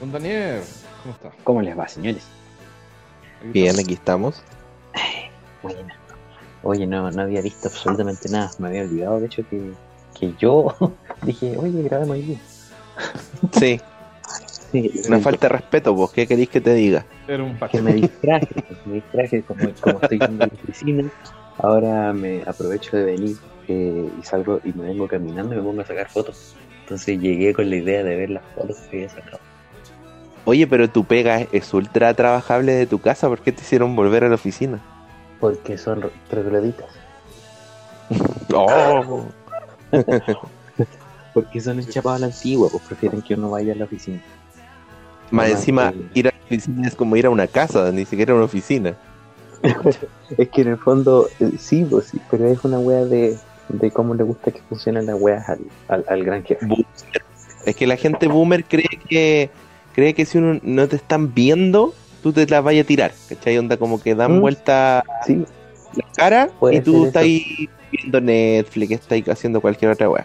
Don Daniel, ¿cómo está? ¿Cómo les va, señores? Bien, aquí estamos. Bueno. Oye, no, no había visto absolutamente nada. Me había olvidado, de hecho, que, que yo dije, oye, grabemos día. Sí, Sí, una sí, falta de respeto, vos. ¿Qué queréis que te diga? Era un que me distraje, me distraje como, como estoy en la oficina. Ahora me aprovecho de venir eh, y salgo y me vengo caminando y me pongo a sacar fotos. Entonces llegué con la idea de ver las fotos que había sacado. Oye, pero tu pega es, ultra trabajable de tu casa. ¿Por qué te hicieron volver a la oficina? Porque son trogloditas. Oh. Porque son enchapados a la antigua, pues prefieren que uno vaya a la oficina. Más encima, ir a la oficina es como ir a una casa, ni siquiera a una oficina. Es que en el fondo, eh, sí, pues sí, pero es una wea de, de cómo le gusta que funcionen las weas al, al, al gran jefe. Boomer. Es que la gente boomer cree que cree que si uno no te están viendo, tú te las vayas a tirar. ¿Cachai? Onda como que dan Mm. vuelta Sí, la cara Puede y tú estás ahí viendo Netflix, estás ahí haciendo cualquier otra weá.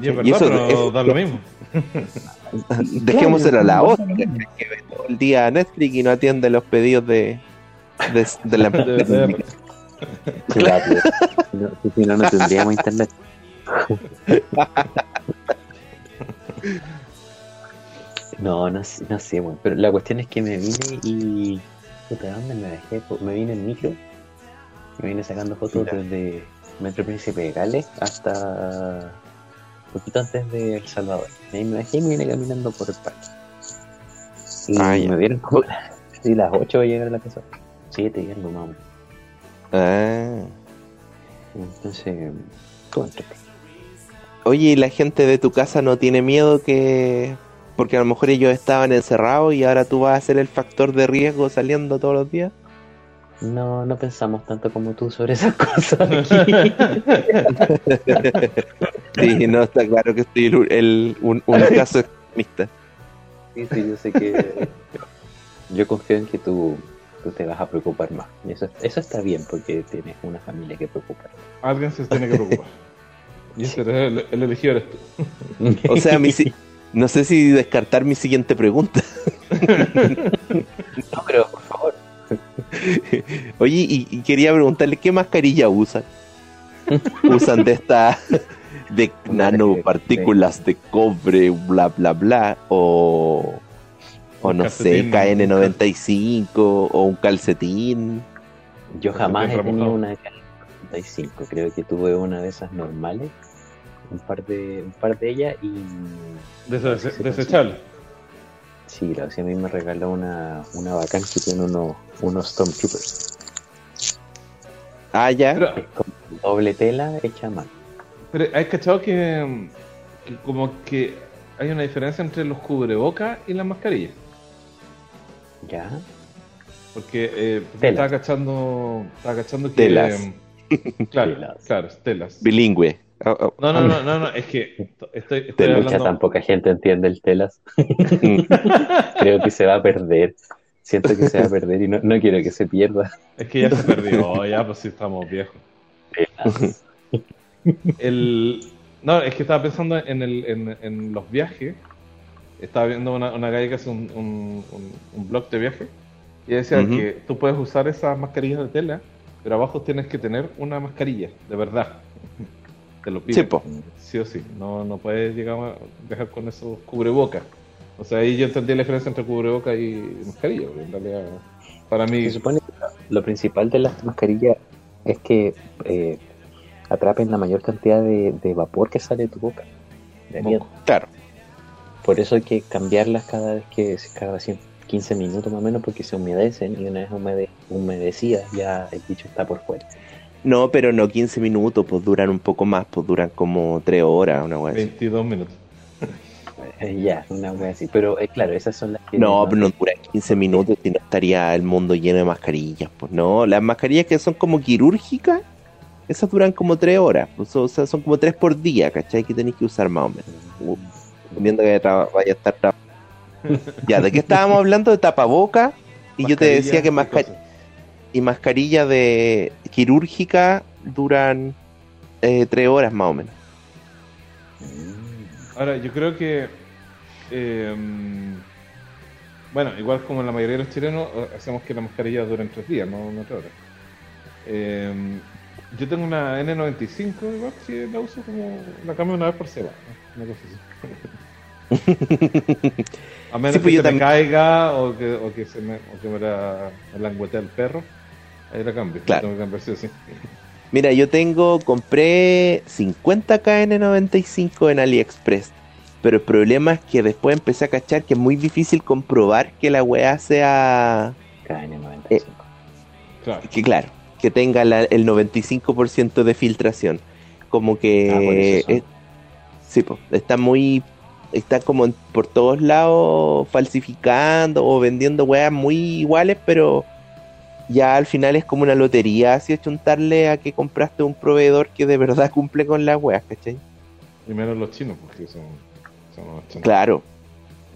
Y es Y eso- pero da lo mismo. Dejémoselo a la otra, que ve todo el día Netflix y no atiende los pedidos de, de, de la sí, no- Si no, no tendríamos internet. No, no, sé- no sé, bueno, pero la cuestión es que me vine y... Puta, ¿dónde me dejé? Pues Me vine en micro, me vine sacando fotos desde Metro Príncipe de Gales hasta un poquito antes de El Salvador. Y ahí me dejé y me vine caminando por el parque. Y Ah, me vieron como sí, las 8 va a llegar a la casa. 7 y algo más. Ah. Entonces, entre- Oye, ¿y la gente de tu casa no tiene miedo que... Porque a lo mejor ellos estaban encerrados y ahora tú vas a ser el factor de riesgo saliendo todos los días. No, no pensamos tanto como tú sobre esas cosas. aquí. Sí, no, está claro que estoy el, el- un, un caso extremista. Sí, sí, yo sé que. Yo confío en que tú, tú te vas a preocupar más. Y eso, eso está bien porque tienes una familia que preocupar. Alguien se tiene que preocupar. Y ese eres el, el elegido eres tú. O sea, mi no sé si descartar mi siguiente pregunta. No, pero por favor. Oye, y, y quería preguntarle qué mascarilla usan. ¿Usan de esta de nanopartículas de cobre, bla bla bla? O, o no sé, calcetín. KN95 o un calcetín. Yo jamás he tenido una K95. Creo que tuve una de esas normales. Un par de, un par de ellas y. Dese- desechable. Sí, la a mí me regaló una, una bacán que tiene unos, unos Stormtroopers. Ah, ya. Pero, Es como doble tela hecha a mano. pero ¿has cachado que, que como que hay una diferencia entre los cubrebocas y las mascarillas? ¿Ya? Porque eh, estaba cachando, estaba cachando que... Telas. Claro, Telas. claro, telas. Bilingüe. Oh, oh. No, no, no, no, no, es que estoy, estoy Telas. Hablando... tan poca gente entiende el telas. Creo que se va a perder. Siento que se va a perder y no, no quiero que se pierda. Es que ya se perdió, ya pues sí estamos viejos. El... No, es que estaba pensando en, el, en, en los viajes. Estaba viendo una, una calle que hace un, un, un- un blog de viaje. Y decía que tú puedes usar esas mascarillas de tela, pero abajo tienes que tener una mascarilla, de verdad. Te lo Sí, piden. Sí o sí. No, no puedes llegar a viajar con esos cubrebocas. O sea, ahí yo entendí la diferencia entre cubreboca y mascarilla. porque en realidad, para mí, Se supone que lo principal de las mascarillas es que eh, atrapen la mayor cantidad de, de vapor que sale de tu boca. de. Claro. Por eso hay que cambiarlas cada vez que cada 100 15 minutos más o menos porque se humedecen y una vez humede, humedecidas ya el bicho está por fuera. No, pero no 15 minutos, pues duran un poco más, pues duran como 3 horas, una wea así. 22 minutos. Eh, ya, una wea así. Pero eh, claro, esas son las que... No, pero no dura 15 minutos si no estaría el mundo lleno de mascarillas. Pues no, las mascarillas que son como quirúrgicas, esas duran como 3 horas. Pues, o sea, son como 3 por día, ¿cachai? Que tenéis que usar más o menos. Uh, Viendo que vaya a estar trabajando. Ya, ¿de qué estábamos hablando? De tapaboca. Y yo te decía que Mascarilla y masca- y mascarilla de quirúrgica duran 3 horas más o menos. Mm, Ahora, yo creo que eh, bueno, igual como la mayoría de los chilenos, eh, hacemos que la mascarilla dure tres días, no, no tres horas. Eh, yo tengo una N95, igual si la uso como. La cambio una vez por semana, ¿no? una cosa así. A menos Sí, pues que se me también- caiga o que, o que se me, o que me la, me la el perro, ahí la cambio. Claro. Tengo que cambiar sí sí. Mira, yo tengo, compré 50 KN95 en AliExpress. Pero el problema es que después empecé a cachar que es muy difícil comprobar que la weá sea. KN95. Eh, Claro. Que claro, que tenga la- el 95% de filtración. Como Ah, que. eso son. eh, sí, po, está muy. Está como por todos lados falsificando o vendiendo weas muy iguales, pero ya al final es como una lotería así achuntarle a que compraste un proveedor que de verdad cumple con las weas, ¿cachai? Y menos los chinos, porque son, chantas. Claro,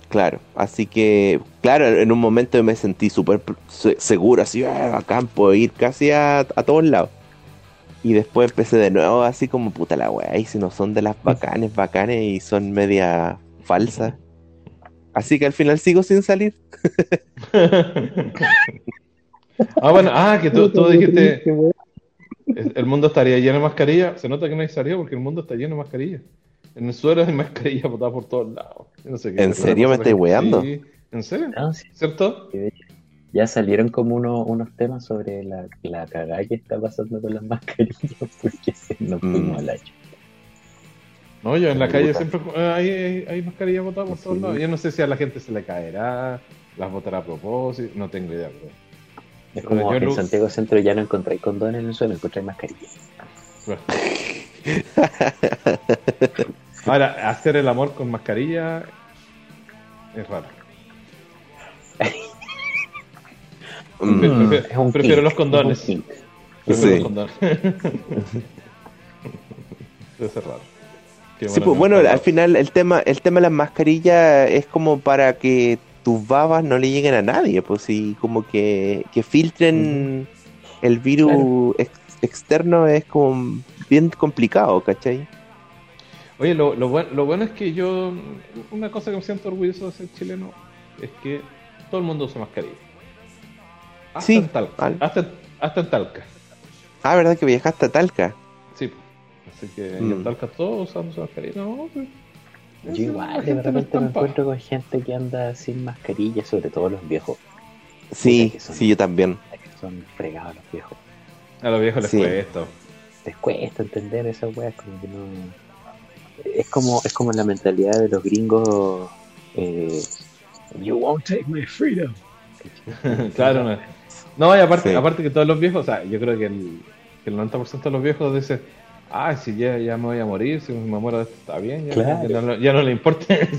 claro. Así que, claro, en un momento me sentí súper se- seguro, así, ah, bacán, puedo ir casi a, a todos lados. Y después empecé de nuevo, así como puta la weá, y si no son de las bacanes, bacanes y son media falsas. Así que al final sigo sin salir. ah, bueno, ah, que tú, tú dijiste, el el mundo estaría lleno de mascarilla. Se nota que no hay salida porque el mundo está lleno de mascarilla. En el suelo hay mascarilla botada por todos lados. Yo no sé qué ¿En serio me estáis weando? Sí, ¿En serio? No, sí, ¿Cierto? Ya salieron como uno- unos temas sobre la, la cagada que está pasando con las mascarillas porque se nos Mm. fuimos al hacho. No, yo en la calle siempre eh, hay, hay, hay mascarillas botadas por todos lados. Yo no sé si a la gente se le caerá, las botará a propósito, no tengo idea. pero- Es como yo en lo- Santiago Centro ya no encontráis condones en el suelo, encontráis mascarillas. bueno. Ahora, hacer el amor con mascarilla es raro. Mm, Prefiero- es un prefiero kink, los condones. es un kink. Prefiero Sí. los condones. Debe ser raro. Sí, pues bueno, no, al final el tema, el tema de las mascarillas es como para que tus babas no le lleguen a nadie, pues sí, como que, que filtren el virus ex- externo es como bien complicado, ¿cachai? Oye, lo, lo, buen- lo bueno es que yo, una cosa que me siento orgulloso de ser chileno es que todo el mundo usa mascarilla. Hasta Sí, en Talca. al- Hasta, hasta en Talca. Ah, ¿verdad que viajaste a Talca? Sí. pues. Así que y Mm. en Talca todos usando su mascarilla. No, pues, Yo igual, de repente me encuentro con gente que anda sin mascarilla, sobre todo los viejos. Sí, son- sí, yo también. Son fregados los viejos. A los viejos les Sí. cuesta. Les cuesta entender esas weas, como que no. Es como, es como la mentalidad de los gringos. Eh, you won't take my freedom. claro, no. No, y aparte, Sí. aparte que todos los viejos, o sea, yo creo que el, que el 90% de los viejos dicen, ah, si ya, ya me voy a morir, si me muero de esto está bien, ya, Claro. ya no, ya no le importa.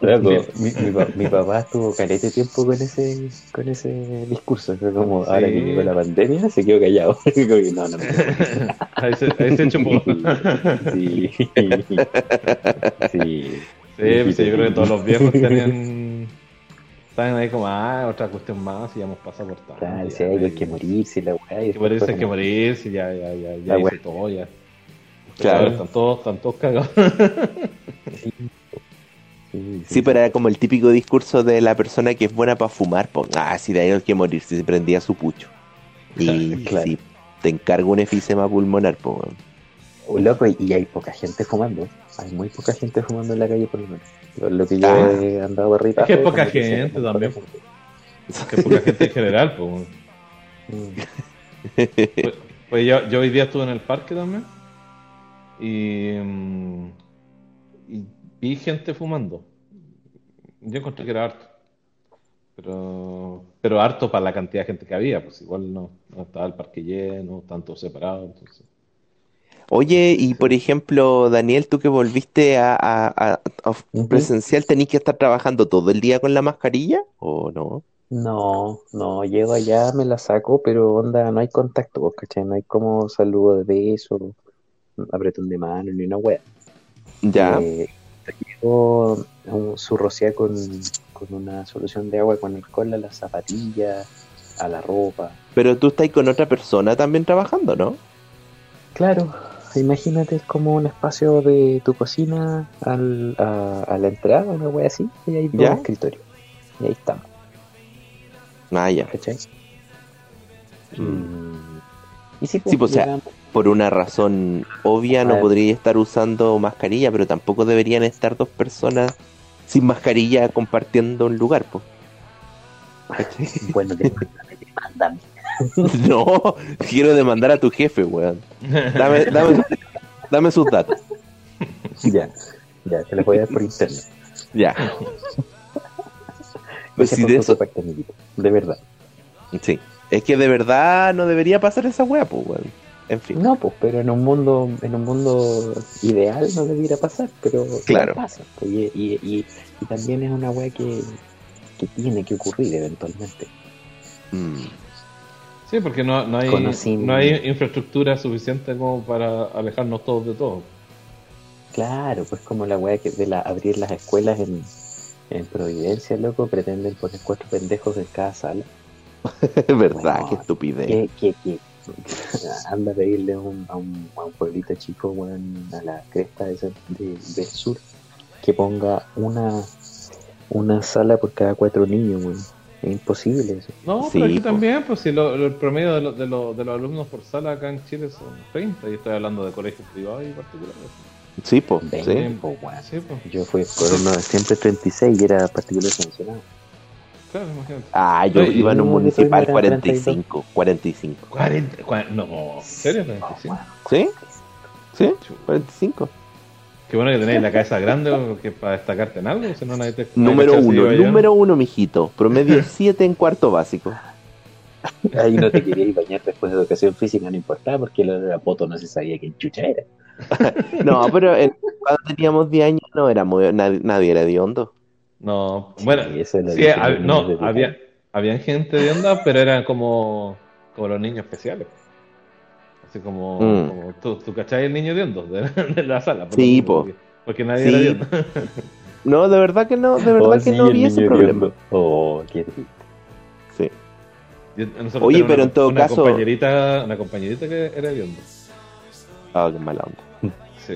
Bien. mi, mi, pa- mi papá estuvo calete tiempo con ese, con ese discurso. Fue como, Sí. ahora que llegó la pandemia, se quedó callado. No, no, no. Ahí se, ahí se chupó. Sí. Sí. Sí, pues yo creo que todos los viejos tenían. Estaban ahí como, ah, otra cuestión más, y ya hemos pasado por tanto. Claro, ya, sí, hay ya, que morirse, la weá. Hay que morirse, hay que morirse, ya, ya, ya, ya hice wea. todo, ya. Claro. Están todos, están todos cagados. Sí, sí, Sí, pero era como el típico discurso de la persona que es buena para fumar, pues, ah, si de ahí hay que morir, si se prendía su pucho. Y Claro. si te encargo un efisema pulmonar, pues. Oh, loco, y hay poca gente fumando. Hay muy poca gente fumando en la calle, por lo menos. Lo, lo que yo Ah. he andado arriba. Es que es poca gente también. Que poca gente en general, pues. Pues, pues yo, yo hoy día estuve en el parque también y, mm, y vi gente fumando. Yo encontré que era harto. Pero, pero harto para la cantidad de gente que había, pues igual no, no estaba el parque lleno, tanto separado. Entonces. Oye, y por ejemplo, Daniel, tú que volviste a, a- a- a Ujú. presencial, ¿tenés que estar trabajando todo el día con la mascarilla o no? No, no, llego allá, me la saco, pero onda, no hay contacto, pues, ¿cachai? No hay como saludo de beso, apretón de mano, ni una wea. Ya, Eh, llego un, su rociar con, con una solución de agua con alcohol a las zapatillas, a la ropa. pero tú estás con otra persona también trabajando, ¿no? Claro, imagínate es como un espacio de tu cocina al, a, a la entrada, una wea así, y hay dos escritorios. Y ahí estamos. Ah, ya. ¿cachai? Mm. Y sí, Sí, pues, o sea, llegamos- Por una razón obvia no podría estar usando mascarilla, pero tampoco deberían estar dos personas sin mascarilla compartiendo un lugar, pues. Bueno, demándame, demándame. No, quiero demandar a tu jefe, weón. Dame, dame, dame sus datos. Ya, ya, te lo voy a dar por internet. Ya. Pues si de eso, de verdad. sí. Es que de verdad no debería pasar esa weá, pues, weón. En fin. No, pues, pero en un mundo, en un mundo ideal no debiera pasar, pero Claro. pasa. pues, y, y, y- y también es una weá que, que tiene que ocurrir eventualmente. Mm. Sí, porque no, no, hay, no hay infraestructura suficiente como para alejarnos todos de todo. Claro, pues como la weá que de la, abrir las escuelas en, en Providencia, loco, pretenden poner cuatro pendejos en cada sala. Es verdad, qué estupidez. que, que, que anda a pedirle a un, a un, a un pueblito chico, weón, a la cresta de de- del sur, que ponga una, una sala por cada cuatro niños, weón. Es imposible eso. No, Sí, pero aquí po. también, pues si lo, lo- el promedio de, lo- de, lo- de los alumnos por sala acá en Chile son 30, y estoy hablando de colegios privados y particulares. Sí, pues, sí. Veinte, po, weón. Sí, pues, Yo fui por uno siempre 36 y era particular sancionado. Claro, imagínate. Ah, yo Oye, iba en un municipal yo primero eran 45. 45. 40, cua- no, ¿en serio? 35. ¿Sí? ¿Sí? 45. Qué bueno que tenéis la cabeza grande porque para destacarte en algo, si no nadie te Número nadie uno, número uno, mijito. Promedio 7 en cuarto básico. Ahí no te querías bañar después de educación física, no importaba, porque de la poto no se sabía quién chucha era. No, pero en- cuando teníamos 10 años no éramos, nadie, nadie era de hondo. No, bueno, eso sí, hab- no, había, había gente de onda, pero eran como, como los niños especiales. Así como, Mm. como tú, tú cachai el niño de onda de, de la sala. por Sí, po. Porque, porque nadie Sí. era de onda. No, de verdad que no, de verdad Oh, que sí, no había ese problema. Oh, qué. Sí. Nosotros Oye, pero una- en todo una caso- Compañerita, una compañerita que era de onda. Ah, qué mala onda. Sí.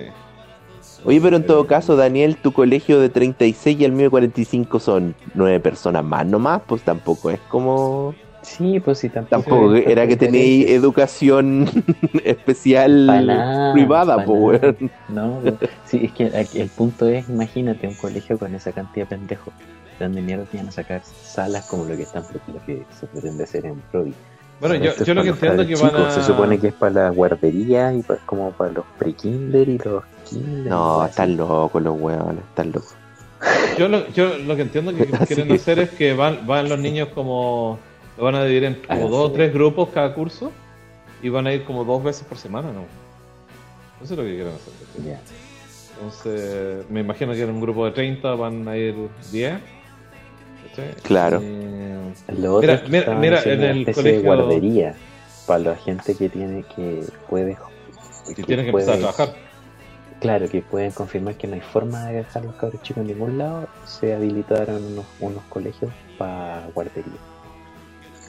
Oye, pero en todo caso, Daniel, tu colegio de 36 y el mío de 45 son nueve personas más nomás, pues tampoco es como... Sí, pues sí, tampoco. Tampoco era que tenéis educación especial privada, pues. No, sí, es que el punto es, imagínate un colegio con esa cantidad de pendejos. ¿De dónde mierda van a sacar salas como lo que están lo que se pretende hacer en Provi? Bueno, yo, yo lo que entiendo que van a... Se supone que es para la guardería y para, como para los pre-kinder y los. No, están locos los weones, están locos. Yo lo, yo lo que entiendo que quieren que- hacer es que van, van los niños como... Lo van a dividir en como Ah, dos o tres grupos cada curso y van a ir como dos veces por semana, ¿no? Eso es lo que quieren hacer. Entonces, me imagino que en un grupo de 30 van a ir 10. ¿cachai? Claro. Y- Lo otro Mira, que mira, mira, en una el especie de colegio- guardería para la gente que tiene que puede Y que tienen que puede- empezar a trabajar. Claro, que pueden confirmar que no hay forma de dejar los cabros chicos en ningún lado. Se habilitaron unos, unos colegios para guardería.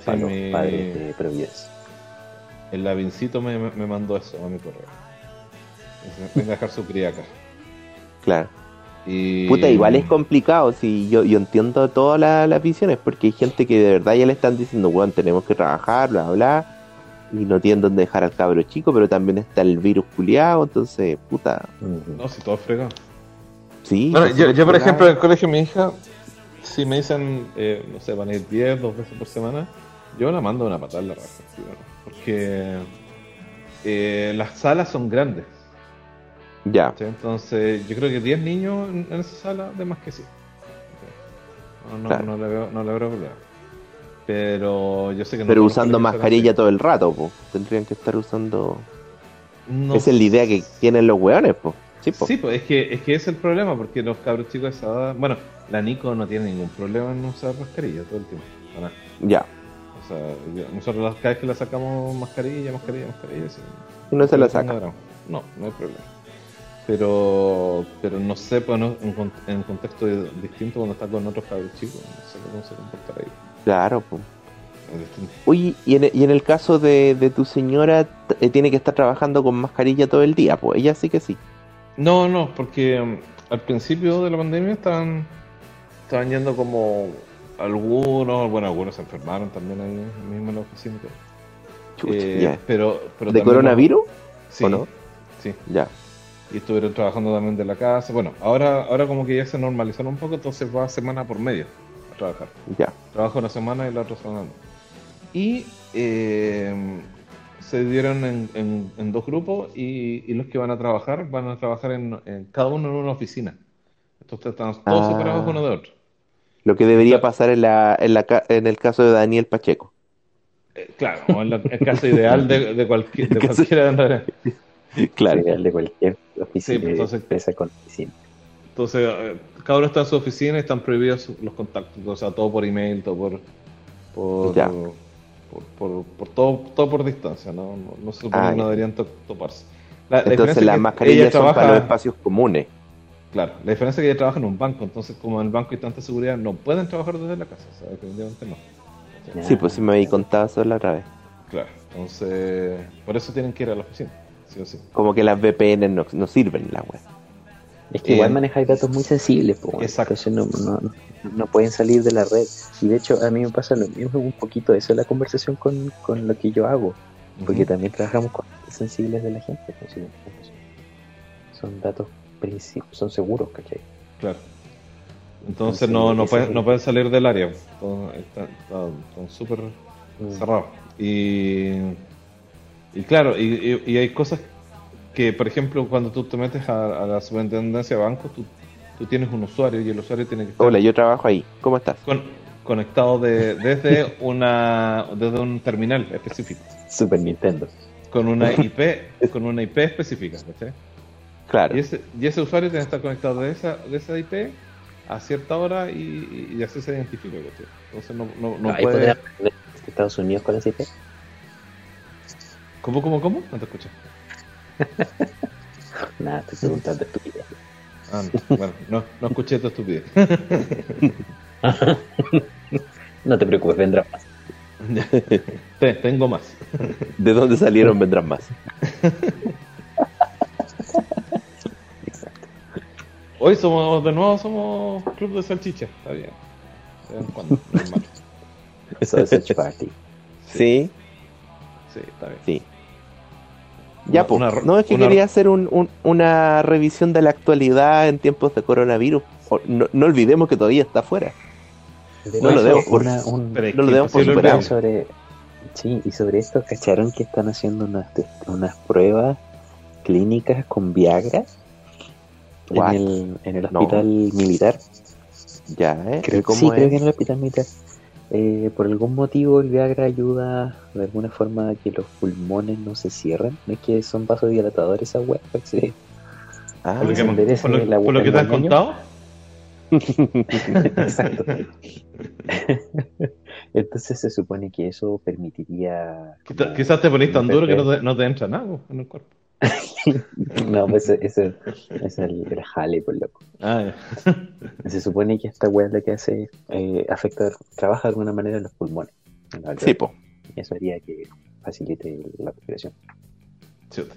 para los padres de Providencia. El Lavincito me, mandó eso a mi correo. Venga a dejar su cría acá. Claro. Y... Puta, igual es complicado, si yo, yo entiendo todas la- las visiones, porque hay gente que de verdad ya le están diciendo, weón, tenemos que trabajar, bla, bla, y no tienen dónde dejar al cabro chico, pero también está el virus culiado, entonces, puta, Ujú. No, si todo es fregado. sí. Bueno, yo, por ejemplo, en el colegio de mi hija, si me dicen, eh, no sé, van a ir 10, dos veces por semana, yo la mando a una patada en la raja. sí, bueno, porque eh, las salas son grandes. Ya, ¿sí? Entonces, yo creo que 10 niños en, en esa sala, de más que sí. No, no, Claro. no le veo, no le veo problema. Pero yo sé que no pero usando mascarilla todo el rato, po. tendrían que estar usando... No Esa es la idea que tienen los weones, po. Sí, po. Sí, pues es que, es que es el problema, porque los cabros chicos de esa edad, bueno, la Nico no tiene ningún problema en usar mascarilla todo el tiempo. para. Ya, O sea, nosotros las- cada vez que la sacamos mascarilla, mascarilla, mascarilla, sí. y no se la saca. No, no hay problema. Pero, pero no sé, pues, no, en, en un contexto distinto cuando está con otros cabros chicos, no sé cómo se comportará ahí. Claro, po. Es distinto. Oye, y en, y en el caso de, de tu señora, eh, tiene que estar trabajando con mascarilla todo el día, pues ella sí que sí. No, no, porque um, al principio de la pandemia estaban, estaban yendo como algunos, bueno, algunos se enfermaron también ahí mismo en la oficina. Chucha, Eh, ya. pero, pero ¿De coronavirus? Sí, o no? sí. Ya. Y estuvieron trabajando también de la casa. Bueno, ahora, ahora como que ya se normalizaron un poco, entonces va semana por medio trabajar. Ya. Trabajo una semana y la otra semana no. Y eh, se dieron en, en- en dos grupos y, y los que van a trabajar van a trabajar en, en cada uno en una oficina. Entonces están todos Ah. separados uno de otro. Lo que debería Claro. pasar en, la, en, la, en el caso de Daniel Pacheco. Eh, claro, o en la- el caso ideal de, de, cualquier, de cualquiera de las- Claro. Ideal de cualquier oficina, Sí, pues, entonces- empresa con oficina. Entonces, eh, cada uno está en su oficina y están prohibidos los contactos, o sea, todo por email, todo por. por Ya. por, por- por todo, todo por distancia, ¿no? No, no se supone Ah, que no ya. deberían to- toparse. La, la Entonces es las mascarillas ella son trabaja- para los espacios comunes. Claro, la diferencia es que ella trabaja en un banco, entonces, como en el banco hay tanta seguridad, no pueden trabajar desde la casa, o sea, definitivamente no. Sí, pues sí me había contado eso la otra vez. Claro, entonces, por eso tienen que ir a la oficina, sí o sí. Como que las VPN no, no sirven la web. Es que Eh, igual manejáis datos muy sensibles. Exacto. entonces no, no, no- pueden salir de la red. Y de hecho, a mí me pasa lo mismo un poquito eso es la conversación con, con lo que yo hago, porque también trabajamos con datos sensibles de la gente. pues, son, datos princip- son seguros, ¿cachai? Claro. Entonces Entonces, no, no, pueden, no pueden salir del área, están súper Mm. cerrados. Y, y claro, y, y- y hay cosas que, por ejemplo, cuando tú te metes a, a la superintendencia de bancos, tú, tú tienes un usuario y el usuario tiene que estar Hola, yo trabajo ahí. ¿Cómo estás? con- conectado de- desde, una, desde un terminal específico, Super Nintendo. con una IP, con una IP específica. Claro. Y ese, y ese usuario tiene que estar conectado de esa, de esa IP a cierta hora y, y así se identifica. ¿cachai? Entonces no, no, no puede... Estados Unidos con ese IP. ¿Cómo, cómo, cómo? No te escuché. Nada, estoy preguntando estupidez. Ah, no. Bueno, no, no escuché tu estupidez. No te preocupes, vendrá más. Te- tengo más. ¿De dónde salieron vendrán más? Exacto. Hoy somos, de nuevo, somos Club de Salchicha. Está bien. De vez en cuando, normal. Search Party. Sí, Sí, está bien. sí. Ya, Una- pues. una- no, es que una- quería hacer un- un- una revisión de la actualidad en tiempos de coronavirus. O- No, no olvidemos que todavía está afuera. No lo demos por- Una- un- no lo por superado. olvidar. sobre sí y sobre esto cacharon que están haciendo unas test- unas pruebas clínicas con Viagra en el, en el No. hospital militar Ya, ¿eh? creo, ¿Y cómo sí creo que en el hospital militar Eh, por algún motivo el Viagra ayuda de alguna forma a que los pulmones no se cierren. No es que son vasodilatadores esa web sí. Ah, Por lo que, se por lo- la- por lo que te han contado, exacto. Entonces se supone que eso permitiría quizás te ponís tan duro que no te, no te entra nada en el cuerpo. No, pues ese, es el, el jale, por loco. Ah. Se supone que esta weá lo que hace eh, afecta, trabaja de alguna manera en los pulmones. sí, po. Eso haría que facilite la respiración.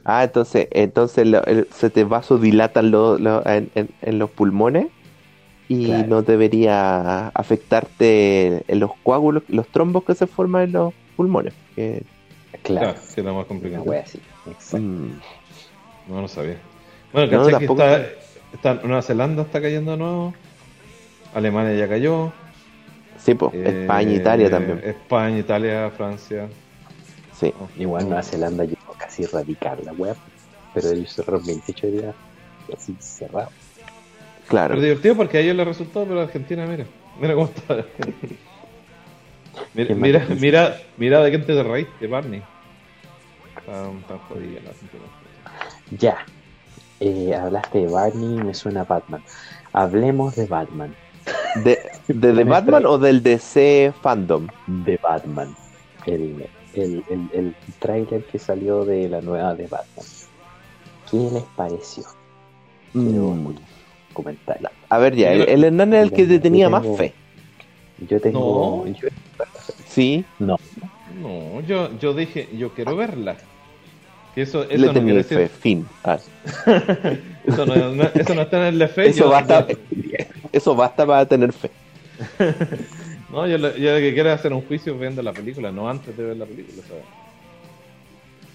Ah, entonces, entonces lo- el- se te vasodilatan lo- lo- en, en- en los pulmones y Claro. no debería afectarte en los coágulos, los trombos que se forman en los pulmones. que- Claro, Claro, que era más una complicado. weá así. Exacto. mm, No lo sabía. Bueno, No, caché que tampoco está, está- Nueva Zelanda está cayendo de nuevo. Alemania ya cayó. sí, po, eh, España, Italia también. España, Italia, Francia. Sí. Oh, Igual no. Nueva Zelanda llegó casi a erradicar la weá, pero ellos cerraron 28 días así cerrado. Claro. Pero divertido porque a ellos les resultó, pero Argentina, mira. Mira cómo está. mira, mira, mira, mira de quién te reíste, Barney. Tan, tan jodida la. Ya, eh, hablaste de Barney, me suena a Batman. Hablemos de Batman. ¿De, de The Batman o del DC Fandom? de Batman. El, el, el, el tráiler que salió de la nueva de Batman. ¿Qué les pareció? Quiero Mm, comentar. A ver, ya, el, el Hernán es el que te tenía más fe. Yo tengo. No. yo- Sí, No, yo, yo dije, yo quiero verla. Eso, eso le no fe. Fin. Ah, Eso no, no- eso no está en el fe. Eso yo- basta, yo- eso basta para tener fe. No, yo, lo- yo lo que quiero es hacer un juicio viendo la película, no antes de ver la película, ¿sabes?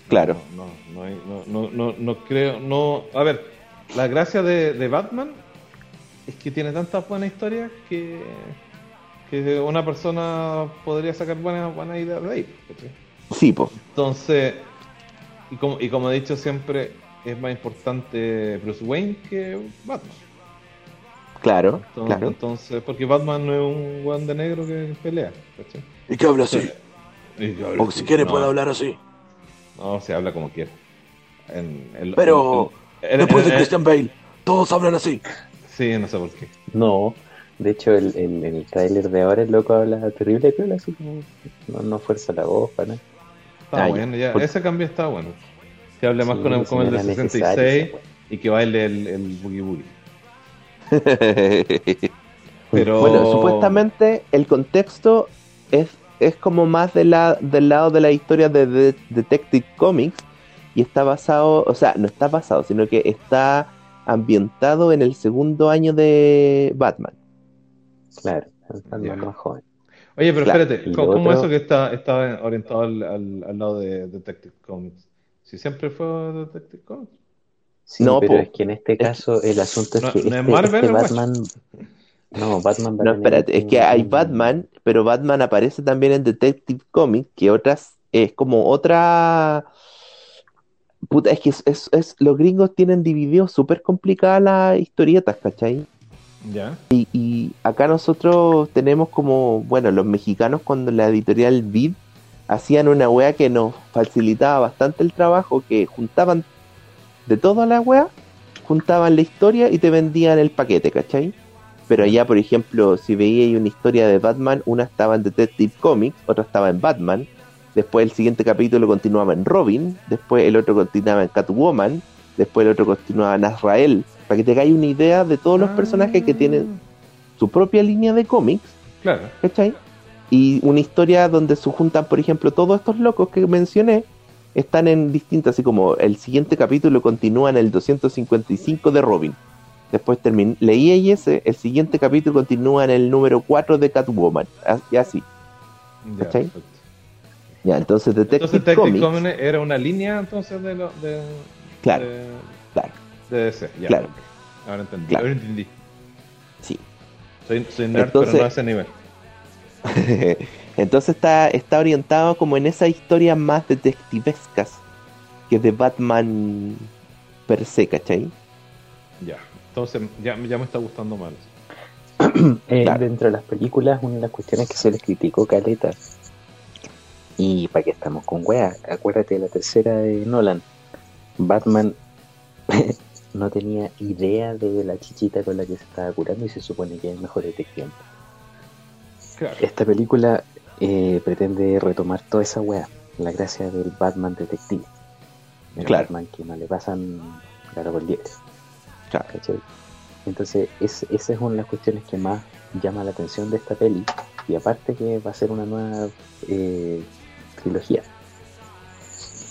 Claro. No, no, no, hay- no, no, creo, no. A ver, la gracia de, de Batman es que tiene tantas buenas historias que, que una persona podría sacar buenas, buenas ideas de ahí. ¿cachai? Sí, po. Entonces, y como, y como he dicho siempre, es más importante Bruce Wayne que Batman. Claro, Entonces, claro. entonces porque Batman no es un guan de negro que pelea. ¿cachai? ¿Y que habla así? O si quiere no, puede hablar así. No, se habla como quiera. En- en- Pero en- en- después de en- Christian Bale, todos hablan así. Sí, no sé por qué. No, de hecho, el, el, el tráiler de ahora, el loco habla terrible, pero así como no, no fuerza la voz para nada. Está Ah, bueno, ya. Por- Ese cambio está bueno. Que hable más Sí, con el, con el de era necesario 66 esa wea. y que baile el, el boogie boogie. Pero... Bueno, supuestamente el contexto es, es como más de la, del lado de la historia de, de- Detective Comics y está basado, o sea, no está basado, sino que está ambientado en el segundo año de Batman. Claro, Batman más joven. Oye, pero Claro, espérate, ¿cómo, otro- eso que está, está orientado al, al, al lado de Detective Comics? Si siempre fue Detective Comics. Sí, No, pero po. es que en este caso el asunto es No- que no es este, Marvel, este ¿o Batman... No, Batman No, espérate, es que hay Batman, pero Batman aparece también en Detective Comics, que otras, es como otra... Puta, es que es, es- es- los gringos tienen dividido súper complicadas las historietas, ¿cachai? Y, y acá nosotros tenemos como, bueno, los mexicanos cuando la editorial Vid hacían una wea que nos facilitaba bastante el trabajo, que juntaban de toda la wea, juntaban la historia y te vendían el paquete, ¿cachai? Pero allá, por ejemplo, si veíais una historia de Batman, una estaba en Detective Comics, otra estaba en Batman, después el siguiente capítulo continuaba en Robin, después el otro continuaba en Catwoman, después el otro continuaba en Azrael, para que te hagáis una idea de todos los personajes que tienen su propia línea de cómics, Claro. ¿cachai? Y una historia donde se juntan, por ejemplo, todos estos locos que mencioné, están en distintas, así como el siguiente capítulo continúa en el 255 de Robin. Después terminé, leí ahí ese, el siguiente capítulo continúa en el número 4 de Catwoman. Y así. Ya, ¿Cachai? perfecto. Ya, entonces Detective, Entonces Detective Comics, Comics era una línea entonces de, lo, de, Claro, de, claro, de DC. Ya, Claro. Ahora entendí. Claro. Ahora entendí. sí. Soy, soy nerd, Entonces- pero no a ese nivel. Entonces está, está orientado como en esas historias más detectivescas que de Batman per se, ¿cachai? Ya. Entonces ya, ya me está gustando más. Eh, Claro. Dentro de las películas, una de las cuestiones que se les criticó caleta. Y para qué estamos con weas, acuérdate de la tercera de Nolan. Batman no tenía idea de la chichita con la que se estaba curando y se supone que es mejor. Claro. Esta película eh, pretende retomar toda esa wea, la gracia del Batman detective. El Claro. Batman que no le pasan claro por liebre. Claro. ¿cachai? Entonces, es, esa es una de las cuestiones que más llama la atención de esta peli. Y aparte que va a ser una nueva eh, trilogía.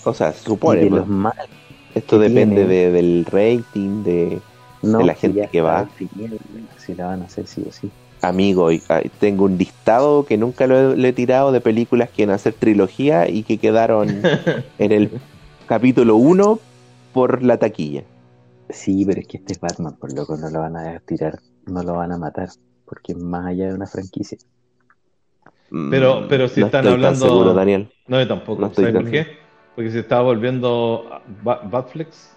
O sea, y supone, de pues, los más esto depende de- del rating, de no, de la si gente ya que va. Si la van a hacer sí o sí. amigo. tengo un listado que nunca lo he, le he tirado de películas que iban a hacer trilogía y que quedaron en el capítulo 1 por la taquilla. Sí, pero es que este es Batman, por loco, no lo van a tirar, no lo van a matar, porque es más allá de una franquicia. Pero- pero si no están estoy tan hablando- seguro, Daniel. No, yo tampoco. No estoy ¿Sabes por tan- qué? Porque se estaba volviendo Ba- Batflex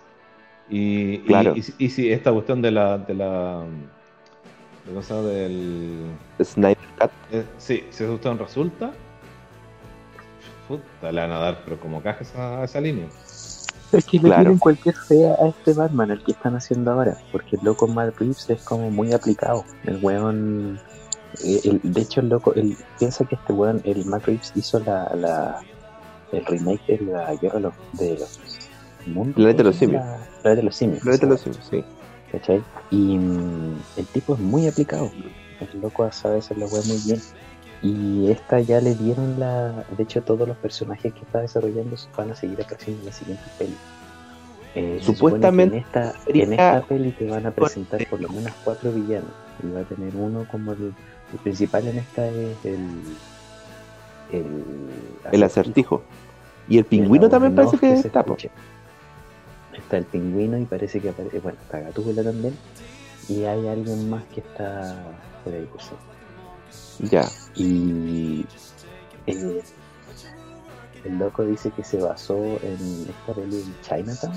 y, y- Claro. y, y si esta cuestión de la de la de ¿cómo se llama? del Snyder Cut. eh, sí, si esa cuestión resulta puta, le van a dar pero como cajas a, a esa línea. Es que le Claro. tienen cualquier fea a este Batman, el que están haciendo ahora, porque el loco Matt Reeves es como muy aplicado. El weón, eh, el- de hecho el loco, él piensa que este weón, el Matt Reeves hizo la, la el remake de la guerra de los, de los mundos. Planeta de los ¿cómo se simios. Planeta de los simios. Planeta de los Simios, sí. ¿cachai? Y mm, el tipo es muy aplicado. El loco sabe hacer la weá muy bien. Y esta ya le dieron la. De hecho, todos los personajes que está desarrollando van a seguir apareciendo en la siguiente peli. Eh, Supuestamente en esta, en esta peli te van a presentar por lo menos cuatro villanos. Y va a tener uno como el El principal en esta es el. El, El acertijo. Y el pingüino también parece que se está, escucha. Está el pingüino y parece que aparece. Bueno, está Gatúbela también. Y hay alguien más que está por ahí, sí. Ya. Y eh, el loco dice que se basó en esta peli en Chinatown.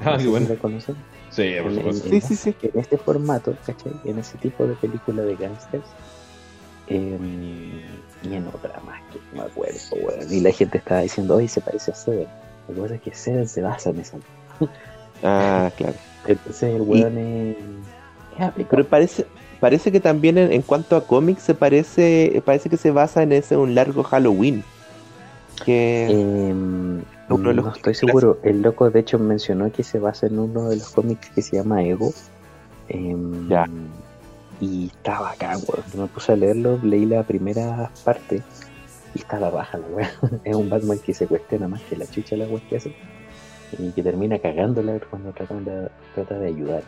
Ah, No qué si bueno. la conocen. Sí, por supuesto. en- Sí, sí, sí. En este formato, ¿cachai? En ese tipo de película de gangsters. em, y en otra más que no me acuerdo, weón. Y la gente estaba diciendo, oye, se parece a Seven. Que pasa es que Seven se basa en esa. Ah, claro. Entonces el weón es. Pero parece, parece que también en, en cuanto a cómics se parece, parece que se basa en ese un largo Halloween. Que Em, Uno de los no estoy seguro. El loco, de hecho, mencionó que se basa en uno de los cómics que se llama Ego. Em, Ya. Y está bacán, weón. Me puse a leerlo, leí la primera parte y está la baja, la weá. Es un Batman que se cuestiona más que la chucha la weá que hace y que termina cagándola cuando trata de, trata de ayudar.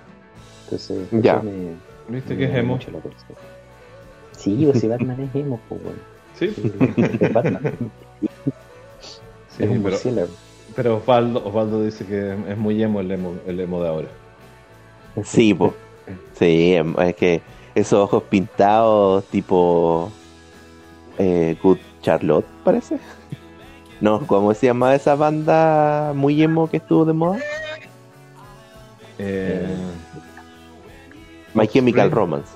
Entonces, Ya. me, ¿Viste me que es emo? mucho la atención. Sí, o si Batman es emo, pues bueno. Sí, Es Batman. sí, es un pero, murciélago. pero Osvaldo, Osvaldo dice que es muy emo el emo, el emo de ahora. sí, po. Sí, em, es que esos ojos pintados tipo eh, Good Charlotte, parece. No, ¿cómo se llama esa banda muy emo que estuvo de moda? Eh, My Chemical. Romance.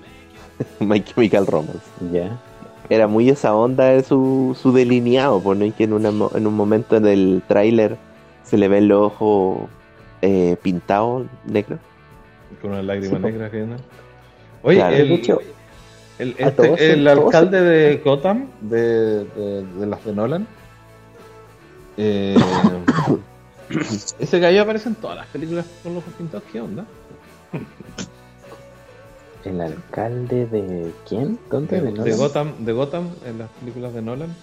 My Chemical Romance. Ya. Era muy esa onda de su, su delineado, pues, ¿no? Y que en, una en un momento del tráiler se le ven los ojos eh, pintados negros. con una lágrima Sí, po. negra que viene. Oye, Claro. el, el, este- el alcalde de Gotham, de, de, de las de Nolan, eh, ese gallo aparece en todas las películas con los pintados. ¿Qué onda? ¿El alcalde de quién? ¿Dónde? De, ¿De, de? Gotham, de Gotham en las películas de Nolan.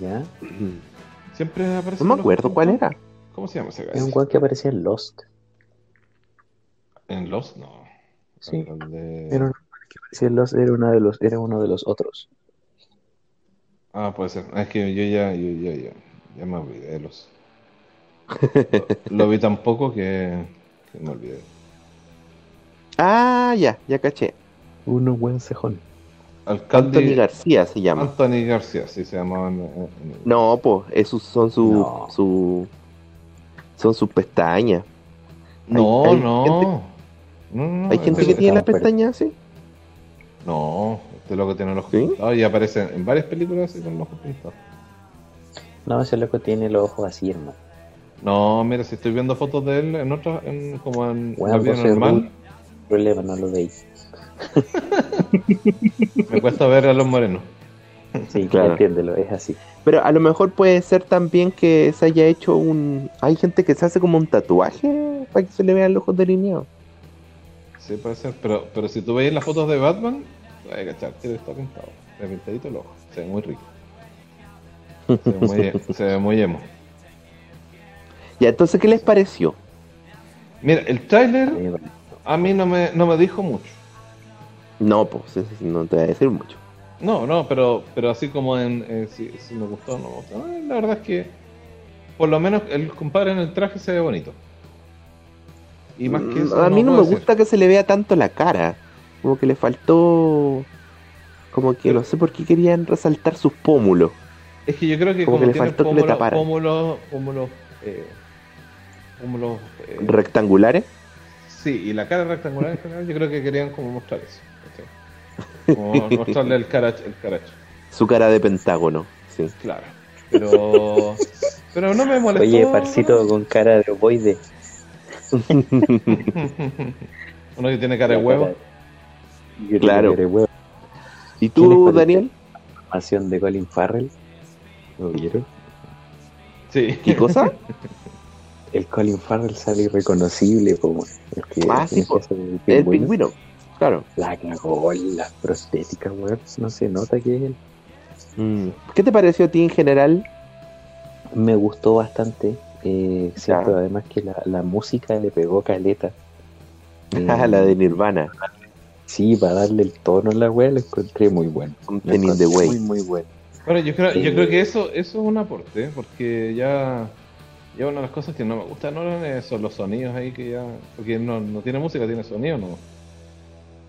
Ya. Siempre aparece. No me los acuerdo cuál era. ¿Cómo se llama ese Es gallo? un guan que aparecía en Lost. En Lost, no. Sí. De- Era un que aparecía en Lost, era, una de los, era uno de los otros. Ah, puede ser. Es que yo ya, yo, ya, ya, ya me olvidé de los. Lo, lo vi tan poco que, que me olvidé. Ah, ya, ya caché. Uno buen cejón. Alcalde Anthony García se llama. Anthony García, sí se llamaba. en- en- en- No, pues, esos son su, No. su son sus pestañas. No, hay no. gente- No, no, Hay gente que tiene las pestañas así. No, este loco tiene los ojos ¿Sí? pintados y aparece en varias películas así con los ojos pintados. No, ese loco tiene los ojos así, hermano. No, mira, si estoy viendo fotos de él en otras, en, como en Bueno, la vida pues, normal, Problema, no lo veis. me cuesta ver a los morenos. Sí, Claro. entiéndelo, es así. Pero a lo mejor puede ser también que se haya hecho un... Hay gente que se hace como un tatuaje para que se le vean los ojos delineados. Sí, puede ser, pero, pero si tú veis las fotos de Batman, hay que cachar que está pintado. Está pintadito el ojo, se ve muy rico. Se ve muy, se ve muy emo. Ya, entonces, ¿qué les pareció? Mira, el tráiler a mí no me, no me dijo mucho. No, pues, no te voy a decir mucho. No, no, pero, pero así como en eh, si, si me gustó o no me gustó. eh, la verdad es que por lo menos el compadre en el traje se ve bonito. Y más que eso, Mm, a mí no, me gusta que se le vea tanto la cara. Como que le faltó... Como que no sé por qué querían resaltar sus pómulos. Es que yo creo que como como, que le faltó que le pómulos, taparan. pómulos, pómulos, eh, pómulos, eh, Rectangulares. sí, y la cara rectangular en general, yo creo que querían como mostrar eso. Como mostrarle el caracho, el caracho, Su cara de pentágono. Sí. claro. Pero, pero no me molestó. Oye, Parcito con cara de ovoide. Uno que tiene cara de huevo. Claro. ¿Y ¿Qué les tú? Daniel? Animación de Colin Farrell. ¿Lo vieron? Sí. ¿Qué cosa? El Colin Farrell sale irreconocible como el que Ah, sí, el pingüino. pingüino. Claro. La cagó en las prostéticas, weón. No se nota que es él. Mm. ¿Qué te pareció a ti en general? Me gustó bastante. Eh, siento además que la, la música le pegó caleta. Eh, la de Nirvana. Sí, para darle el tono a la weá, lo encontré muy bueno. Un Lo tenis de encontré wey. Muy, muy bueno. Bueno, yo creo, yo creo que eso, eso es un aporte, ¿eh? porque ya, ya una de las cosas que no me gusta no son los sonidos ahí que ya, porque no, no tiene música, tiene sonido, ¿no?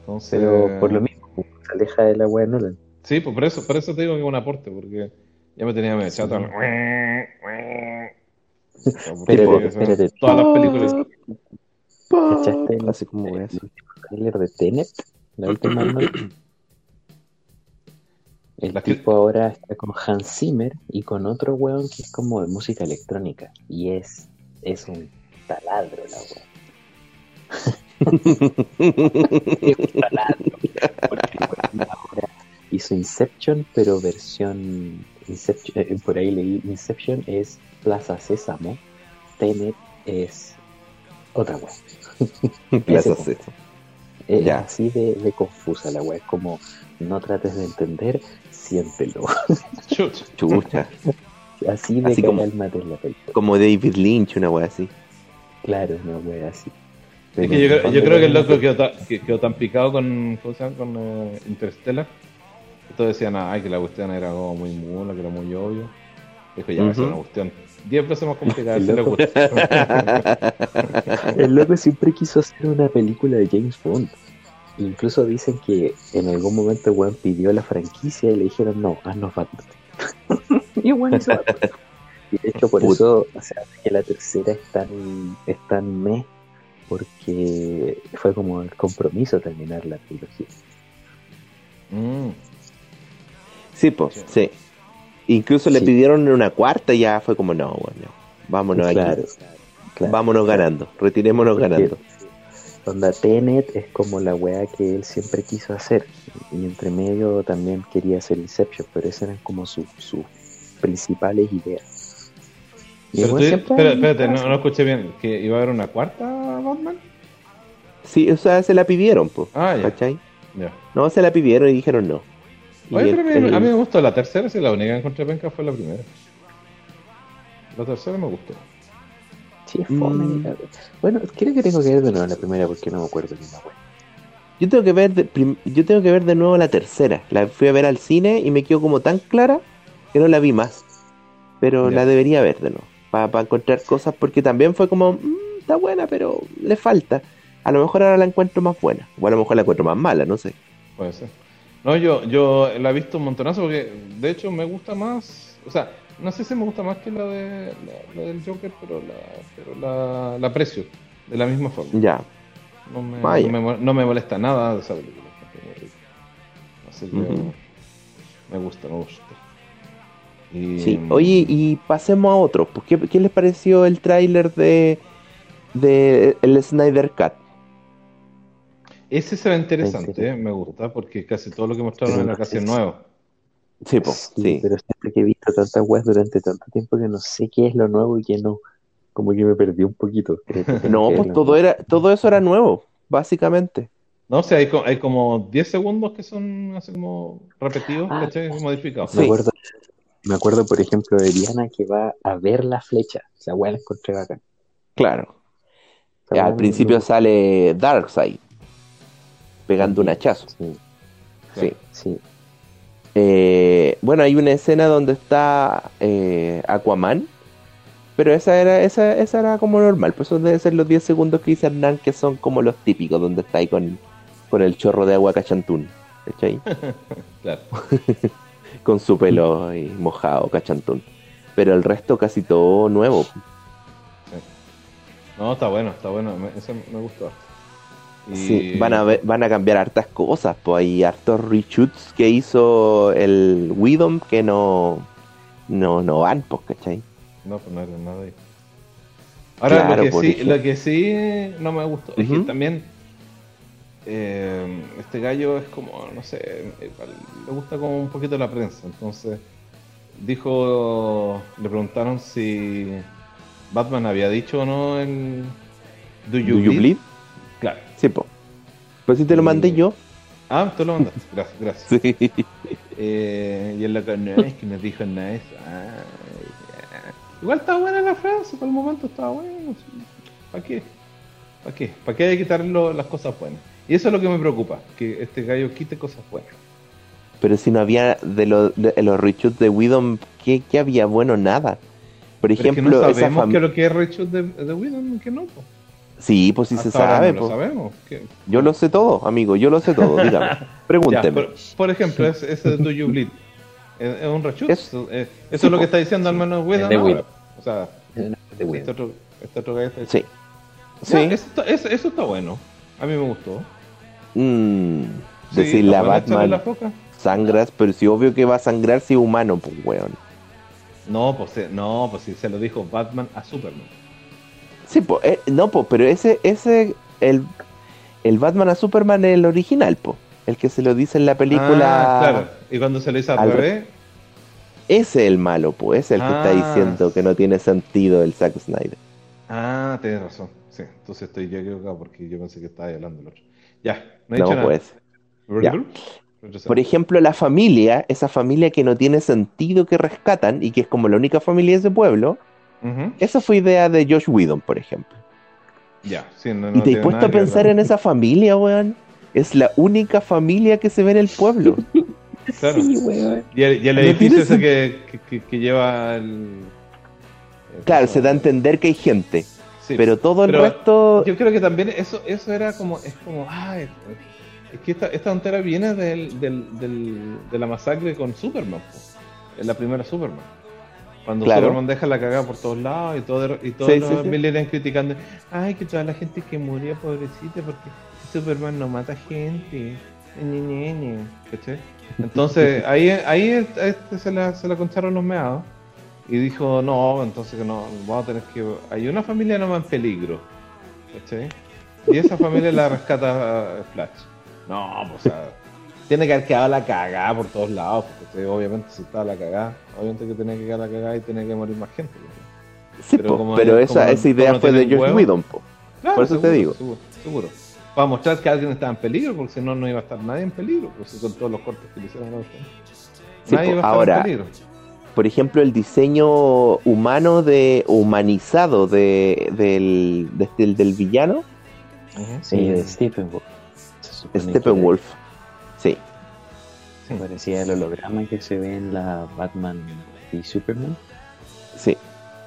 Entonces, Pero por lo mismo, pues, se aleja de la weá Nolan. Sí, pues por eso, por eso te digo que es un aporte, porque ya me tenía medio chato. Espérate, espérate. Todas las películas. ¿Cachaste el, Así como el eso. último trailer de Tenet? La última. El tipo ahora está con Hans Zimmer y con otro weón que es como de música electrónica. Y es, es un taladro la weón. Es un taladro. Porque weón ahora hizo Inception, pero versión. Inception, eh, por ahí leí Inception es Plaza Sésamo. Tenet es otra weón. Plaza Sésamo. Es Ya. así de, de confusa la weá. Es como no trates de entender, siéntelo. Chucha. Chucha. Así de Así como- en la película. Como David Lynch, una wea así. Claro, una weá así. Es que yo, creo- yo creo que el loco quedó, quedó tan picado con, con eh, Interstellar. Todos decían, ay, que la cuestión era como muy mula, que era muy obvio. Dijo, ya, a ser Ujú. una cuestión 10 veces más complicada. El loco. gusta. El loco siempre quiso hacer una película de James Bond. Incluso dicen que en algún momento weón pidió la franquicia y le dijeron, no, haznos Batman. y weón hizo Batman. Y de hecho por Puta. eso, o sea, que la tercera es tan, es tan meh, porque fue como el compromiso terminar la trilogía. Mm. Sí, pues, sí. Incluso le pidieron una cuarta y ya fue como, no, bueno, vámonos claro, aquí. claro. Vámonos ganando, retirémonos Porque ganando. Onda Tenet es como la weá que él siempre quiso hacer. Y entre medio también quería hacer Inception, pero esas eran como sus sus principales ideas. Y Pero tú, espera, espérate, no, no escuché bien. ¿Que iba a haber una cuarta Batman? Sí, o sea, se la pidieron, pues, Ah, ya. ¿cachai? ya. No, se la pidieron y dijeron no. Oye, pero a mí, el- a mí me gustó la tercera, si la única que encontré penca fue la primera. La tercera me gustó. Sí, es fome, Mm. Bueno, creo que tengo que ver de nuevo la primera porque no me acuerdo ni la weá. Yo tengo que ver de, prim- yo tengo que ver de nuevo la tercera. La fui a ver al cine y me quedó como tan clara que no la vi más. Pero la debería ver de nuevo. Para encontrar cosas, porque también fue como, "Mm, está buena, pero le falta. A lo mejor ahora la encuentro más buena. O a lo mejor la encuentro más mala, no sé. Puede ser. No, yo, yo la he visto un montonazo porque de hecho me gusta más. O sea, no sé si me gusta más que la, de, la, la del Joker, pero la, pero la, la aprecio de la misma forma. Ya. No me, no, me, mo- no me molesta nada de esa película. Así que me gusta, me gusta. Y, Sí. Oye, y pasemos a otro. Pues, ¿qué, qué les pareció el tráiler de, de el Snyder Cut? Ese se ve interesante, Sí, sí. eh, me gusta, porque casi todo lo que mostraron Pero era no casi si- nuevo. Sí, pues, Sí, sí. pero siempre que he visto tantas weas durante tanto tiempo que no sé qué es lo nuevo y qué no. Como que me perdí un poquito. No, pues todo era, todo eso era nuevo, básicamente. No, o sea, hay, co- hay como 10 segundos que son así como repetidos, Ah. ¿cachai? Modificados. Me Sí. acuerdo, me acuerdo, por ejemplo, de Diana que va a ver la flecha. Esa weá la encontré bacán. Claro. Al me- principio me- sale Darkseid pegando un hachazo. Sí, Sí. sí. Eh, bueno, hay una escena donde está eh, Aquaman, pero esa era, esa, esa era como normal, pues eso debe ser los 10 segundos que dice Hernán que son como los típicos, donde está ahí con, con el chorro de agua cachantún, ¿cachai? Claro. con su pelo ahí mojado, cachantún. Pero el resto casi todo nuevo. No, está bueno, está bueno. Me, ese me gustó. Y- Sí, van a ver- van a cambiar hartas cosas, pues hay hartos reshoots que hizo el Widom que no no no van, pues, ¿cachai? No, pues no era nada ahí. Ahora, Claro, lo, que sí, lo que sí no me gustó es que también eh, este gallo es como, no sé, le gusta como un poquito la prensa. Entonces, dijo, le preguntaron si Batman había dicho o no el Do You, Do you Bleed? Sí, pues. Pues si te lo Y- mandé yo. Ah, tú lo mandaste. Gracias, gracias. Sí. Eh, y él lo no, es que nos dijo eso. Ah. Igual está buena la frase, por el momento estaba bueno. ¿Para qué? ¿Para qué? ¿Para qué hay que quitar las cosas buenas? Y eso es lo que me preocupa, que este gallo quite cosas buenas. Pero si no había de, lo- de los reshoots de Widom, ¿qué, qué había bueno? Nada. Por Pero es que ejemplo, no esa sabemos fam- que lo que es reshoot de, de Whedon, que no. po. Sí, pues sí se Hasta sabe. no lo pues. sabemos. que- Yo lo sé todo, amigo, yo lo sé todo, dígame. Ya, Pregúnteme. por, por ejemplo, ese, ese de Do You Bleed. ¿Es, es un? Es- eso eh, eso sí, es lo que está diciendo al menos Whedon. Whedon. O sea, este otro, este otro gallo está Sí. diciendo. Ya, Sí. Eso, está- eso- eso está bueno. A mí me gustó. Mm, Sí, Batman, la foca. sangras, pero si obvio que va a sangrar si es humano, pues weón. No, pues se- no, pues si se lo dijo Batman a Superman. Sí, pues, eh, no, pues, pero ese, ese, el, el Batman a Superman es el original, pues. El que se lo dice en la película. Ah, claro. Y cuando se lo hizo al, al revés, Ese es el malo, pues. Ese es el que está Ah. diciendo que no tiene sentido el Zack Snyder. Ah, tienes razón. Sí, entonces estoy yo equivocado porque yo pensé que estaba hablando del otro. Ya, no he No, dicho nada. pues. Ya. Por ejemplo, la familia, esa familia que no tiene sentido que rescatan y que es como la única familia de ese pueblo, Esa fue idea de Josh Whedon, por ejemplo. Ya, sí, no, y no te tiene has puesto a pensar en esa familia, weón. Es la única familia que se ve en el pueblo. Claro. Sí, weón. Y el, y edificio ese que, que, que- que lleva el. Claro, se da a entender que hay gente, Sí, pero todo el Pero resto... Yo creo que también eso eso era como. Es como. ay, es que esta, esta tontera viene del, del, del- de la masacre con Superman. po. En la primera Superman. Cuando Claro. Superman deja la cagada por todos lados y, todo, y todos Sí, los sí, sí. criticando. Ay, que toda la gente que murió, pobrecita, porque Superman no mata gente. ¿Cachai? Entonces ahí, ahí este se, la, se la concharon los meados. Y dijo, no, entonces que no, vamos a tener que... Hay una familia nomás en peligro. ¿Cachai? Y esa familia la rescata eh, Flash. No, pues, o sea, tiene que haber quedado la cagada por todos lados. Porque obviamente si estaba la cagada, obviamente que tenía que quedar la cagada y tenía que morir más gente. Sí, pero po, como- pero esa, como- esa idea fue de Josh huevo. Whedon, po. Claro, Por eso te digo. Seguro, seguro. Para mostrar que alguien estaba en peligro, porque si no, no iba a estar nadie en peligro. Pues con todos los cortes que le hicieron a. Sí, Nadie po, iba a estar ahora, en peligro. por ejemplo, el diseño humano de humanizado de, del, de- del, del villano, Ujú. Sí, Eh, de Steppenwolf. Steppenwolf. Sí, Sí. Parecía el holograma que se ve en la Batman y Superman. sí.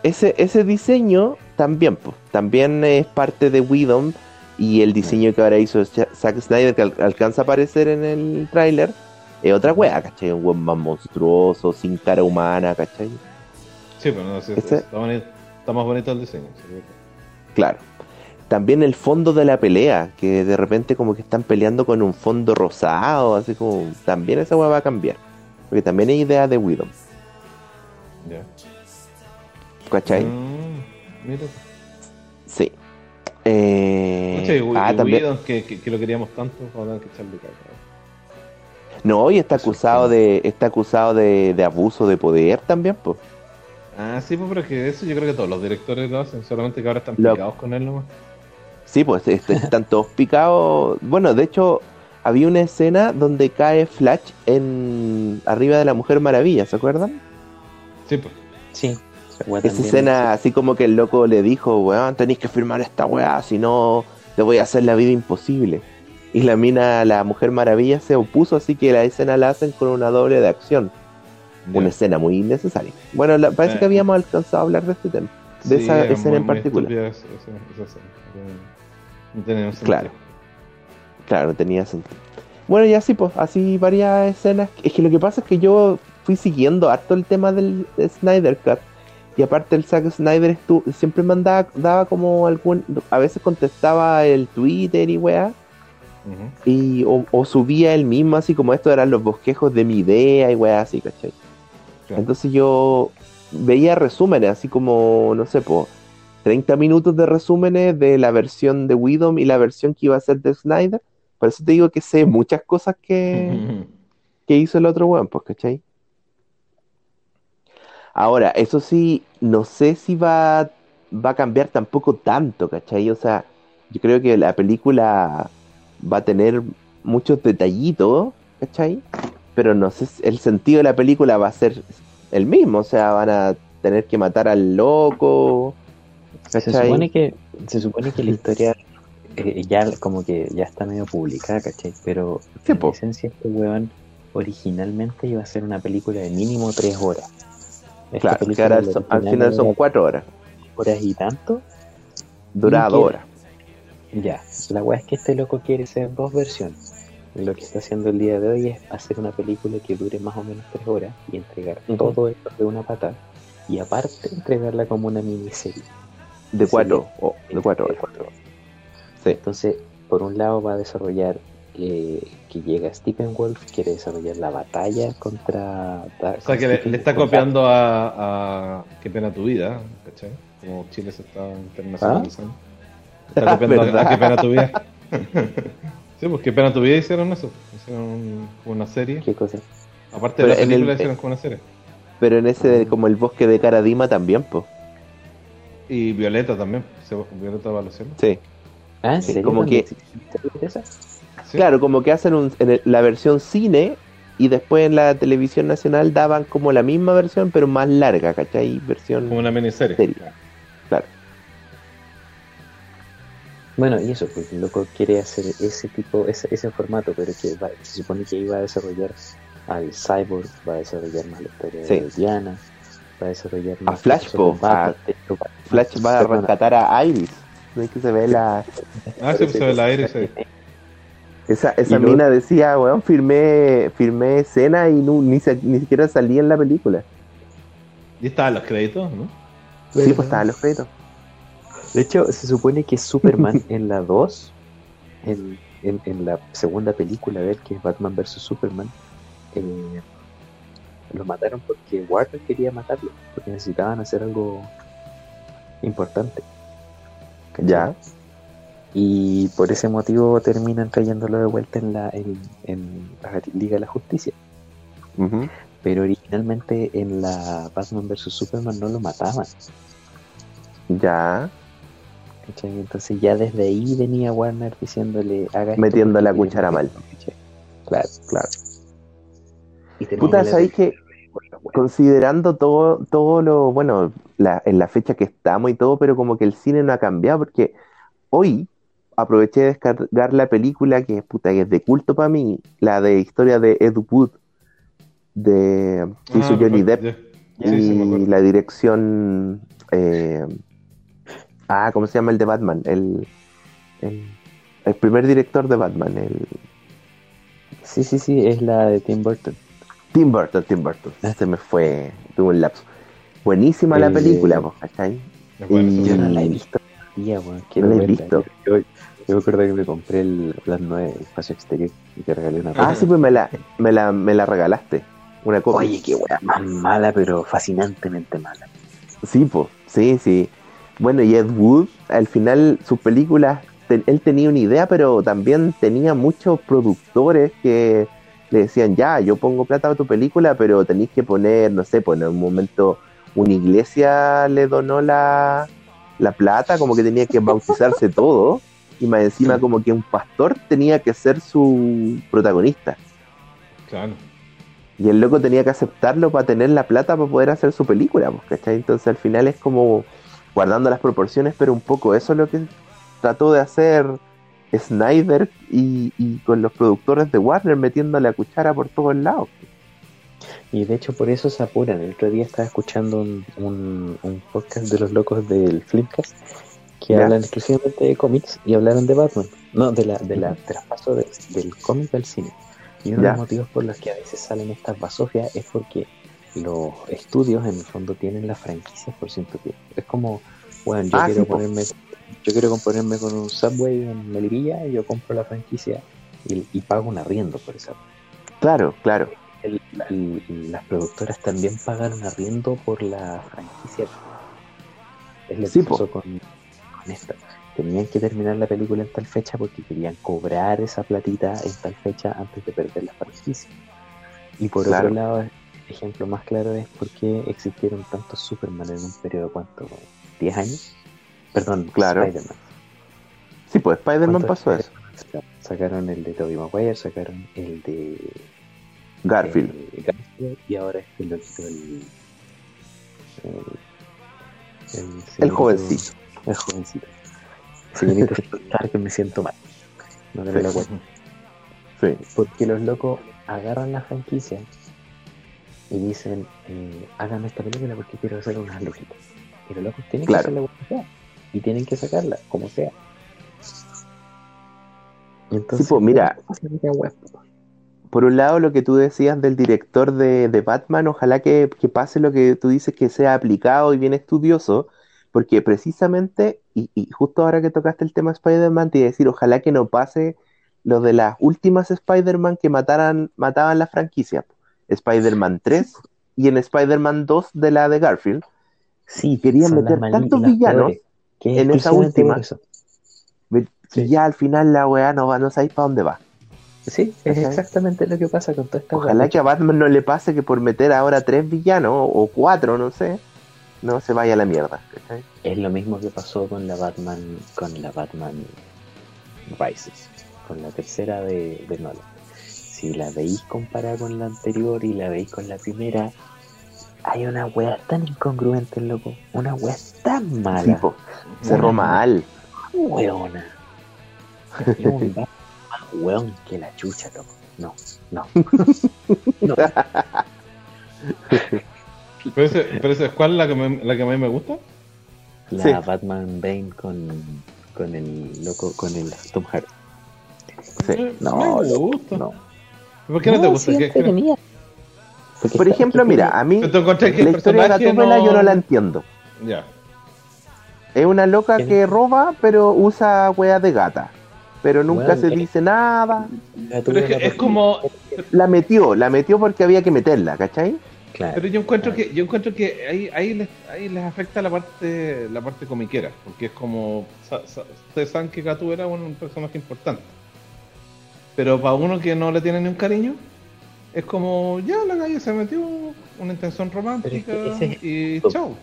Ese, ese diseño también, po, también es parte de Whedon y el diseño que ahora hizo Zack Snyder que al- alcanza a aparecer en el tráiler es otra wea, ¿cachai? Un weón más monstruoso, sin cara humana, ¿cachai? Sí, pero no sé, Este- está, bonito- está más bonito el diseño. sí. Claro. También el fondo de la pelea, que de repente como que están peleando con un fondo rosado, así como... También esa weá va a cambiar. Porque también hay idea de Widom, Ya. ¿cachai? Mm, mira. Sí. Eh, ah, también... Que, que, que lo queríamos tanto, vamos a tener que echarle caca. No, y está acusado de está acusado de, de abuso de poder también, pues. Ah, sí, pues, pero es que eso yo creo que todos los directores lo hacen, solamente que ahora están Lo- picados con él nomás. Sí, pues est- están todos picados. Bueno, de hecho, había una escena donde cae Flash en arriba de la Mujer Maravilla, ¿se acuerdan? Sí, pues. Sí. esa escena, así como que el loco le dijo, weón, tenéis que firmar esta weá, si no, te voy a hacer la vida imposible. Y la mina, la Mujer Maravilla, se opuso, así que la escena la hacen con una doble de acción. Una escena muy innecesaria. Bueno, la- parece Eh. que habíamos alcanzado a hablar de este tema. de esa escena muy- en particular. estúpida esa- esa- esa escena. No tenía sentido. Claro. Claro, no tenía sentido. Bueno, y así, pues, así varias escenas. Es que lo que pasa es que yo fui siguiendo harto el tema del Snyder Cut. Y aparte el Zack Snyder estu- siempre mandaba, daba como algún, a veces contestaba el Twitter y weá, y, o, o subía él mismo, así como estos eran los bosquejos de mi idea y weá, así, ¿cachai? Claro. Entonces yo veía resúmenes, así como, no sé, po, 30 minutos de resúmenes de la versión de Widom y la versión que iba a ser de Snyder. Por eso te digo que sé muchas cosas que, que hizo el otro weón, pues, ¿cachai? Ahora, eso sí, no sé si va, va a cambiar tampoco tanto, ¿cachai? O sea, yo creo que la película va a tener muchos detallitos, ¿cachai? Pero no sé si el sentido de la película va a ser el mismo, o sea, van a tener que matar al loco, Se supone que se supone que la historia eh, ya como que ya está medio publicada, ¿cachai? Pero Sí, en esencia este weón originalmente iba a ser una película de mínimo tres horas. Esta Claro, que ahora al son- al original final son cuatro horas. horas y tanto. Duraba horas. Ya, la weá es que este loco quiere hacer dos versiones. Lo que está haciendo el día de hoy es hacer una película que dure más o menos tres horas y entregar todo esto de una patada. Y aparte entregarla como una miniserie. De Sí, cuatro, o- de cuatro de cuatro. Sí. Entonces, por un lado va a desarrollar eh, que llega Stephen Wolf, quiere desarrollar la batalla contra... O sea que le, le está copiando a, a Qué pena tu vida, ¿cachai? Como Chile se está internacionalizando. Está copiando a, ¿Verdad? a Qué pena tu vida. sí, pues Qué pena tu vida hicieron eso. Hicieron un- una serie. ¿Qué cosa? Aparte de Pero la en película, el- hicieron como una serie. Pero en ese, de- como el bosque de Caradima también, pues. Y Violeta también. se- Violeta Valuceno. Sí. Ah, ¿en Sí, serio? como ¿También que-? Sí. Claro, como que hacen un- en el- la versión cine y después en la televisión nacional daban como la misma versión, pero más larga, ¿cachai? Versión Como una miniserie. serie. Claro. Bueno, y eso, pues el loco quiere hacer ese tipo, ese, ese formato, pero que va- se supone que iba a desarrollar al Cyborg, va a desarrollar más la historia Sí. de Diana, va a desarrollar más Flash, po, a- va- Flash va a rescatar a Iris. ¿Ves que se ve la... Ah, sí, pues se ve el aire. sí. Esa, esa luego- mina decía, weón, firmé, firmé escena y no- ni, se- ni siquiera salía en la película. Y estaban los créditos, ¿no? Sí, pues estaban los créditos. De hecho, se supone que Superman en la 2, en, en, en la segunda película de él, que es Batman vs. Superman, eh, lo mataron porque Warner quería matarlo, porque necesitaban hacer algo importante. ¿cachai? Ya. Y por ese motivo terminan trayéndolo de vuelta en la, en, en la Liga de la Justicia. Pero originalmente en la Batman vs. Superman no lo mataban. Ya. ¿cachai? Entonces ya desde ahí venía Warner diciéndole haga esto Metiendo la cuchara mal. Claro, claro. Y Puta, ¿sabéis que considerando todo, todo lo, bueno, la, en la fecha que estamos y todo, pero como que el cine no ha cambiado, porque hoy aproveché de descargar la película que, puta, que es de culto para mí, la de historia de Ed Wood, de que hizo Ah, Johnny Depp. Sí, y la dirección, eh, ah, ¿cómo se llama el de Batman? El, el, el primer director de Batman, el Sí, sí, sí, es la de Tim Burton. Tim Burton, Tim Burton, se me fue, tuvo un lapso. Buenísima la Eh, película, pues, ¿cachai? Bueno, y- Yo no la he visto todavía, weón. Quiero ¿No la he visto? Yo, yo me acuerdo que me compré el Plan 9 Espacio Exterior y te regalé una Ah, sí, pues me la, me la, me la regalaste. Una copia. Oye, qué weá más mala, pero fascinantemente mala. Sí, pues, sí, sí. Bueno, y Ed Wood, al final, sus películas, él tenía una idea, pero también tenía muchos productores que le decían, ya, yo pongo plata a tu película, pero tenéis que poner, no sé, pues en un momento una iglesia le donó la, la plata, como que tenía que bautizarse todo, y más encima como que un pastor tenía que ser su protagonista. Claro. Y el loco tenía que aceptarlo para tener la plata para poder hacer su película, pues, ¿cachai? Entonces al final es como guardando las proporciones, pero un poco eso es lo que trató de hacer Snyder y, y con los productores de Warner metiendo la cuchara por todos lados. Y de hecho por eso se apuran. El otro día estaba escuchando un, un, un podcast de los locos del Flipcast que Ya. hablan exclusivamente de cómics y hablaron de Batman. No, de la, de la traspaso de- del cómic al cine. Y uno de los motivos por los que a veces salen estas basofias es porque los estudios en el fondo tienen las franquicias por cierto tiempo. Es como, bueno, yo Ah, quiero sí, ponerme yo quiero ponerme con un Subway en Melipilla y yo compro la franquicia y, y pago un arriendo por esa Claro, claro. el- el- las productoras también pagan un arriendo por la franquicia. Es lo Sí, que pasó con, con esta. Tenían que terminar la película en tal fecha porque querían cobrar esa platita en tal fecha antes de perder la franquicia. Y por Claro. otro lado, el ejemplo más claro es por qué existieron tantos Superman en un periodo, ¿cuánto? ¿10 años? Perdón, Claro. Spider-Man. Sí, pues Spider-Man ¿Cuántos pasó eso. Sacaron el de Tobey Maguire, sacaron el de Garfield. eh, Garfield, y ahora lo quitó el. El, el, El jovencito. El jovencito. Señorito Stark, me siento mal. No te lo cuento. Sí. Porque los locos agarran la franquicia y dicen, eh, háganme esta película porque quiero hacer unas lujitas. Y los locos tienen Claro. que hacerla como sea. Y tienen que sacarla, como sea. Entonces, Sí, pues, mira. Por un lado, lo que tú decías del director de, de Batman, ojalá que, que pase lo que tú dices, que sea aplicado y bien estudioso, porque precisamente, y, y justo ahora que tocaste el tema Spider-Man, te iba a decir, ojalá que no pase lo de las últimas Spider-Man que mataran, mataban la franquicia. Spider-Man 3 y en Spider-Man 2 de la de Garfield. Sí, Querían meter tantos villanos peores, en esa última. Y Sí. ya al final la weá no va, no sabéis para dónde va. Sí, es exactamente lo que pasa con toda esta Ojalá que a Batman no le pase que por meter ahora tres villanos o cuatro, no sé, no se vaya a la mierda. Es lo mismo que pasó con la Batman, con la Batman Rises, con la tercera de, de Nolan. Si la veis comparada con la anterior y la veis con la primera, hay una wea tan incongruente, loco. Una wea tan mala. Sí, cerró mal. Un Batman más weón que la chucha, loco. No, no. no. Pero, ese, pero ese, ¿cuál es la que, me, la que más me gusta? La Sí. Batman Bane con, con el loco, con el Tom Hardy. Sí. Eh, No, a mí me gusta. no. ¿Por qué no, te gusta? sí, ¿Qué- qué- Por está- ejemplo, mira, tiene- a mí ¿Tú encontrás que el la historia de personaje Gatúbela no- yo no la entiendo. Ya. Es una loca ¿Quién? que roba, pero usa weas de gata. Pero nunca se eh. dice nada. Pero es que es porque- como- La metió, la metió porque había que meterla, ¿cachai? Claro. Pero yo encuentro que yo encuentro que ahí, ahí, les, ahí les afecta la parte la parte comiquera, porque es como sa- sa- ustedes saben que Gatu era un personaje importante. Pero para uno que no le tiene ni un cariño, es como ya la calle se metió una intención romántica Pero es que ese y chao.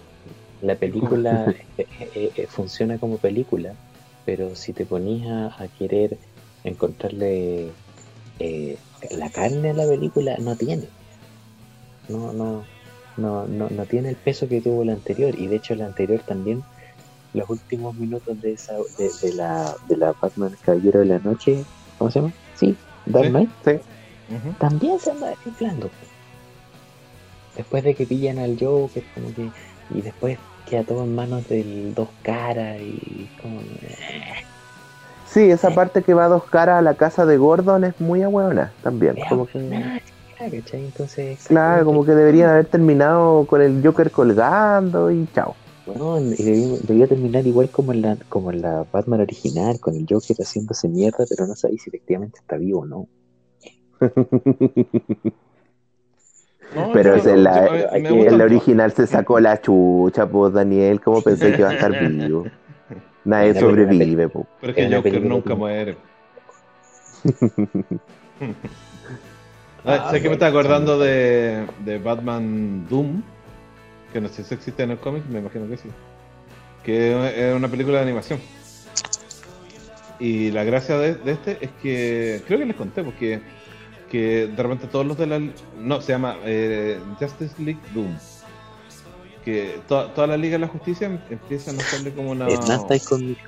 La película eh, eh, eh, funciona como película, pero si te ponías a, a querer encontrarle eh, la carne a la película, no tiene. No, no, no, no, no tiene el peso que tuvo la anterior. Y de hecho la anterior también, los últimos minutos de esa de, de la, de la Batman Caballero de la Noche, ¿cómo se llama? Sí, Dark Sí. Knight, también se anda desinflando. Después de que pillan al Joker, como que. Y después queda todo en manos del dos caras y como. eh, Sí, esa parte que va dos caras a la casa de Gordon es muy ahueona también. es Como que, nada, ¿cachai? Entonces. claro, como que deberían haber terminado con el Joker colgando y chao. No, y debió, debió terminar igual como en la, como en la Batman original, con el Joker haciéndose mierda, pero no sabéis si efectivamente está vivo o no. No, Pero es en la, me el- original se sacó la chucha, pues Daniel, ¿cómo pensé que iba a estar vivo? Nadie sobrevive, pues. Pero es que Joker nunca muere. Ah, Ah, sé que me está acordando de, de Batman Doom, que no sé si existe en el cómic, me imagino que sí. Que es una película de animación. Y la gracia de, de este es que, creo que les conté, porque que de repente todos los de la... No, se llama eh, Justice League Doom. Que to- toda la Liga de la Justicia em- empiezan a hacerle como una... ¿estáis conmigo?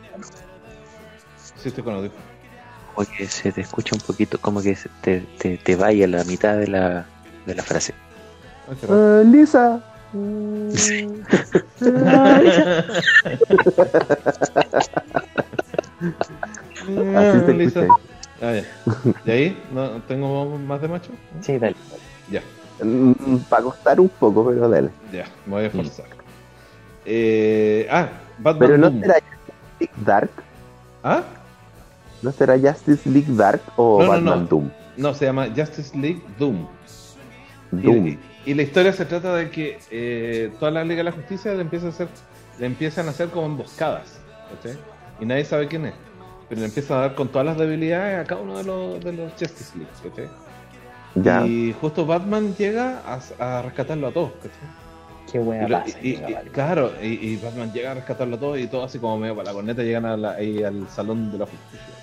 Sí, estoy con audio. Como que se te escucha un poquito, como que se te, te, te vaya la mitad de la, de la frase. Eh, Lisa. Así se Lisa. escucha. Ah, ya. ¿Y ahí? ¿No tengo más de macho? Sí, dale. Ya, Para costar un poco, pero dale. ya, me voy a esforzar. Eh, ah, Batman Pero no será Justice League Dark. ¿Ah? ¿No será Justice League Dark o No, no, Batman no. Doom? No, se llama Justice League Doom. Doom. Y, y la historia se trata de que eh, toda la Liga de la Justicia le, empieza a hacer, le empiezan a hacer como emboscadas. ¿cachai? Y nadie sabe quién es. Pero le empiezan a dar con todas las debilidades a cada uno de los, de los Justice League. ¿cachai? Ya. Y justo Batman llega a, a rescatarlo a todos. ¿cachai? Qué wea Y pasa. claro, y, y Batman llega a rescatarlo todo y todo así como medio para la corneta llegan a la- ahí al salón de la justicia.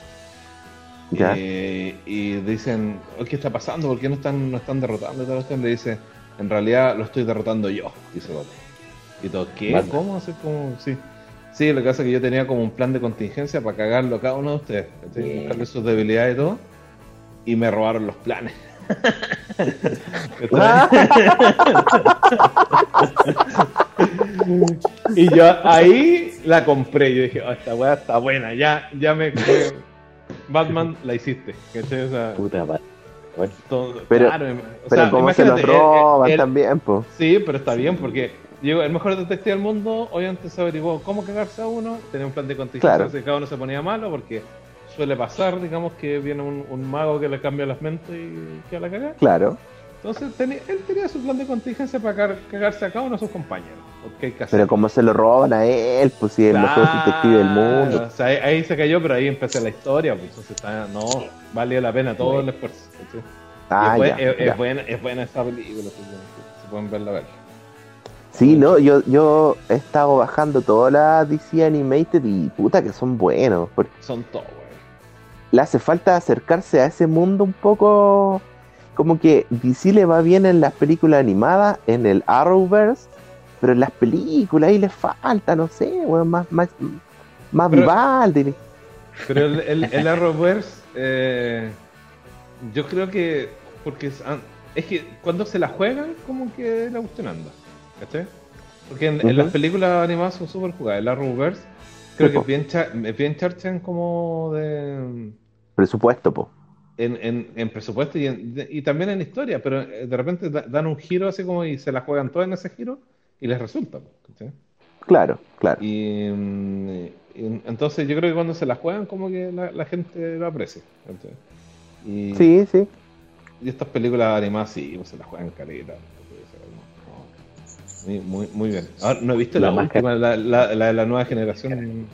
Ya. Eh, y dicen, "Oh, ¿qué está pasando? ¿Por qué no están, no están derrotando? Y le dice, en realidad lo estoy derrotando yo, dice Batman. Y todo, ¿qué? Batman. ¿Cómo? Así como, sí. Sí, lo que pasa es que yo tenía como un plan de contingencia para cagarlo a cada uno de ustedes. Bien. Buscarle sus debilidades y todo. Y me robaron los planes. y yo ahí la compré. Yo dije, "Oh, esta weá está buena. Ya, ya me. Batman la hiciste. ¿cachai? O sea, Puta madre. Bueno, todo- Pero- claro, o Pero sea, como se los imagínate, roban el- el- también, pues. Sí, pero está bien porque digo, el mejor detective del mundo obviamente se averiguó cómo cagarse a uno, tenía un plan de contingencia Claro. si cada uno se ponía malo porque suele pasar, digamos, que viene un, un mago que le cambia las mentes y queda la cagada. Claro. Entonces tenía- él tenía su plan de contingencia para cagar- cagarse a cada uno de sus compañeros. porque que. Pero como se lo roban a él, pues si es el mejor detective del mundo. O sea, ahí, ahí se cayó, pero ahí empecé la historia. Pues, entonces está, no, vale la pena todo el esfuerzo. Ah, es, buen- ya, es- es ya. buena, es buena esta película, si pueden verla ver. Sí, no, yo, yo he estado bajando todas las DC Animated y puta que son buenos. Porque Son todos, güey. le hace falta acercarse a ese mundo un poco. Como que DC le va bien en las películas animadas, en el Arrowverse, pero en las películas ahí le falta, no sé, weón, más, más, más Pero- Vivaldi. Pero el, el, el Arrowverse, eh, yo creo que. Porque es, es que cuando se la juegan, como que la cuestión anda. ¿Cachai? Porque en, las películas animadas son súper jugadas. El Arrowverse, creo Sí, que es bien, cha- es bien charchan como de. Presupuesto, po. En, en, en presupuesto y, en- de- y también en historia, pero eh, de repente da- dan un giro así como y se la juegan todas en ese giro y les resulta. ¿cachai? Claro, claro. Y, mm, y entonces yo creo que cuando se la juegan como que la, la gente lo aprecia. ¿cachai? Y, Sí, sí. y estas películas animadas sí, pues se las juegan caleta. Muy, muy, muy bien. Ahora, no he visto la, La última, la, la, la de la nueva generación.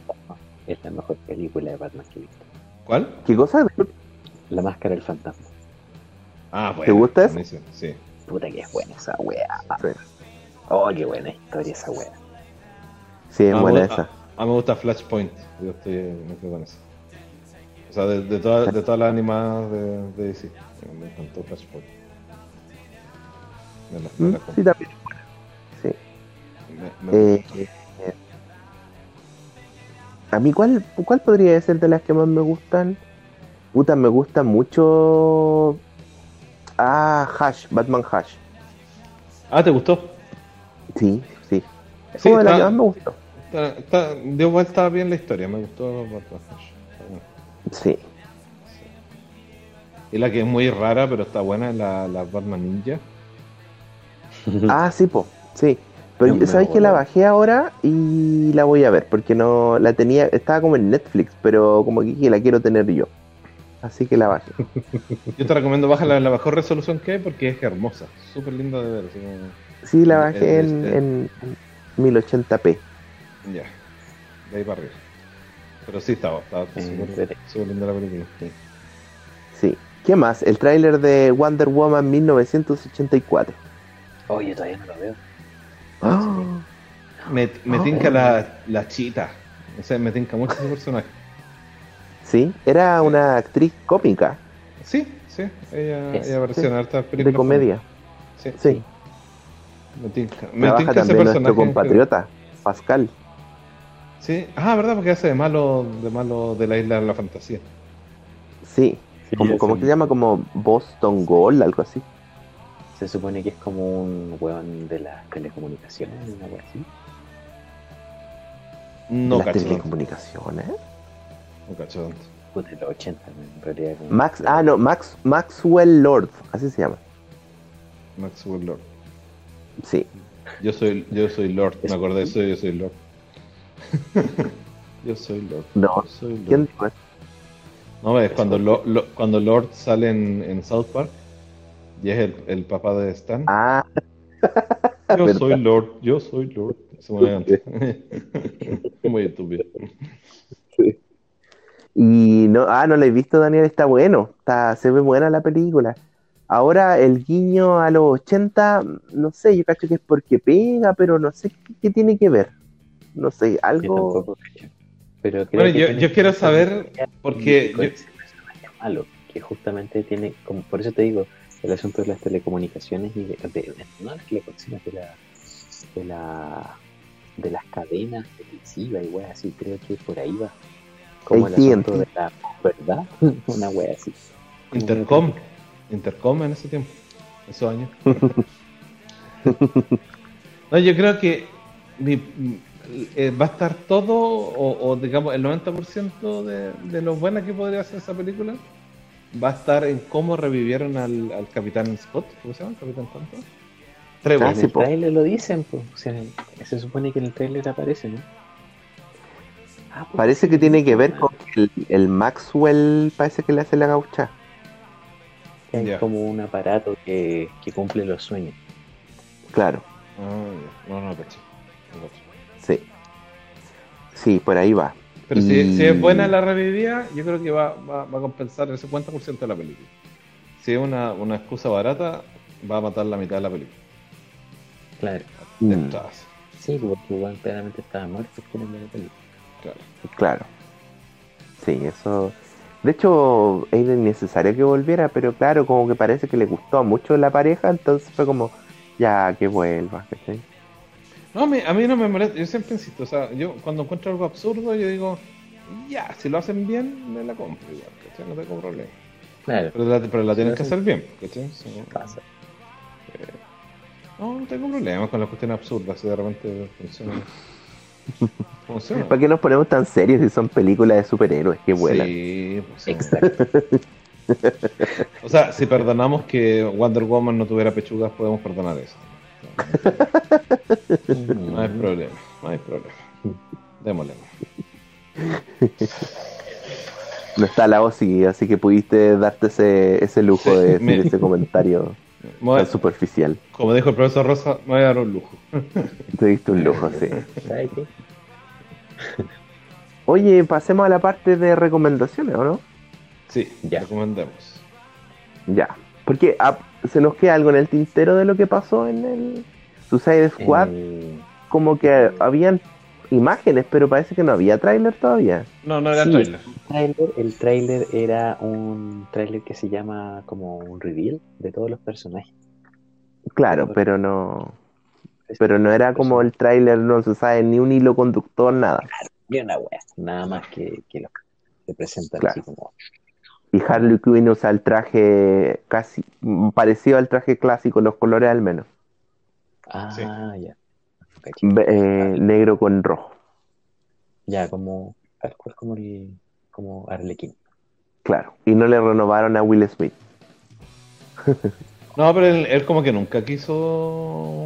es la mejor película de Batman que he visto. ¿Cuál? ¿Qué cosa? La máscara del fantasma. Ah, bueno. ¿Te gusta Sí. Puta que es buena esa wea. Sí. Oh, qué buena historia esa wea. Sí, es Ah, buena esa. A, a mí me gusta Flashpoint. Yo estoy me quedo con eso. O sea, de, de, todas- de todas las animadas de, de DC. Me encantó Flashpoint. Me Mm, la Sí, también. Me- me- Eh, eh, a mí, ¿cuál, ¿cuál podría ser de las que más me gustan? Puta, me gusta mucho. Ah, Hash, Batman Hash. Ah, ¿te gustó? Sí, sí. Es Sí, como de las está- que más me gustó. Está, está- dio vuelta bien la historia, me gustó Batman bueno. Sí. Y la que es muy rara, pero está buena, es la, la Batman Ninja. Ah, sí, po. Sí. Pero No sabéis que la bajé ahora y la voy a ver, porque no la tenía, estaba como en Netflix, pero como que la quiero tener yo. Así que la bajé. Yo te recomiendo bajarla en la mejor resolución que hay porque es hermosa, súper linda de ver. así como- Sí, la bajé en, este- en 1080p. Ya, de ahí para arriba. Pero sí estaba, estaba súper linda la película. sí. Sí. ¿Qué más? El tráiler de Wonder Woman 1984. Oh, yo todavía no lo veo. Ah, Me, me Ah, tinca la, la chita, o sea, me tinca mucho ese personaje. Sí, era una actriz cómica Sí, sí, ella, Es- ella apareció sí, en hartas de películas. comedia. Sí, Sí. me tinca. Me Trabaja tinca ese también nuestro personaje. compatriota, Pascal. Sí, ah, verdad, porque hace de malo, de malo de la isla de la fantasía. Sí. Sí, Como, como que se llama como Boston Gold, algo así. Se supone que es como un weón de las telecomunicaciones, una wea así. No Las telecomunicaciones. no cacho. Puta, de los 80, en realidad. como- Max, ah, no, Max, Maxwell Lord, así se llama. Maxwell Lord. Sí. Yo soy, yo soy Lord, me acordé de eso, yo soy Lord. yo soy Lord. No, yo soy Lord. ¿quién dijo eso? No, es cuando, Lo- Lo- cuando Lord sale en, en South Park y es el, el papá de Stan. Ah, yo verdad. soy Lord, yo soy Lord. Se. Muy estúpido. y no, ah, no la he visto, Daniel, está bueno. Está, se ve buena la película. Ahora el guiño a los 80, no sé, yo cacho que es porque pega, pero no sé qué, qué tiene que ver. No sé, Yo algo. cacho. Pero creo Bueno, que yo, yo quiero saber, porque yo- malo, que justamente tiene, como, por eso te digo, el asunto de las telecomunicaciones y de, de- de- no de las telecomunicaciones, de la, de la de las cadenas televisivas y weas así, creo que por ahí va. Como el asunto de la verdad, una wea así. Intercom. Intercom en ese tiempo. Esos años. no, yo creo que mi- eh, va a estar todo, o, o digamos el 90% de, de lo buena que podría ser esa película, va a estar en cómo revivieron al, al Capitán Scott. ¿Cómo se llama? ¿Capitán cuánto? Trevor. Ah, En el trailer lo dicen, pues. O sea, se supone que en el trailer aparece, ¿no? Ah, pues, Parece que tiene que ver con que el, el Maxwell parece que le hace la gaucha. Ya. como un aparato que, que cumple los sueños. Claro, Ah, ya. no, no, caché. No caché. sí. Sí, por ahí va. Pero si, si es buena la revivida, yo creo que va, va, va a compensar el 50% de la película. Si es una, una excusa barata, va a matar la mitad de la película. Claro. De Mm. Sí, porque igual claramente estaba muerto de la película. Claro. Claro. Sí, eso. De hecho, era innecesario que volviera, pero claro, como que parece que le gustó mucho la pareja, entonces fue como, ya, que vuelva, ¿cachai? No, a mí, a mí no me molesta, yo siempre insisto, o sea, yo cuando encuentro algo absurdo, yo digo, ya, si lo hacen bien, me la compro igual, ¿cachai? No tengo problema. Claro, Pero la, pero la tienen Sí, que hacer bien, ¿cachai? Si no- pasa. No, no tengo problema con las cuestiones absurdas, si de repente funciona. Funciona. ¿Para qué nos ponemos tan serios si son películas de superhéroes que vuelan? Sí, pues sí. Exacto. O sea, si perdonamos que Wonder Woman no tuviera pechugas, podemos perdonar eso. No hay problema, no hay problema. Démosle. No está la Ozzy, así que pudiste darte ese, ese lujo Sí, de decir me- ese comentario a- tan superficial. como dijo el profesor Rosa, me voy a dar un lujo. Te diste un lujo, sí. Oye, pasemos a la parte de recomendaciones, ¿o no? Sí, Ya. recomendemos. Ya. Porque ah, se nos queda algo en el tintero de lo que pasó en el Suicide Squad. El- Como que habían imágenes, pero parece que no había tráiler todavía. No, no era Sí. trailer. tráiler, el tráiler era un tráiler que se llama como un reveal de todos los personajes. Claro, pero no. Pero no era como el tráiler, no se sabe ni un hilo conductor, nada. Ni una wea, nada más que, que los se presentan Claro. así como Y Harley Quinn usa el traje casi parecido al traje clásico, los colores al menos. ah Sí. ya. Caché. Ve- eh, negro con rojo. Ya como como el como Arlequín. Claro. Y no le renovaron a Will Smith. No, pero él, él como que nunca quiso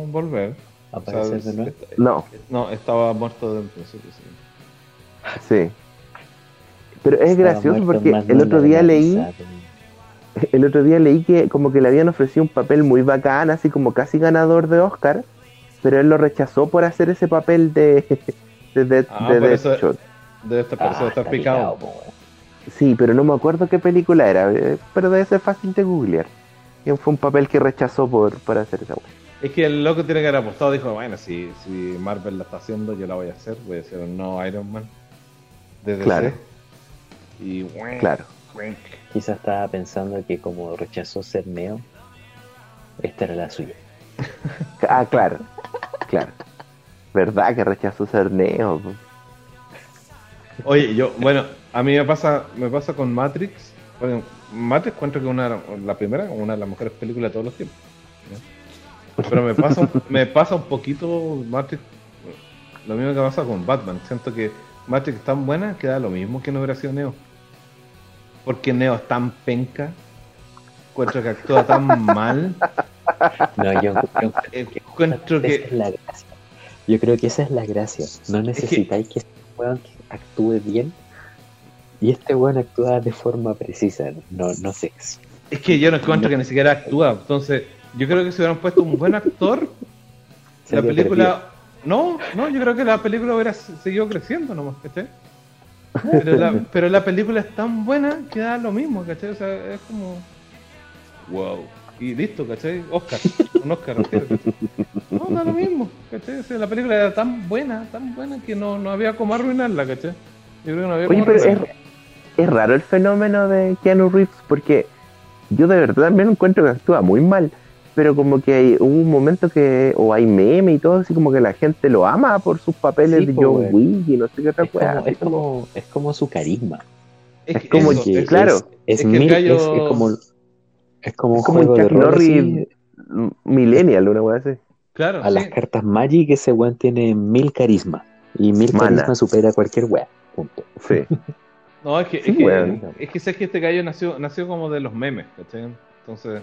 volver. O sea, Aparecer de nuevo. No, no, estaba muerto desde el principio. sí. sí. Pero es Estaba gracioso porque el de otro día leí, el otro día leí que como que le habían ofrecido un papel muy bacán, así como casi ganador de Oscar, pero él lo rechazó por hacer ese papel de de, Death- Ah, de Deathshot. Por eso Ah, está picado. Sí, pero no me acuerdo qué película era, eh, pero debe ser fácil de googlear. Y fue un papel que rechazó por, por hacer esa wea. Es que el loco tiene que haber apostado. Dijo, bueno, si, si Marvel la está haciendo, yo la voy a hacer. Voy a hacer un nuevo Iron Man. Desde Claro. Y bueno, Claro. Quizás estaba pensando que como rechazó ser Neo, esta era la suya. Ah, claro, claro. ¿Verdad que rechazó ser Neo? Oye, yo, bueno, a mí me pasa, me pasa con Matrix. Bueno, Matrix encuentro que una, la primera, una de las mejores películas de todos los tiempos. Pero me pasa, me pasa un poquito Matrix, lo mismo que pasa con Batman. Siento que Matrix es tan buena que da lo mismo que no hubiera sido Neo. Porque Neo es tan penca, encuentro que actúa tan mal, No, yo, encuentro esa que es la gracia. Yo creo que esa es la gracia. No necesitáis que este weón actúe bien. Y este weón actúa de forma precisa, no, no sé. Es que yo no encuentro que ni siquiera actúa. Entonces, yo creo que si hubieran puesto un buen actor, la película. No, no, yo creo que la película hubiera se- seguido creciendo nomás, ¿cachai? Pero la, pero la película es tan buena que da lo mismo, ¿cachai? O sea, es como. Wow. Y listo, ¿cachai? Oscar. Un Oscar. ¿cachai? No, da lo mismo, ¿cachai? O sea, la película era tan buena, tan buena que no, no había como arruinarla, ¿cachai? Yo creo que no había Oye, como pero es, es raro el fenómeno de Keanu Reeves porque yo de verdad también encuentro que actúa muy mal. Pero como que hay, hubo un momento que, o hay meme y todo, así como que la gente lo ama por sus papeles Sí, de John. Wick y no sé qué otra Es así es, como, es como su carisma. Es, es como eso, que- es- claro. Es, es Es mil- gallo- es, es como, es como un Es como un juego de Chuck rol Norris así, Millennial, una weá así. claro, A las sí. cartas Magic ese weón tiene mil carisma. Y mil Mana. carisma supera cualquier weá. Punto. Sí. No, es que, Sí, es, que es que sé que este gallo nació, nació como de los memes, ¿cachai? Entonces,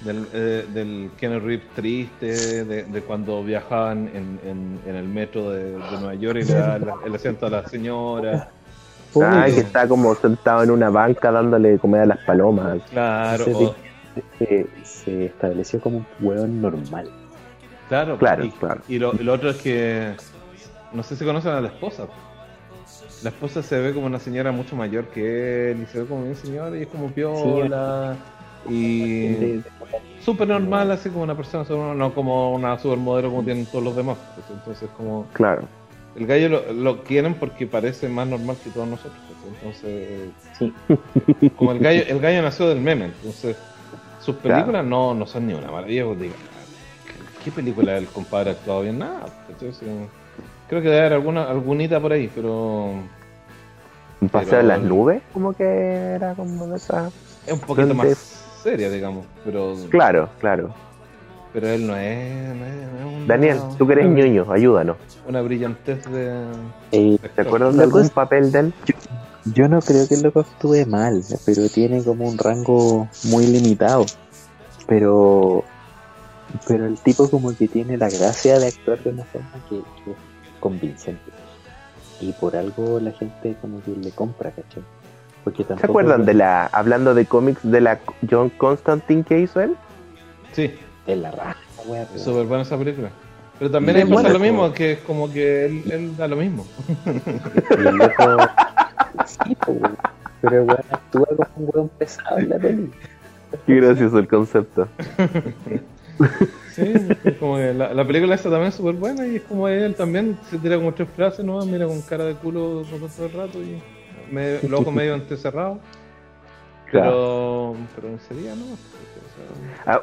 del, eh, del Reeves triste, de, de cuando viajaban en, en, en el metro de, de Nueva York y le da la- el asiento a la señora. Ah, Obvio. que está como sentado en una banca dándole de comer a las palomas. Claro, o- Se, se estableció como un weón normal. claro, Claro, y, claro. y lo, y lo otro es que no sé si conocen a la esposa. La esposa se ve como una señora mucho mayor que él y se ve como bien señora y es como piola y De- de- súper normal, así como una persona, no como una supermodelo como tienen todos los demás. pues, Entonces, como Claro. el gallo lo, lo quieren porque parece más normal que todos nosotros. pues, Entonces, Sí. como el gallo, el gallo nació del meme, entonces sus Claro. películas no, no son ni una maravilla. Pues, diga, ¿qué, película el compadre ha actuado bien? Nada. Entonces, eh, creo que debe haber alguna, algunita por ahí, pero Un paseo en las nubes, como que era como de esa. es un poquito más seria, digamos. Pero, Claro, claro. pero él no es. No es, no es una- Daniel, tú que eres una- ñoño, ayúdanos. Una brillantez de. Eh, ¿Te acuerdas de algún papel de él? yo no creo que el loco actúe mal, pero tiene como un rango muy limitado. Pero pero el tipo como que tiene la gracia de actuar de una forma que, que es convincente. Y por algo la gente como que le compra, ¿cachai? Porque ¿Se acuerdan de la, hablando de cómics, de la John Constantine que hizo él? Sí, de la raja, pero- súper buena esa película. Pero también le pasa lo mismo, como- que es como que él, él da lo mismo. Y el loco. sí, weón. pero weón actúa como un weón pesado en la peli. Qué gracioso el concepto. Sí, es como que la, la película esta también es súper buena y es como él también se tira como tres frases, ¿no? Mira con cara de culo todo el rato y me, los ojos medio entrecerrados. Pero, pero en serio, ¿no? Ah,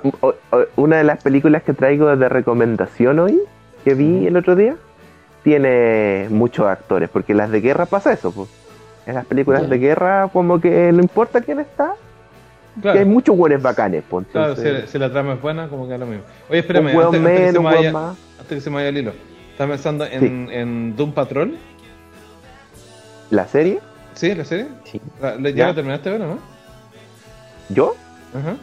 una de las películas que traigo de recomendación hoy, que vi el otro día, tiene muchos actores, porque las de guerra pasa eso, pues. En las películas de guerra, como que no importa quién está, que hay claro, muchos buenos bacanes, pues. claro si, si la trama es buena, como que es lo mismo. Oye, espérame, antes, antes que se me vaya, hueón más. antes que se me vaya el hilo. ¿Estás pensando en, en Doom Patrol? ¿La serie? ¿Sí? ¿La serie? Sí. La- la- ya Ya. la terminaste de ver, ¿no? ¿Yo? Ajá.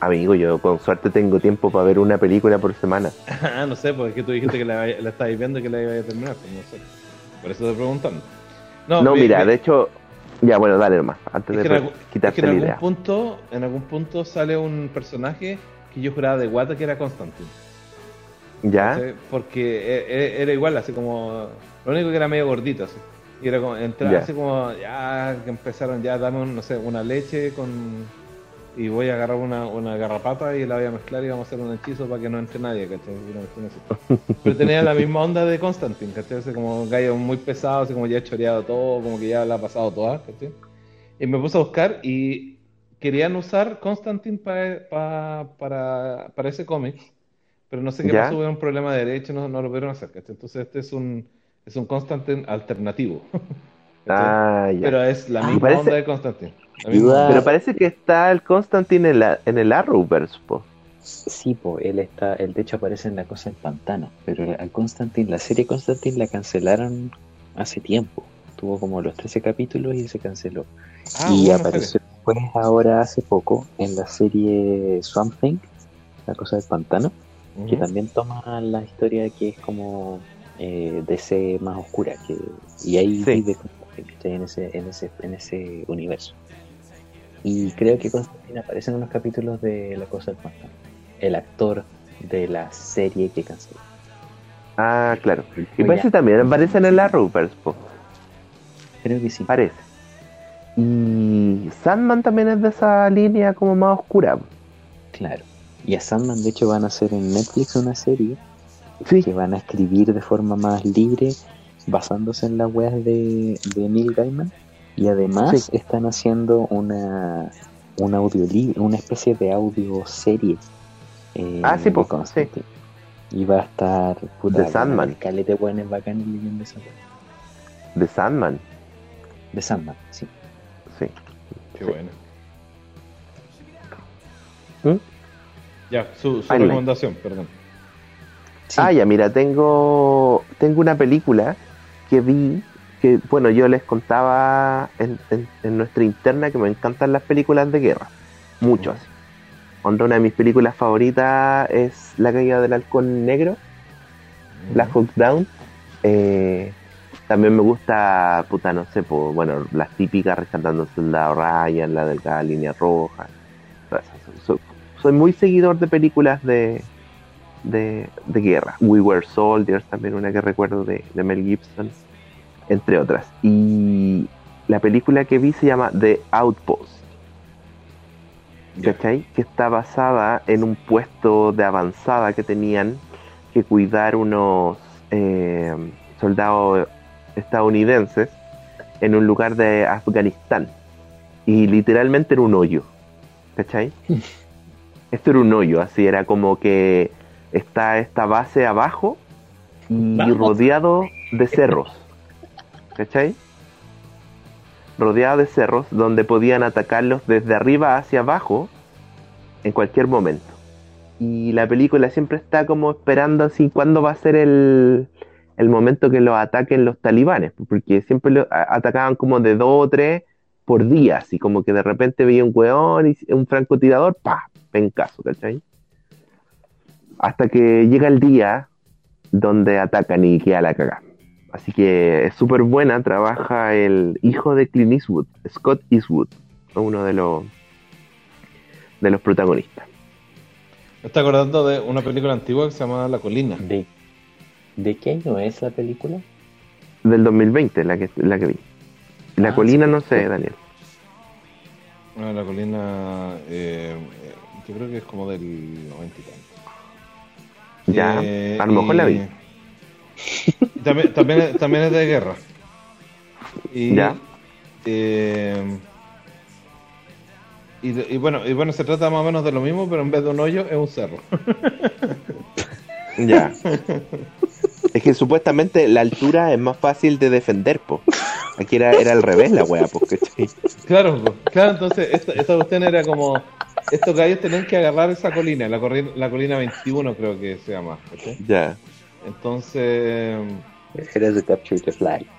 Amigo, yo con suerte tengo tiempo para ver una película por semana. Ah, no sé, porque tú dijiste que la, la estabas viendo y que la iba a terminar, pues no sé. Por eso te preguntando. No, mira, de hecho, ya bueno, dale nomás, antes es de que, algún, es quitarte que en la algún idea. punto, en algún punto sale un personaje que yo juraba de guata que era Constantine. ¿Ya? Porque e- e- era igual, así como. Lo único que era medio gordito, así. Y era como, entrar Ya. así como, ya que empezaron, ya dame, un, no sé, una leche con. Y voy a agarrar una, una garrapata y la voy a mezclar y vamos a hacer un hechizo para que no entre nadie, ¿cachai? Así. Pero tenía la misma onda de Constantine, ¿cachai? Así como un gallo muy pesado, así como ya choreado todo, como que ya la ha pasado toda, ¿cachai? Y me puse a buscar y querían usar Constantine pa- pa- para, para ese cómic, pero no sé qué ¿Ya? pasó, hubo un problema de derecho, no, no lo pudieron hacer, ¿cachai? Entonces este es un, es un Constantine alternativo. Ah, ya. Pero es la Ah, misma parece- onda de Constantine. misma. Pero parece que está el Constantine en, la, en el Arrowverse, po. Sí, po, él está, él de hecho aparece en la cosa del pantano, pero a Constantine, la serie Constantine la cancelaron hace tiempo. Tuvo como los 13 capítulos y se canceló. Ah, y buena apareció después ahora hace poco en la serie Swamp Thing, la cosa del pantano, que también toma la historia que es como eh, DC más oscura, que, y ahí Sí. vive en ese, en ese, en ese universo. Y creo que Constantine aparece en unos capítulos de La Cosa del Pantano, el actor de la serie que canceló. Ah, claro. Y parece también aparece en el Arrowverse, po. Creo que sí. Parece. Y Sandman también es de esa línea como más oscura. Claro. Y a Sandman, de hecho, van a hacer en Netflix una serie Sí. que van a escribir de forma más libre, basándose en las weas de, de Neil Gaiman. Y además Sí. están haciendo una, un audiolibro, una especie de audio serie eh, Ah, sí, y pues, Constantine. Y va a estar puta, The Sandman. Calete buenos bacanes leyendo esa wea. The Sandman. The Sandman, sí. Sí. Qué bueno. ¿Mm? Ya, su, su recomendación, perdón. Sí. Ah, ya, mira, tengo, tengo una película que vi, que bueno, yo les contaba en, en- en nuestra interna que me encantan las películas de guerra. Mucho así. Onda, una de mis películas favoritas es La caída del halcón negro, Black Hawk Down. Eh, también me gusta, puta, no sé, pues, bueno, las típicas Rescatando al Soldado Ryan, la delgada línea roja. Soy muy seguidor de películas de, de, de guerra. We Were Soldiers, también una que recuerdo de, de Mel Gibson, entre otras. Y la película que vi se llama The Outpost. ¿cachai? Que está basada en un puesto de avanzada que tenían que cuidar unos eh, soldados estadounidenses en un lugar de Afganistán. Y literalmente era un hoyo, ¿cachai? Esto era un hoyo, así era como que está esta base abajo y Vamos. rodeado de cerros, ¿cachai? rodeado de cerros donde podían atacarlos desde arriba hacia abajo en cualquier momento. Y la película siempre está como esperando así cuándo va a ser el, el momento que los ataquen los talibanes, porque siempre lo a- atacaban como de dos o tres por día, así como que de repente veía un weón y un francotirador, pa, pencazo, ¿cachai? Hasta que llega el día donde atacan y queda la cagada. Así que es súper buena, trabaja el hijo de Clint Eastwood, Scott Eastwood, uno de los de los protagonistas. Me está acordando de una película antigua que se llama La Colina. ¿De, ¿De qué año es la película? Del 2020, la que, la que vi. La Ah, colina, sí. no sé, Daniel. Ah, la Colina, eh, yo creo que es como del 90 y tanto. Ya, Eh, a lo mejor la vi. También, también, es- también es de guerra. Y, Ya. eh, y, y bueno, y bueno, se trata más o menos de lo mismo, pero en vez de un hoyo es un cerro. Ya. es que supuestamente la altura es más fácil de defender, po. Aquí era, era al revés la wea, po, ¿cachai? Claro, po. claro, entonces esta, esta cuestión era como, estos gallos tenían que agarrar esa colina, la, corri- la colina 21 creo que se llama. Ya. Entonces, Era de Capture the Flag.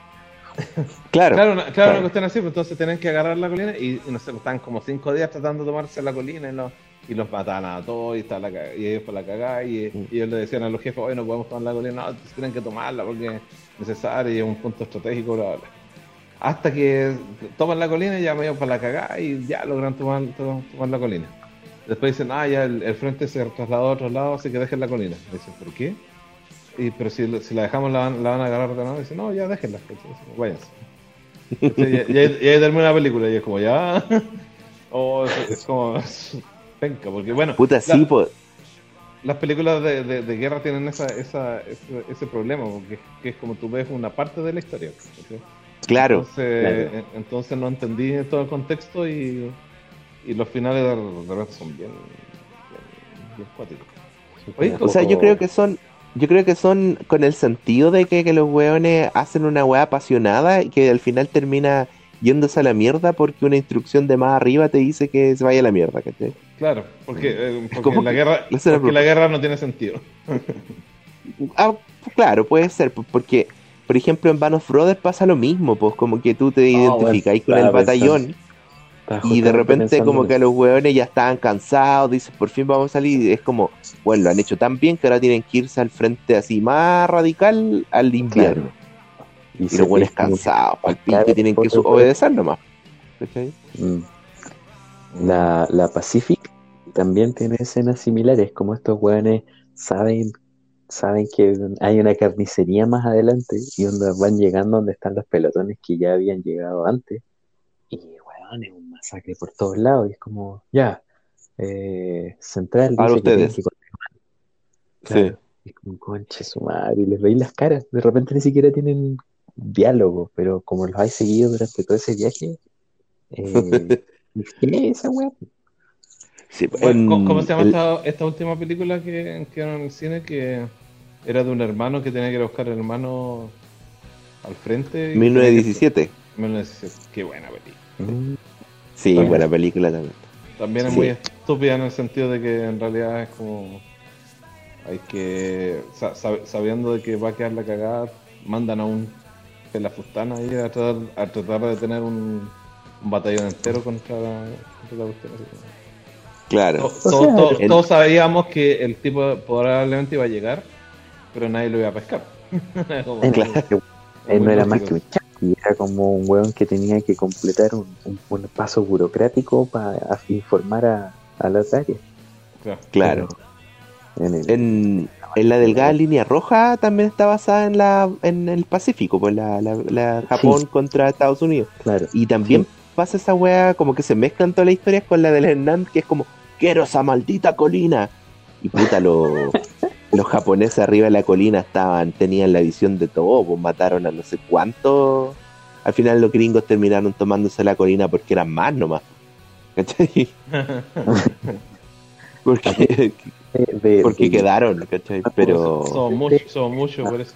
Claro. claro, una, claro, claro. una cuestión así, pues entonces tenían que agarrar la colina y, y no sé, pues, estaban como cinco días tratando de tomarse la colina y, los- y los mataban a todos y, la y ellos por la cagada y, Mm. y ellos le decían a los jefes, hoy no podemos tomar la colina, no, ustedes tienen que tomarla porque es necesario y es un punto estratégico, bla, bla, bla. Hasta que toman la colina y ya medio para la cagada y ya logran tomar, to- tomar la colina. Después dicen, ah, ya el, el frente se trasladó a otro lado, así que dejen la colina. Dicen, ¿por qué? Y, pero si, si la dejamos, la van, la van a agarrar de nuevo. Dicen, no, ya déjenla. Váyanse. Y, y ahí, termina la película y es como, ya. O es, es como. Penca, porque bueno. Puta, la- sí, po. las películas de, de- de guerra tienen esa, esa, ese, ese problema, porque que es como tú ves una parte de la historia. ¿sí? Claro. Entonces, claro. en- entonces no entendí todo el contexto y, y los finales de, de repente son bien, bien, bien cuáticos. Oye, O sea, yo creo que son, yo creo que son con el sentido de que, que los weones hacen una weá apasionada y que al final termina yéndose a la mierda porque una instrucción de más arriba te dice que se vaya a la mierda, ¿cachai? Claro, porque, eh, porque como la que guerra, porque la guerra no tiene sentido. Ah, claro, puede ser, pues, porque, por ejemplo, en Band of Brothers pasa lo mismo, pues como que tú te identificáis con el batallón y de repente como que los weones ya estaban cansados, dices, por fin vamos a salir, y es como, bueno, lo han hecho tan bien que ahora tienen que irse al frente así más radical al invierno. Claro. Y se los buenos es como- cansados, al que tienen que obedecer nomás. ¿Cachai? Mm. La, la Pacific también tiene escenas similares, como estos weones saben, saben que hay una carnicería más adelante y donde van llegando donde están los pelotones que ya habían llegado antes. Y weón, es un masacre por todos lados. Y es como, ya, eh, Central Para dice que ustedes. que. Y es como, conche su madre, y les veis las caras. De repente ni siquiera tienen diálogo, pero como los hay seguido durante todo ese viaje, eh, ¿qué es esa weá? Sí, Bueno, en ¿Cómo, cómo se llama el- esta, esta última película que, que era en el cine? Que era de un hermano que tenía que ir a buscar al hermano al frente. y 1917. 1917. Qué buena película. Mm, Sí, Bueno. buena película también. También es Sí. muy estúpida en el sentido de que en realidad es como. Hay que. sa- sab- sabiendo de que va a quedar la cagada, mandan a un pelafustán ahí a tratar, a tratar de tener un, un batallón entero contra la, contra la cuestión. Claro. O sea, el- Todos sabíamos que el tipo probablemente iba a llegar, pero nadie lo iba a pescar. Claro. él no era más que un chanqui, era como un weón que tenía que completar un, un- un paso burocrático para informar a, a la área. Claro. Claro. En el- En, en la delgada línea roja también está basada en la en el Pacífico, pues la, la, la Japón Sí. contra Estados Unidos. claro. Y también pasa esa weá, como que se mezclan todas las historias con la del Hernán, que es como, quiero esa maldita colina. Y puta, lo- los japoneses arriba de la colina estaban, tenían la visión de todo, pues mataron a no sé cuántos. Al final los gringos terminaron tomándose la colina porque eran más nomás. ¿Cachai? Porque, porque quedaron, ¿cachai? Pero Somos muchos, somos muchos por eso.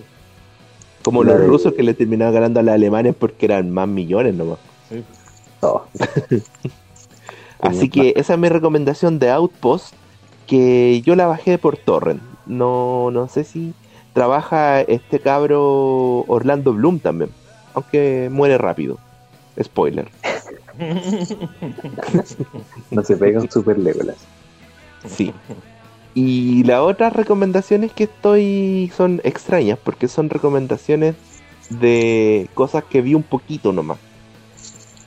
como los rusos que le terminaron ganando a los alemanes porque eran más millones nomás. Sí. Oh. Así que esa es mi recomendación de Outpost, que yo la bajé por torrent. No, no sé si trabaja este cabro Orlando Bloom también, aunque muere rápido. Spoiler. No se pega un super Legolas. Sí. Y las otras recomendaciones que estoy son extrañas, porque son recomendaciones de cosas que vi un poquito nomás.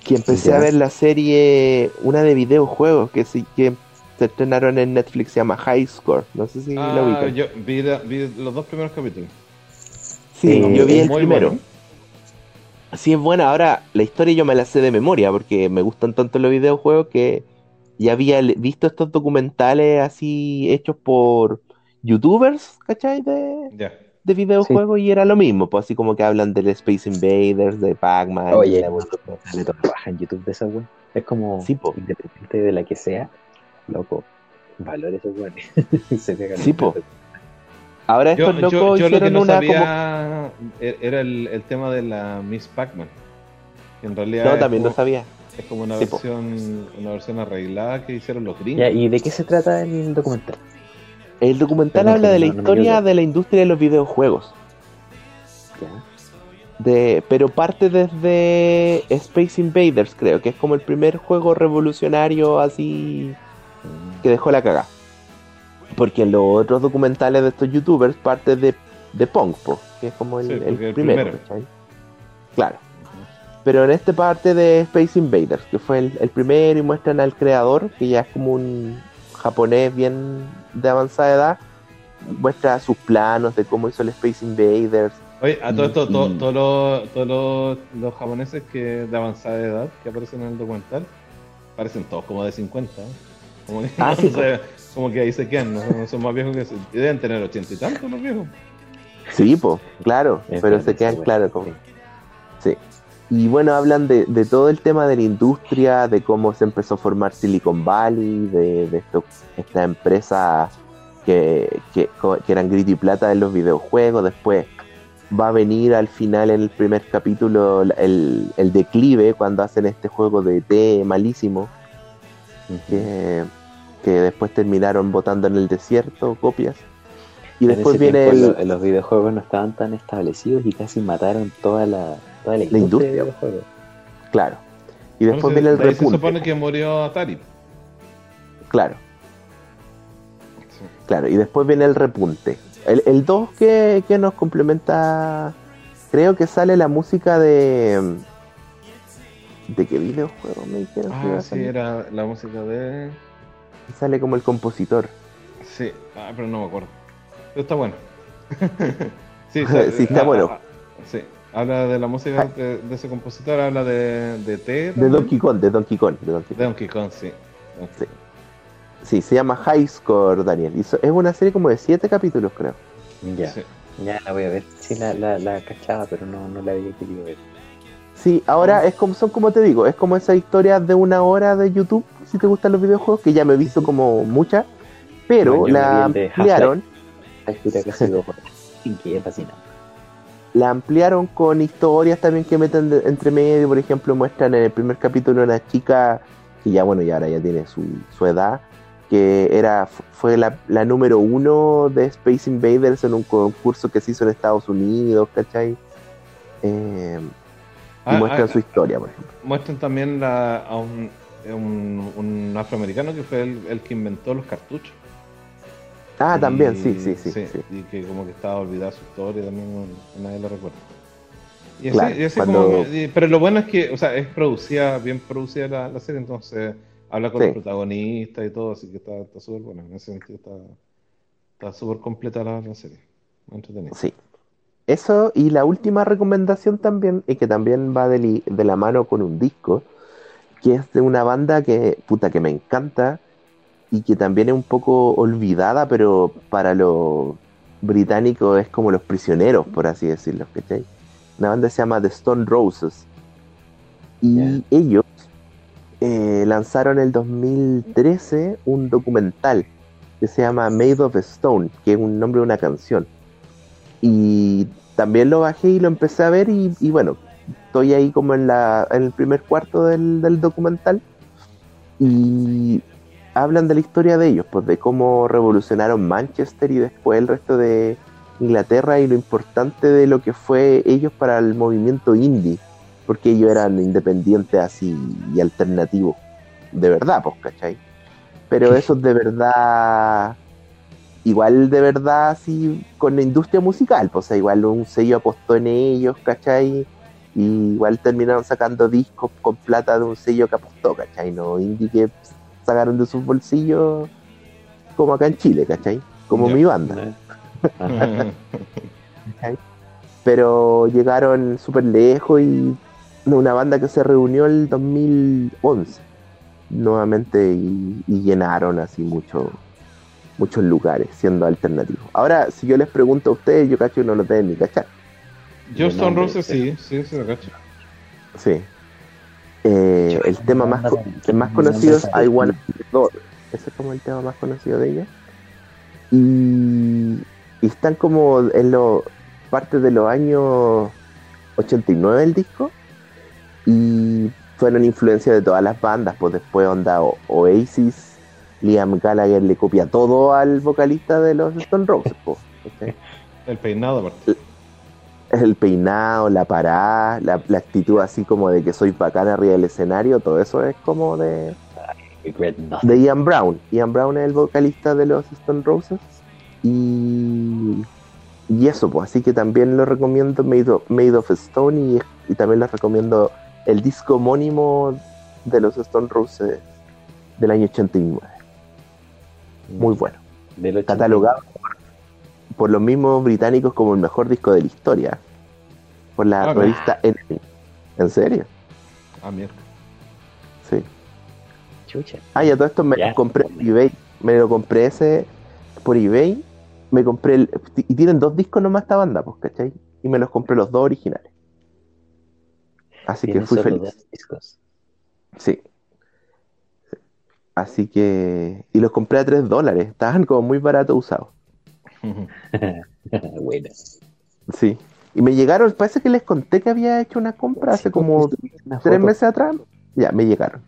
Que empecé a ver la serie, una de videojuegos que sí que se estrenaron en Netflix, se llama High Score. No sé si la Ah, ubican. yo vi, la- vi los dos primeros capítulos. Sí, Eh, yo vi el primero. bueno. Sí, es buena. Ahora, la historia yo me la sé de memoria porque me gustan tanto los videojuegos que ya había visto estos documentales así hechos por youtubers, ¿cachai? De, de videojuegos y era lo mismo, pues así como que hablan del Space Invaders, de Pac-Man, Oye, la en YouTube de esa weón. Es como, Sí, independiente de la que sea, loco, valores esos se pegan Sí, po. Ahora estos yo- locos yo lo que hicieron no una como... sabía e- era el, el tema de la Miss Pac-Man. En realidad No, es, también lo como, sabía. es como una Sí, po. versión una versión arreglada que hicieron los gringos. Ya, ¿Y de qué se trata el documental? El documental habla de la no- historia de la industria de los videojuegos. Ya. de pero parte desde Space Invaders creo que es como el primer juego revolucionario así que dejó la cagada porque en los otros documentales de estos youtubers parte de, de Pong po, que es como el, Sí, el porque el primero, claro pero en este parte de Space Invaders que fue el, el primero y muestran al creador que ya es como un japonés bien de avanzada edad muestra sus planos de cómo hizo el Space Invaders Oye, a todo esto, to- Mm. todos los, todos los, los japoneses que de avanzada edad que aparecen en el documental parecen todos como de 50. ¿eh? Como que, Ah, no sí, sé, como que ahí se quedan, ¿no? Son más viejos que deben tener ochenta y tantos los viejos. Sí, pues, claro, Es pero se quedan como- Sí. Y bueno, hablan de, de todo el tema de la industria, de cómo se empezó a formar Silicon Valley, de, de esto, esta empresa que, que, que eran grit y plata en los videojuegos. Después va a venir al final en el primer capítulo el, el declive cuando hacen este juego de té malísimo Ujú. que, que después terminaron votando en el desierto copias. Y En después viene el, los videojuegos no estaban tan establecidos y casi mataron toda la, toda la industria, industria. de videojuegos. Claro. Y después viene el ahí se repunte. supone que murió Atari. Claro, Sí. claro. Y después viene el repunte. El, el 2 que, que nos complementa. Creo que sale la música de. ¿De qué videojuego me dijeron Ah, sí, era la música de. Sale como el compositor. Sí, ah, pero no me acuerdo. Pero está bueno. sí, Sí, está ah, bueno. ah, sí, habla de la música de, de ese compositor, habla de, de T. De. Donkey Kong, de Donkey Kong. De Donkey De Kong. Donkey Kong, sí. Sí. Sí, se llama High Score, Daniel. Y so- es una serie como de 7 capítulos, creo. Ya, Sí. ya la voy a ver. Sí, la, la, la cachaba, pero no, no la había querido ver. Sí, ahora es como, son como te digo, es como esas historias de una hora de YouTube, si te gustan los videojuegos, que ya me he visto como muchas, pero Bueno, la ampliaron, La. Y ampliaron con historias también que meten de- entre medio, por ejemplo, muestran en el primer capítulo una chica que ya bueno, ya ahora ya tiene su, su edad, que era fue la, la número uno de Space Invaders en un concurso que se hizo en Estados Unidos, ¿cachai? Eh, y Ah, muestran ah, su historia, por ejemplo. Muestran también la- a un, un, un afroamericano que fue el, el que inventó los cartuchos. Ah, Y- también, sí, sí, sí. sí. Y que como que estaba olvidada su historia también, nadie lo recuerda. Y así- Claro, y así cuando- como- pero lo bueno es que, o sea, es producida, bien producida la, la serie, entonces habla con Sí. los protagonistas y todo, así que está está súper buena. En ese sentido está está súper completa la, la serie. Entretenida. Sí. Eso, y la última recomendación también, y que también va de, li- de la mano con un disco, que es de una banda que, puta, que me encanta y que también es un poco olvidada, pero para los británicos es como los prisioneros, por así decirlo, ¿cachai? Una banda se llama The Stone Roses. Y ellos eh, lanzaron en el 2013 un documental que se llama Made of Stone, que es un nombre de una canción. Y también lo bajé y lo empecé a ver y, y bueno, estoy ahí como en, la, en el primer cuarto del, del documental y hablan de la historia de ellos, pues de cómo revolucionaron Manchester y después el resto de Inglaterra y lo importante de lo que fue ellos para el movimiento indie, porque ellos eran independientes así y alternativos, de verdad, pues, ¿cachai? Pero esos de verdad igual de verdad así con la industria musical, pues o sea, igual un sello apostó en ellos, ¿cachai? Y igual terminaron sacando discos con plata de un sello que apostó, ¿cachai? No indie que sacaron de sus bolsillos como acá en Chile, ¿cachai? Como mi banda. ¿cachai? Pero llegaron súper lejos y una banda que se reunió el 2011 nuevamente y, y llenaron así mucho, muchos lugares siendo alternativos. Ahora, si yo les pregunto a ustedes, yo cacho que no lo deben ni cachar. Yo De Stone nombre, Roses sí, sí, sí, lo cacho. Sí. Eh, el tema más, co- el más conocido es I Wanna Door. Ese es como el tema más conocido de ella. Y, y están como en lo parte de los años 89 el disco. Y fueron influencia de todas las bandas. Pues después onda O- Oasis, Liam Gallagher le copia todo al vocalista de los Stone Roses. El peinado aparte. el peinado, la parada, la, la actitud así como de que soy bacana arriba del escenario, todo eso es como de, de Ian Brown. Ian Brown es el vocalista de los Stone Roses. Y, y eso, pues así que también lo recomiendo Made of, Made of Stone y, y también les recomiendo el disco homónimo de los Stone Roses del año 89. Muy bueno. Del 80. Catalogado por, por los mismos británicos como el mejor disco de la historia. Por la Ah, revista Enemy. ¿En serio? Ah, mierda. Sí. Chucha. Ah, y a todo esto me Ya. lo compré por eBay. Me lo compré ese por eBay. Me compré el. Y tienen dos discos nomás esta banda, pues, ¿cachai? Y me los compré los dos originales. Así que fui feliz. dos discos. Sí. Así que. Y los compré a 3 dólares. Estaban como muy baratos usados. bueno. Sí. Y me llegaron, parece que les conté que había hecho una compra hace Sí, como tres meses atrás. Ya, me llegaron.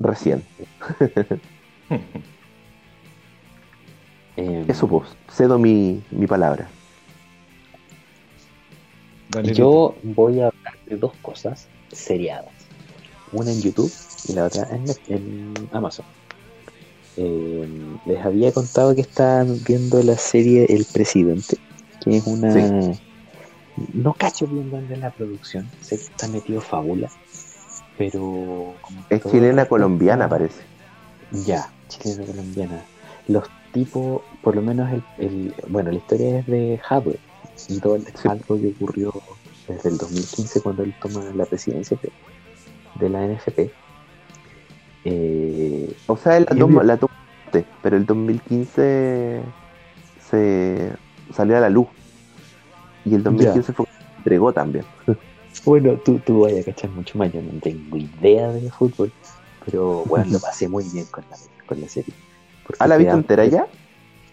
Recién. Eh, Eso pues, cedo mi, mi palabra. Dale, Yo voy a hablar de dos cosas seriadas. Una en YouTube y la otra en, en Amazon. Eh, les había contado que estaban viendo la serie El Presidente, que es una... No cacho bien dónde es la producción, sé que está metido Fábula, pero... como Es todo chilena está- colombiana, parece. Ya, chilena colombiana. Los tipos, por lo menos el, el- bueno, la historia es de Hadwe y todo el algo que ocurrió desde el 2015 cuando él toma la presidencia de, la NFP. Eh, O sea, la toma, la pero el 2015 se salió a la luz. Y el 2015 fue cuando se entregó también. Bueno, tú, tú vayas a cachar mucho más. Yo no tengo idea de fútbol, pero bueno, lo pasé muy bien con la, con la serie. ¿Ah, la te viste entera ya?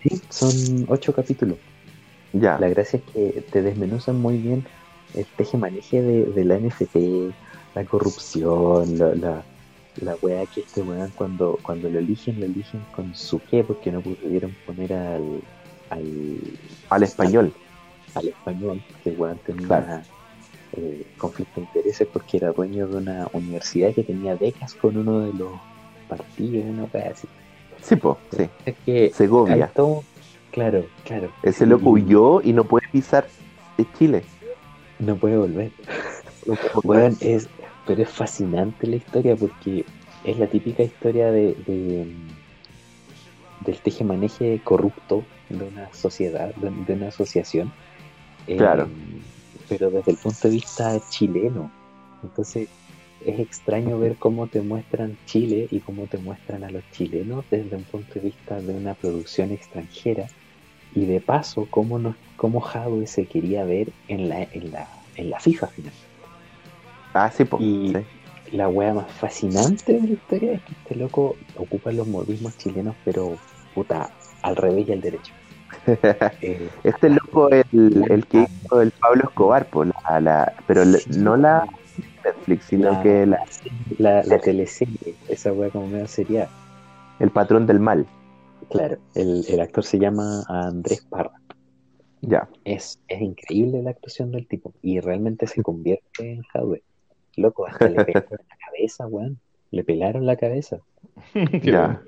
Sí, son ocho capítulos. Ya. La gracia es que te desmenuzan muy bien el teje-maneje de, de la NFT, la corrupción, la, la, la wea que este weón cuando, cuando lo eligen, lo eligen con su qué, porque no pudieron poner al, al, Al español. al español, que el weón tenía Claro. eh, conflicto de intereses porque era dueño de una universidad que tenía becas con uno de los partidos, una wea así. Sí, po, sí. Es que Segovia. todo, claro, claro. Ese loco huyó y no puede pisar de Chile. No puede volver. No puede volver. Es, pero es fascinante la historia porque es la típica historia de, de, del tejemaneje corrupto de una sociedad, de, de una asociación. Eh, Claro. Pero desde el punto de vista chileno. Entonces es extraño ver cómo te muestran Chile y cómo te muestran a los chilenos desde un punto de vista de una producción extranjera. Y de paso, cómo, nos, cómo Hadwe se quería ver en la, en la, en la FIFA final. Ah, sí. Y- sí. La wea más fascinante de la historia es que este loco ocupa los modismos chilenos, pero puta, al revés y al derecho. Eh, Este loco es el, el que hizo el Pablo Escobar, po, la, la- pero no la Netflix, sino la, que la- la, la teleserie, esa wea como medio sería. el patrón del mal. Claro, el, el actor se llama Andrés Parra. Ya. Es, es increíble la actuación del tipo y realmente se convierte en Hadwe. Loco, hasta le pelaron la cabeza, weón. Le pelaron la cabeza. Ya.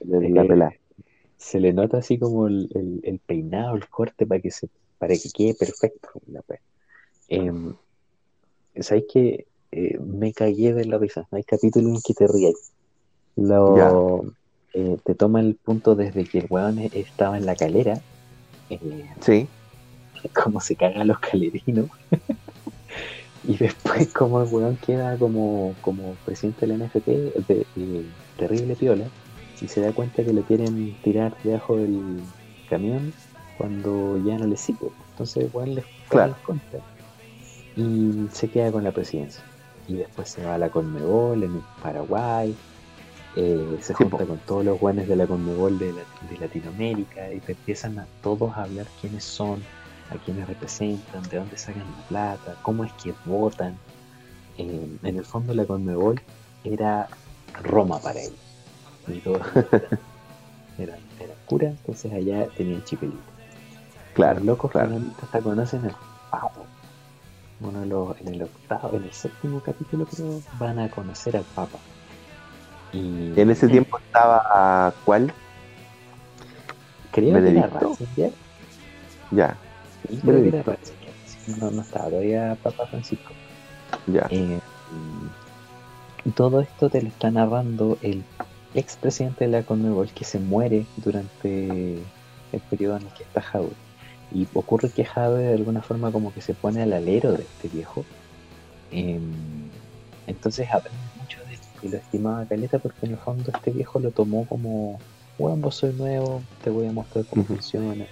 La Eh, se le nota así como el, el- el peinado, el corte para que se para que quede perfecto. Em, ¿sabes qué? Eh, me cagué de la risa. Hay capítulos en que te ríes. Lo, eh, te toma el punto desde que el weón estaba en la calera, eh, Sí. cómo se cagan los calerinos, y después cómo el weón queda como, como presidente de la NFP, de, eh, terrible piola, y se da cuenta que lo quieren tirar debajo del camión cuando ya no le sirve. Entonces, weón les Claro. en contra. Y se queda con la presidencia. Y después se va a la Conmebol en Paraguay. eh, se junta con todos los guanes de la Conmebol de, la- de Latinoamérica y te empiezan a todos a hablar quiénes son, a quiénes representan, de dónde sacan la plata, cómo es que votan. Eh, en el fondo la Conmebol era Roma para ellos. Y todo era, era cura, entonces allá tenían chipelito. Claro. Los locos claro. hasta conocen al Papa. Uno de los- en el octavo, en el séptimo capítulo creo, van a conocer al Papa. Y En ese tiempo estaba. ¿Cuál? creo que era Benedicto. Ratzinger. Ya. Sí, creo que era Benedicto. Ratzinger. Sí, No, no estaba todavía Papa Francisco. Ya. Eh, y todo esto te lo está narrando el expresidente de la Conmebol que se muere durante el periodo en el que está Jadwe. Y ocurre que Jadwe de alguna forma como que se pone al alero de este viejo. Eh, entonces aprende mucho de él y lo estimaba Caleta porque en el fondo este viejo lo tomó como, bueno, vos soy nuevo, te voy a mostrar cómo Ujú. funciona.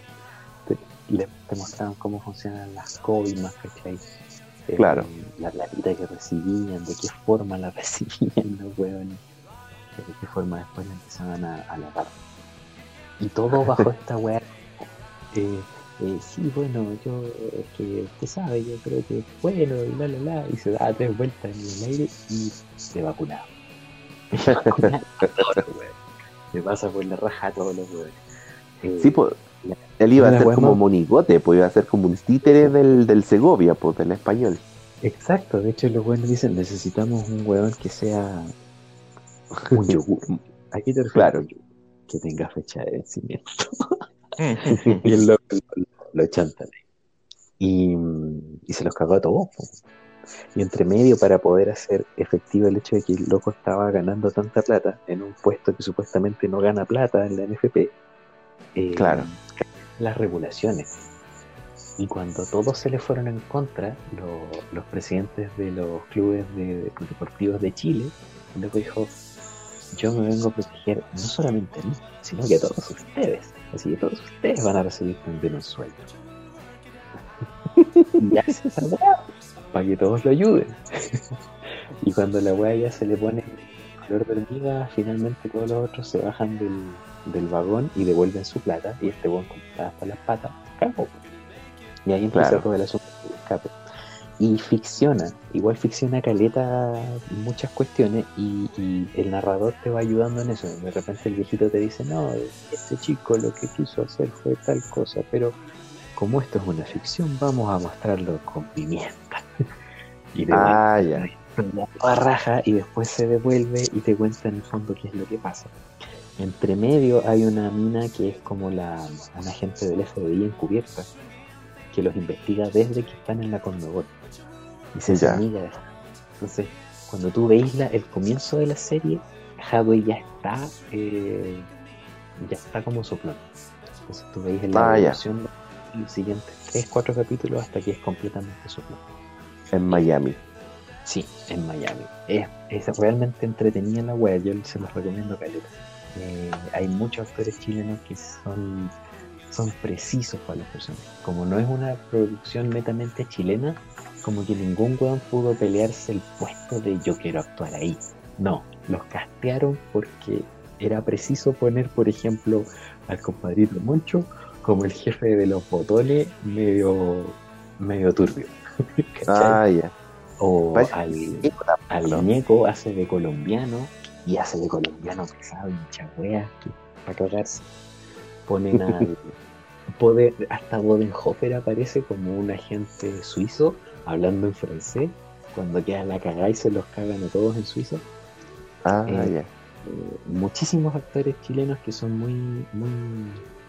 Le, te mostraron cómo funcionan las coimas, ¿cachai? Eh, Claro. La platita que recibían, de qué forma la recibían los hueones, de qué forma después la empezaban a, a lavar. Y todo bajo esta weá. Eh, eh, sí, bueno, yo, es que usted sabe, yo creo que es bueno, y la la la, y se da tres vueltas en el aire y se vacunaba. Se vacunaba a todos los hueones. Se pasa por la raja a todos los hueones. Eh, Sí, pues. Él iba a ser como monigote, pues iba a ser como un títere del, del Segovia, pues, del español. Exacto, de hecho los buenos dicen necesitamos un hueón que sea un yogur. Aquí te refieres Claro. que tenga fecha de vencimiento. y loco lo, lo chantan ahí. Y, y se los cagó a todos. po. Y entre medio, para poder hacer efectivo el hecho de que el loco estaba ganando tanta plata en un puesto que supuestamente no gana plata en la NFP, eh, Claro. las regulaciones. Y cuando todos se le fueron en contra, lo- los presidentes de los clubes de- deportivos de Chile, loco dijo, yo me vengo a proteger no solamente a mí, sino que a todos ustedes. Así que todos ustedes van a recibir también un sueldo. y hace esa weá. para que todos lo ayuden. y cuando la weá ya se le pone color de hormiga, finalmente todos los otros se bajan del, del vagón y devuelven su plata. Y este como está hasta las patas, cagó. Y ahí empieza Claro. todo el asunto del escape. Y ficciona, igual ficciona caleta muchas cuestiones y, y el narrador te va ayudando en eso. De repente el viejito te dice, no, este chico lo que quiso hacer fue tal cosa, pero como esto es una ficción, vamos a mostrarlo con pimienta. y te Ah, ya. la toda raja y después se devuelve y te cuenta en el fondo qué es lo que pasa. Entre medio hay una mina que es como la una agente del FBI encubierta que los investiga desde que están en la Condobot y se Ya. amiga Entonces, cuando tú veis la, el comienzo de la serie, Hadway ya está eh, ya está como soplón. Entonces tú veis la Ah, evolución de los siguientes 3, 4 capítulos hasta que es completamente soplón. En Miami. Sí, en Miami. Es, es realmente entretenida la web, yo se los recomiendo caleta. Eh, hay muchos actores chilenos que son, son precisos para los personajes. Como no es una producción netamente chilena, como que ningún weón pudo pelearse el puesto de yo quiero actuar ahí. No, los castearon porque era preciso poner, por ejemplo, al compadrito Moncho como el jefe de los botones medio, medio turbio. ¿Cachai? Ah, ya. o Parece- al, al Ñeco hace de colombiano y hace de colombiano pesado y mucha wea para cagarse. Ponen al. Poder, hasta Bodenhofer aparece como un agente suizo hablando en francés. Cuando queda la cagada y se los cagan a todos en Suiza. Ah, Eh, ya. Eh, muchísimos actores chilenos que son muy. muy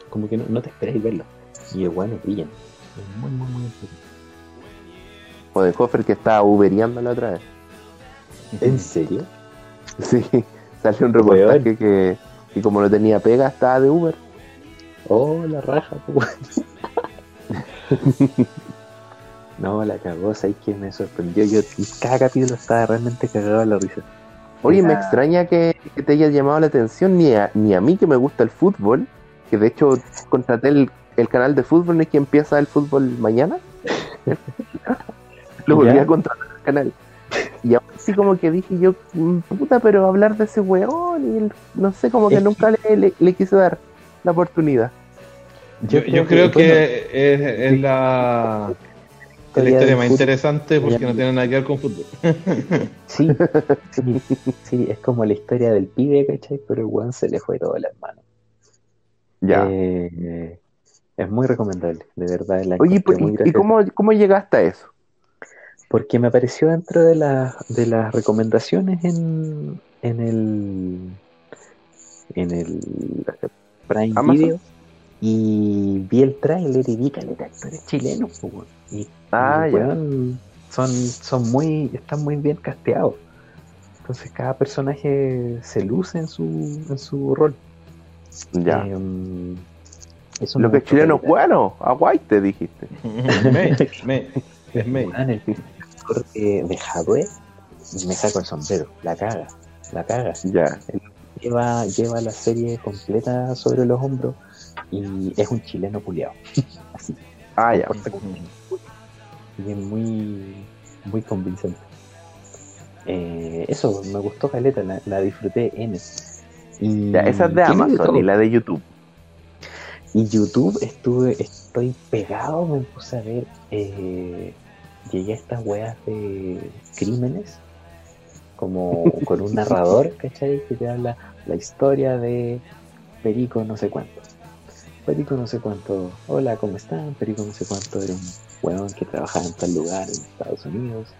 como que no, no te esperáis verlos. Y bueno, brillan. Es muy, muy, muy. O de Hofer que estaba ubereando la otra vez. ¿En serio? Sí, salió un reportaje que, que como no tenía pega estaba de Uber. Oh, la raja, pues. No, la cagó, sabes que me sorprendió. Yo cada capítulo estaba realmente cagado a la risa. Oye, me extraña que, que te haya llamado la atención ni a, ni a mí que me gusta el fútbol, que de hecho contraté el, el canal de fútbol, ¿no es que empieza el fútbol mañana? Lo volví a contratar el canal. Y ahora sí como que dije yo, "Mm, puta, pero hablar de ese weón y el- no sé, como que Es nunca le, le- le quise dar la oportunidad. Yo, yo creo que bueno, es, es la, es la Historia más interesante porque no tiene nada que ver con fútbol. Sí, sí, sí, es como la historia del pibe, ¿cachai? Pero el weón se le fue todo las manos. Ya. Eh, es muy recomendable, de verdad. La Oye, encontré ¿y, muy y cómo, cómo llegaste a eso? Porque me apareció dentro de, la- de las recomendaciones en, en el en el Prime Amazon. Video y vi el tráiler y vi caleta de actores chilenos y, Ah, y, son son muy están muy bien casteados entonces cada personaje se luce en su en su rol Ya. Em, eso Lo que es chileno es caleta. bueno, Aguay te dijiste. me, me, es me. Actor de, de Hadwe, me saco el sombrero, la caga, la caga. Ya. Lleva, lleva la serie completa sobre los hombros y es un chileno culiado. Así, Ah, ya. y es muy, muy convincente. Eh, eso, me gustó Caleta, la, la disfruté en y Ya, esa es de Amazon y la de YouTube. Y YouTube estuve, estoy pegado, me puse a ver, eh, llegué a estas weas de crímenes, como con un narrador, ¿cachai? Que te habla la historia de Perico no sé cuánto. Perico no sé cuánto, hola, ¿cómo están? Perico no sé cuánto era un weón que trabajaba en tal lugar en Estados Unidos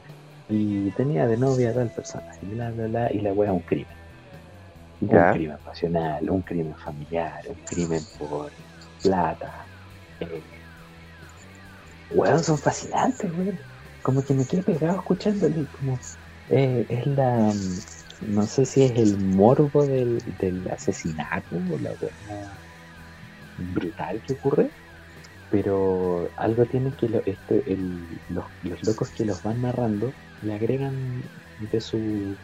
y tenía de novia a tal persona, y bla, bla, bla, y la wea un crimen. Ya. Un crimen pasional, un crimen familiar, un crimen por plata. Eh, weón, son fascinantes, weón. Como que me quedé pegado escuchándole. Como, eh, es la. mm, No sé si es el morbo del, del asesinato o la weá brutal que ocurre. Pero algo tiene que lo- este, el- los, los locos que los van narrando le agregan de su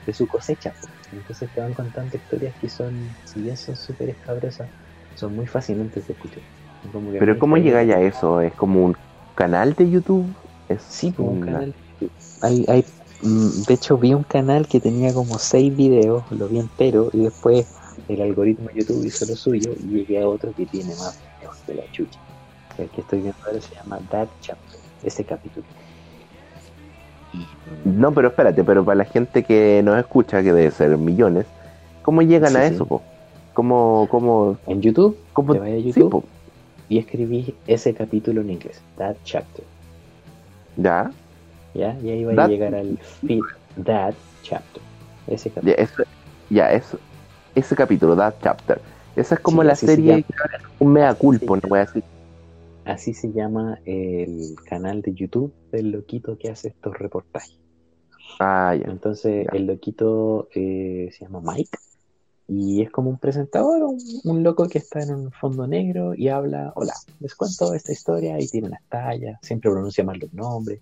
de su cosecha. Entonces te van contando historias que son, si bien son súper escabrosas, son muy fascinantes de escuchar. Como Pero ¿cómo llegáis a eso? ¿Es como un canal de YouTube? Es Sí, pues, un canal. Hay, hay, mm, de hecho, vi un canal que tenía como seis videos, lo vi entero, y después el algoritmo de YouTube hizo lo suyo y llegué a otro que tiene más videos de la chucha. El que estoy viendo ahora se llama That Chapter, ese capítulo. No, pero espérate, pero para la gente que nos escucha, que debe ser millones, ¿cómo llegan Sí, a sí. eso, po? ¿Cómo, cómo, en YouTube, cómo- te vas a YouTube y escribí ese capítulo en inglés, That Chapter. Ya, ¿Ya? Y ahí va a llegar al feed That Chapter. Ese ya, capítulo. eso, ya, eso, ese capítulo, That Chapter. Esa es como Sí, la se serie llama. que un mea culpa, Sí. no voy a decir. Así se llama el canal de YouTube del loquito que hace estos reportajes. Ah, ya. Entonces, Ya. el loquito eh, se llama Mike y es como un presentador, un, loco que está en un fondo negro y habla, hola, les cuento esta historia y tiene unas tallas, siempre pronuncia mal los nombres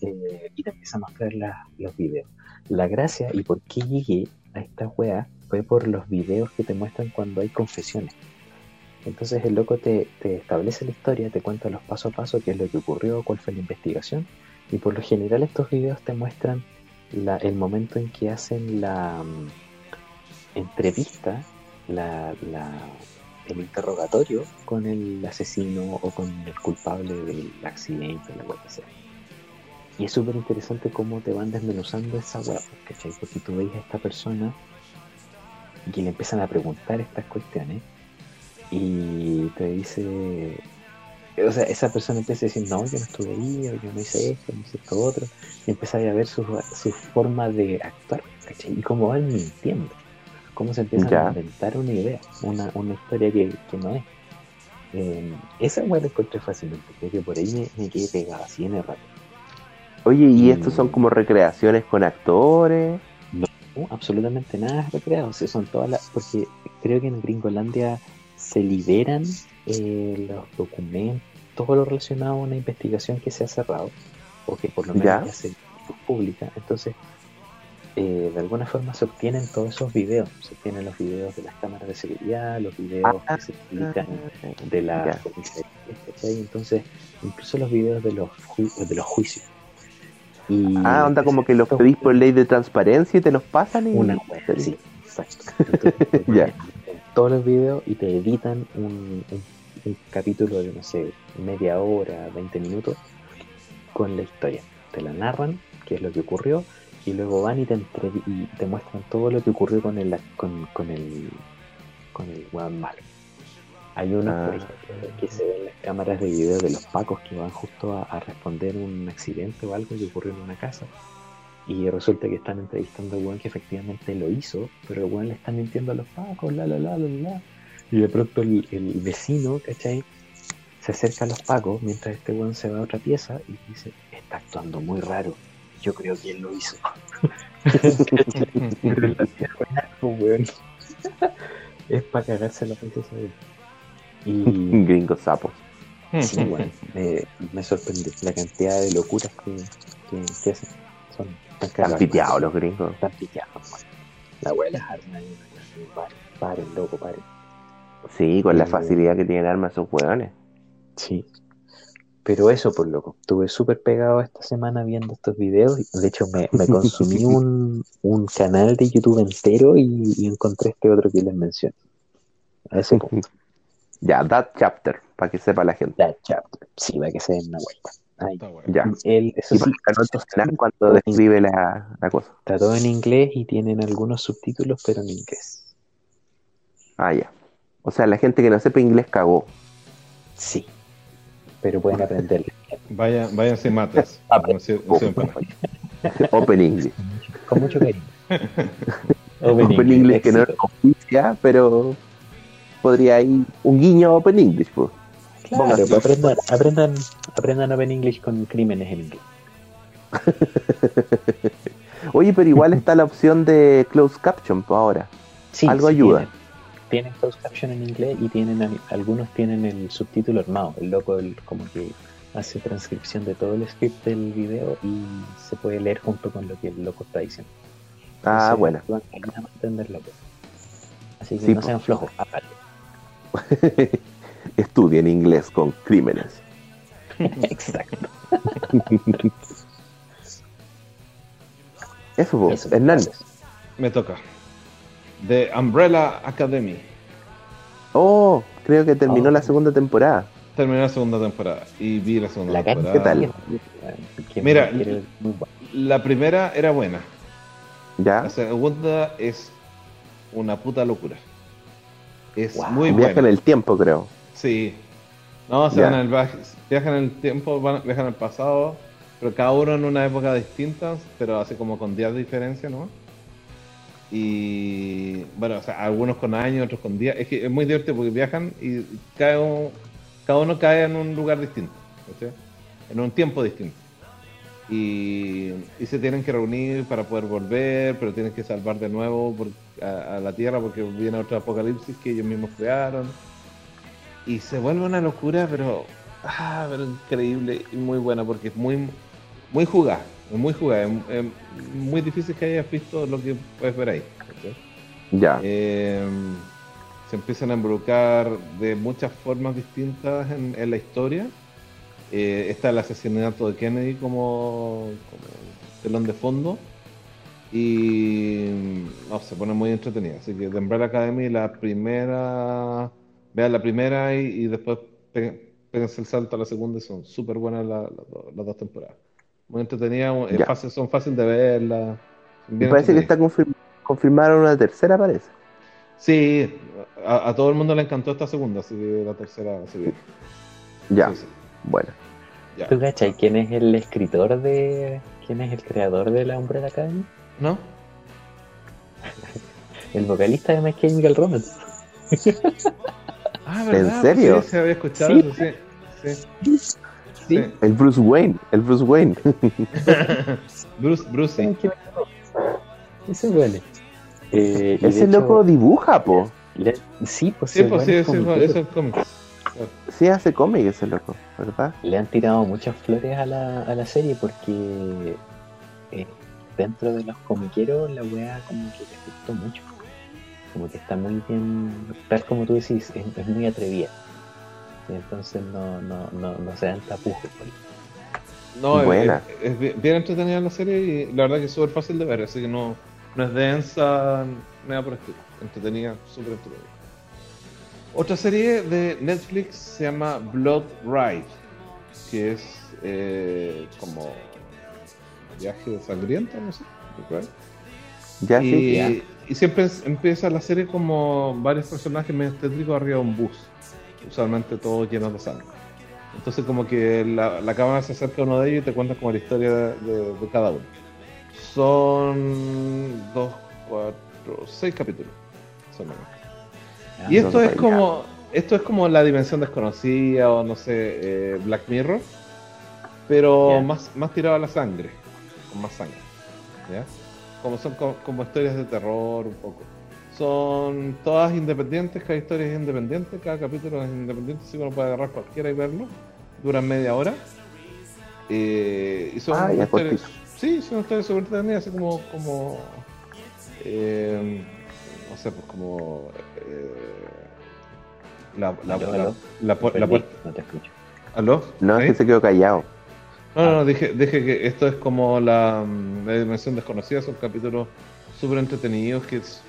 eh, y te empieza a mostrar la- los videos. La gracia y por qué llegué a esta wea fue por los videos que te muestran cuando hay confesiones. Entonces el loco te, establece la historia, te cuenta los paso a paso, qué es lo que ocurrió, cuál fue la investigación y por lo general estos videos te muestran el momento en que hacen la mm, entrevista, la, la- el interrogatorio con el asesino o con el culpable del accidente, la que sea. Y es súper interesante cómo te van desmenuzando esa pues, ¿cachai? Porque tú veis a esta persona y le empiezan a preguntar estas cuestiones y te dice, o sea, esa persona empieza a decir, no, yo no estuve ahí, o yo no hice esto, no hice esto otro, y empieza a ver su, su forma de actuar, ¿cachai? Y cómo van mintiendo, cómo se empiezan Ya. a inventar una idea, una, una historia que, que no es. Eh, esa weá la encontré fácilmente, creo que por ahí me, me quedé pegado así en el rato. Oye, ¿y estos son como recreaciones con actores? No, absolutamente nada es recreado, o sea, son todas las, porque creo que en Gringolandia se liberan eh, los documentos, todo lo relacionado a una investigación que se ha cerrado, o que por lo menos Ya. ya se pública, entonces eh, de alguna forma se obtienen todos esos videos, se obtienen los videos de las cámaras de seguridad, los videos Ah, que se publican de la comisaría. Entonces, incluso los videos de los, ju- de los juicios. Y Ah, onda como que los pedís por ley de transparencia y te los pasan y... una wea, sí, exacto. Entonces, Todos los videos y te editan un, un- un capítulo de, no sé, media hora, 20 minutos con la historia. Te la narran, qué es lo que ocurrió, y luego van y te, entrevi- y te muestran todo lo que ocurrió con el, con, con el, con el weón malo. Hay unos, por Ah. ejemplo, que se ven las cámaras de video de los pacos que van justo a, a responder un accidente o algo que ocurrió en una casa. Y resulta que están entrevistando al weón que efectivamente lo hizo, pero el weón le está mintiendo a los pacos, la la la la la. Y de pronto el, el vecino, ¿cachai? Se acerca a los pacos mientras este weón se va a otra pieza y dice, está actuando muy raro. Yo creo que él lo hizo. Pues, weón. es para cagarse la weón. Y Gringos sapos. sí, weón, me, me sorprendió la cantidad de locuras que, que, que hacen. Son tan piteados los gringos. Están piteados. La abuela es arma y paren, paren, loco, paren. Sí, con la Eh, facilidad que tienen armas esos hueones. Sí. Pero eso, por loco. Estuve súper pegado esta semana viendo estos videos. De hecho, me, me consumí un, un canal de YouTube entero y, y encontré este otro que les mencioné. A ese punto. Ya, that chapter, para que sepa la gente. That chapter. Sí, va que se den una vuelta. Bueno. Ya. Y sí, para cuando describe la, la cosa. está todo en inglés y tienen algunos subtítulos, pero en inglés. Ah, ya. O sea, la gente que no sepa inglés cagó. Sí. Pero pueden aprender. Vaya, váyanse mates. Ah, se- no se ven Open English. Con mucho cariño. Open, English, que no es oficia, pero podría ir un guiño a Open English, pues. Claro, pues aprendan, aprendan, aprendan Open English con crímenes en inglés. Oye, pero igual está la opción de closed caption pues, ahora. Sí, Algo sí ayuda. Tienen closed caption en inglés y tienen al- algunos tienen el subtítulo armado. El loco el- como que hace transcripción de todo el script del video y se puede leer junto con lo que el loco está diciendo. Ah, Entonces, bueno. van a pues. Así que Sí, no po. sean flojos. Estudien inglés con crímenes. Exacto. Eso. Eso, Hernán. Me toca. The Umbrella Academy. Oh, creo que terminó Oh. la segunda temporada. Terminé la segunda temporada y vi la segunda La temporada. ¿Qué tal? Mira. La primera era buena. ¿Ya? La segunda es una puta locura. Es Wow. muy Viaja buena. en el tiempo, creo. Sí. No, se Ya. van al viaje, viajan en el tiempo, van, viajan al pasado, pero cada uno en una época distinta, pero así como con días de diferencia, ¿no? Y bueno, o sea, algunos con años, otros con días. Es que es muy divertido porque viajan y cada uno, cada uno cae en un lugar distinto, ¿cachai? En un tiempo distinto. Y, y se tienen que reunir para poder volver, pero tienen que salvar de nuevo por- a, la Tierra porque viene otro apocalipsis que ellos mismos crearon y se vuelve una locura, pero, ah, pero increíble y muy buena porque es muy, muy jugada, muy jugada, es, muy difícil que hayas visto lo que puedes ver ahí. Ya. Eh, se empiezan a involucrar de muchas formas distintas en, en la historia. Eh, está el asesinato de Kennedy como, como telón de fondo. Y no, se pone muy entretenida. Así que The Umbrella Academy, la primera, vean la primera y, y después péguense el salto a la segunda. y Son súper buenas la- las dos temporadas. Muy es Ya. fácil- son fáciles de verlas. son Me parece que está confirm- confirmaron una tercera, parece. Sí, a, a todo el mundo le encantó esta segunda, así que la tercera se viene. Ya. Sí, sí, Bueno. ya. ¿Tú cachai quién es el escritor de. quién es el creador de la Umbrella Academy? ¿No? El vocalista de My Chemical Romance. Ah, ¿En serio? Sí, se había escuchado Sí. eso, sí. Sí. El Bruce Wayne. El Bruce Wayne. Bruce, Bruce, Romance. Ese huele. Eh, Ese hecho, loco dibuja, po. le- sí, pues Sí, pues sí, es eso es cómics. Sí hace cómic ese loco, ¿verdad? Le han tirado muchas flores a la, a la serie porque eh, dentro de los comiqueros la weá como que les gustó mucho. Como que está muy bien, tal como tú decís, es, es muy atrevida. Y entonces no, no, no, no se dan tapujos. pues. No, es- Buena. Es, es bien, bien entretenida la serie y la verdad que es súper fácil de ver, así que no, no es densa, nada por estilo. Entretenida, súper entretenida. Otra serie de Netflix se llama Blood Ride, que es eh, como viaje de sangriento, no sé. Ya sí. y, ya. y siempre es- empieza la serie como varios personajes medio tétricos arriba de un bus, usualmente todos llenos de sangre. Entonces como que la, la cámara se acerca a uno de ellos y te cuenta como la historia de, cada uno. Son dos, cuatro, seis capítulos. Ah, Y esto es como esto es como la dimensión desconocida o no sé, eh, Black Mirror, pero más, más tirado a la sangre, con más sangre. ¿ya? Como son co- como, historias de terror un poco. Son todas independientes, cada historia es independiente, cada capítulo es independiente, así que uno puede agarrar cualquiera y verlo. Duran media hora. Eh, y son Ah, historias, sí, son historias súper entretenidas, así como, como eh, no sé, pues como eh, la, la, la, aló. la la puerta. no te escucho. ¿Aló? No, es que se quedó callado. No, no, no, dije, dije que esto es como la, mm, la dimensión desconocida, son capítulos súper entretenidos que, es-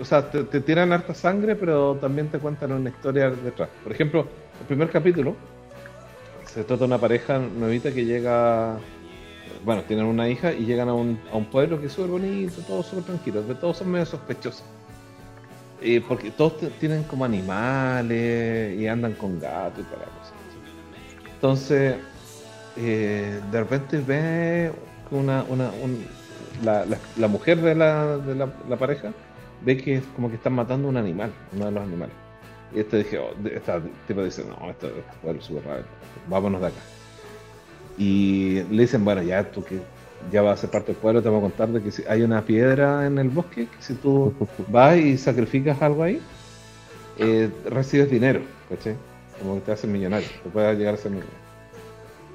o sea, te, tiran harta sangre, pero también te cuentan una historia detrás. Por ejemplo, el primer capítulo se trata de una pareja nuevita que llega, bueno, tienen una hija y llegan a un, a un pueblo que es súper bonito, todo súper tranquilo, pero todos son medio sospechosos. Eh, porque todos tienen como animales y andan con gatos y para cosas. Entonces, eh, de repente ve una, una, un- la, la- la mujer de, la, de la pareja ve que es como que están matando un animal, uno de los animales. Y este dije, oh, esta tipo dice, no, esto es algo súper raro, vámonos de acá. Y le dicen, bueno, ya tú que ya vas a ser parte del pueblo, te vamos a contar de que si hay una piedra en el bosque, que si tú vas y sacrificas algo ahí, eh, recibes dinero, ¿cachai? Como que te haces millonario, te puedes llegar a ser millonario.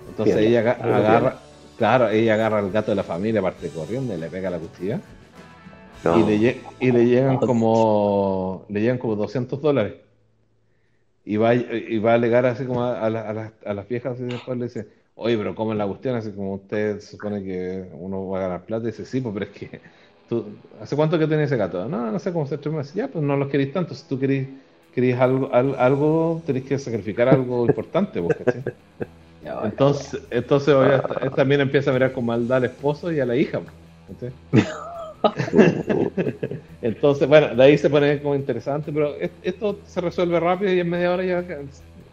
Entonces ella agarra, claro, ella agarra al gato de la familia, parte corriendo y le pega la cuchilla. No. Y, le, y le llegan como le llegan como 200 dólares. Y va, y va a alegar así como a, a la- a las- a las viejas y después le dice, oye, pero ¿cómo es la cuestión? Así como usted supone que uno va a ganar plata y dice, sí, pues, pero es que tú, ¿hace cuánto que tenés ese gato? No, no sé cómo se tres meses. Ya, pues no los querís tanto. Si tú querís, querís algo, al- algo, tenés que sacrificar algo importante, ¿cachai? Ya, Entonces, entonces también empieza a mirar con maldad al esposo y a la hija. ¿cachai? Entonces, bueno, de ahí se pone como interesante, pero es- esto se resuelve rápido y en media hora ya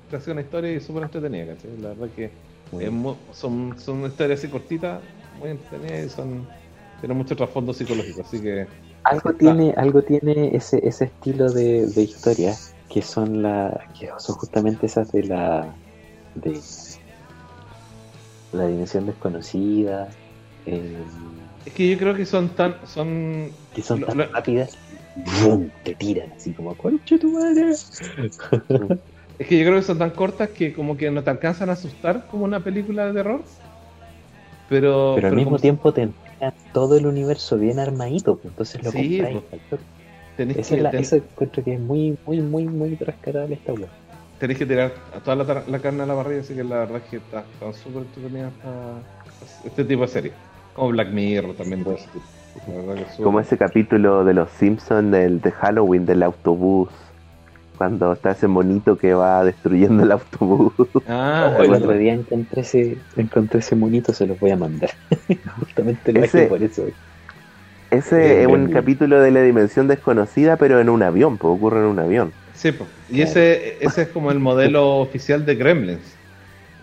te hace una historia y súper entretenida, ¿cachai? La verdad que es son, son historias así cortitas, muy entretenidas y son, tienen mucho trasfondo psicológico, así que Algo tiene, algo tiene ese, ese estilo de, de historia que son la, que son justamente esas de la de la dimensión desconocida, eh, es que yo creo que son tan, son, que son tan lo- rápidas, te tiran así como concha tu madre. es que yo creo que son tan cortas que como que no te alcanzan a asustar como una película de terror, pero, Pero al mismo tiempo te entregan todo el universo bien armadito, pues, entonces lo Sí, compráis. pues. tenés Esa que, es la, ten- eso encuentro que es muy, muy, muy, muy rescatable esta web. tenés que tirar a toda la, carne a la parrilla, así que la verdad es que está, súper entretenida este tipo de serie. Como Black Mirror también. ese verdad que es Como ese capítulo de los Simpsons del de Halloween del autobús. Cuando está ese monito que va destruyendo el autobús. Ah, el otro día encontré ese, encontré ese monito, se los voy a mandar. Justamente lo Ese- por eso. Ese es un capítulo de la dimensión desconocida, pero en un avión, pues ocurre en un avión. Sí, po. y ese, ese es como el modelo oficial de Gremlins.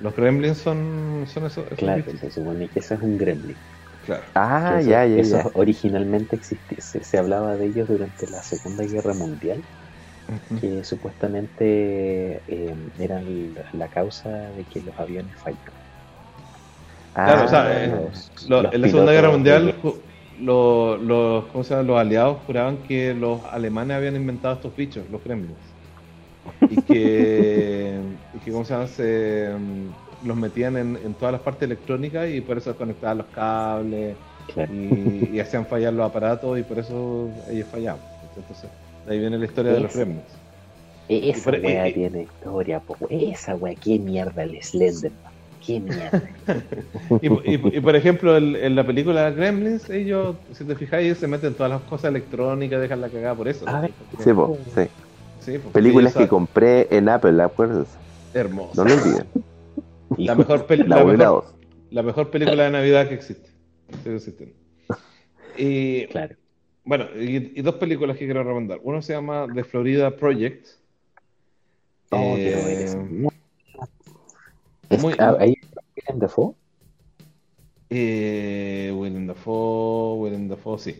Los Gremlins son, son esos. esos Claro, se supone que eso es un gremlin. Claro. Ah, ya, ya, eso ya. originalmente existía, se, se hablaba de ellos durante la Segunda Guerra Mundial, que supuestamente eh, eran la, causa de que los aviones fallaban. Claro, o sea, Ah, eh, Los- Lo- los en la Segunda Guerra Mundial, de- ju- lo- los, ¿cómo se llama? los aliados juraban que los alemanes habían inventado estos bichos, los Gremlins. Y que, y que ¿cómo se llama? Se, los metían en, en todas las partes electrónicas y por eso conectaban los cables Claro. y, y hacían fallar los aparatos y por eso ellos fallaban. Entonces, de ahí viene la historia de los. Gremlins. E- Esa por- wea y- tiene historia, po. esa wea, qué mierda el Slenderman, qué mierda. Y, y- y, por ejemplo, el- en la película Gremlins, ellos, si te fijáis, ellos se meten todas las cosas electrónicas, dejan la cagada por eso. A ver. Sí, po, sí. Películas que compré en Apple, ¿acuerdas? Hermoso. No lo olviden. La mejor, peli- La la, 1 y la mejor, 2. la mejor película de Navidad que existe. Sigue existiendo. Y Claro. bueno, y, y dos películas que quiero recomendar. Uno se llama The Florida Project. Oh, Eh. Es- muy- ah, ahí en Dafoe. Eh, Willem Dafoe, Willem Dafoe, sí.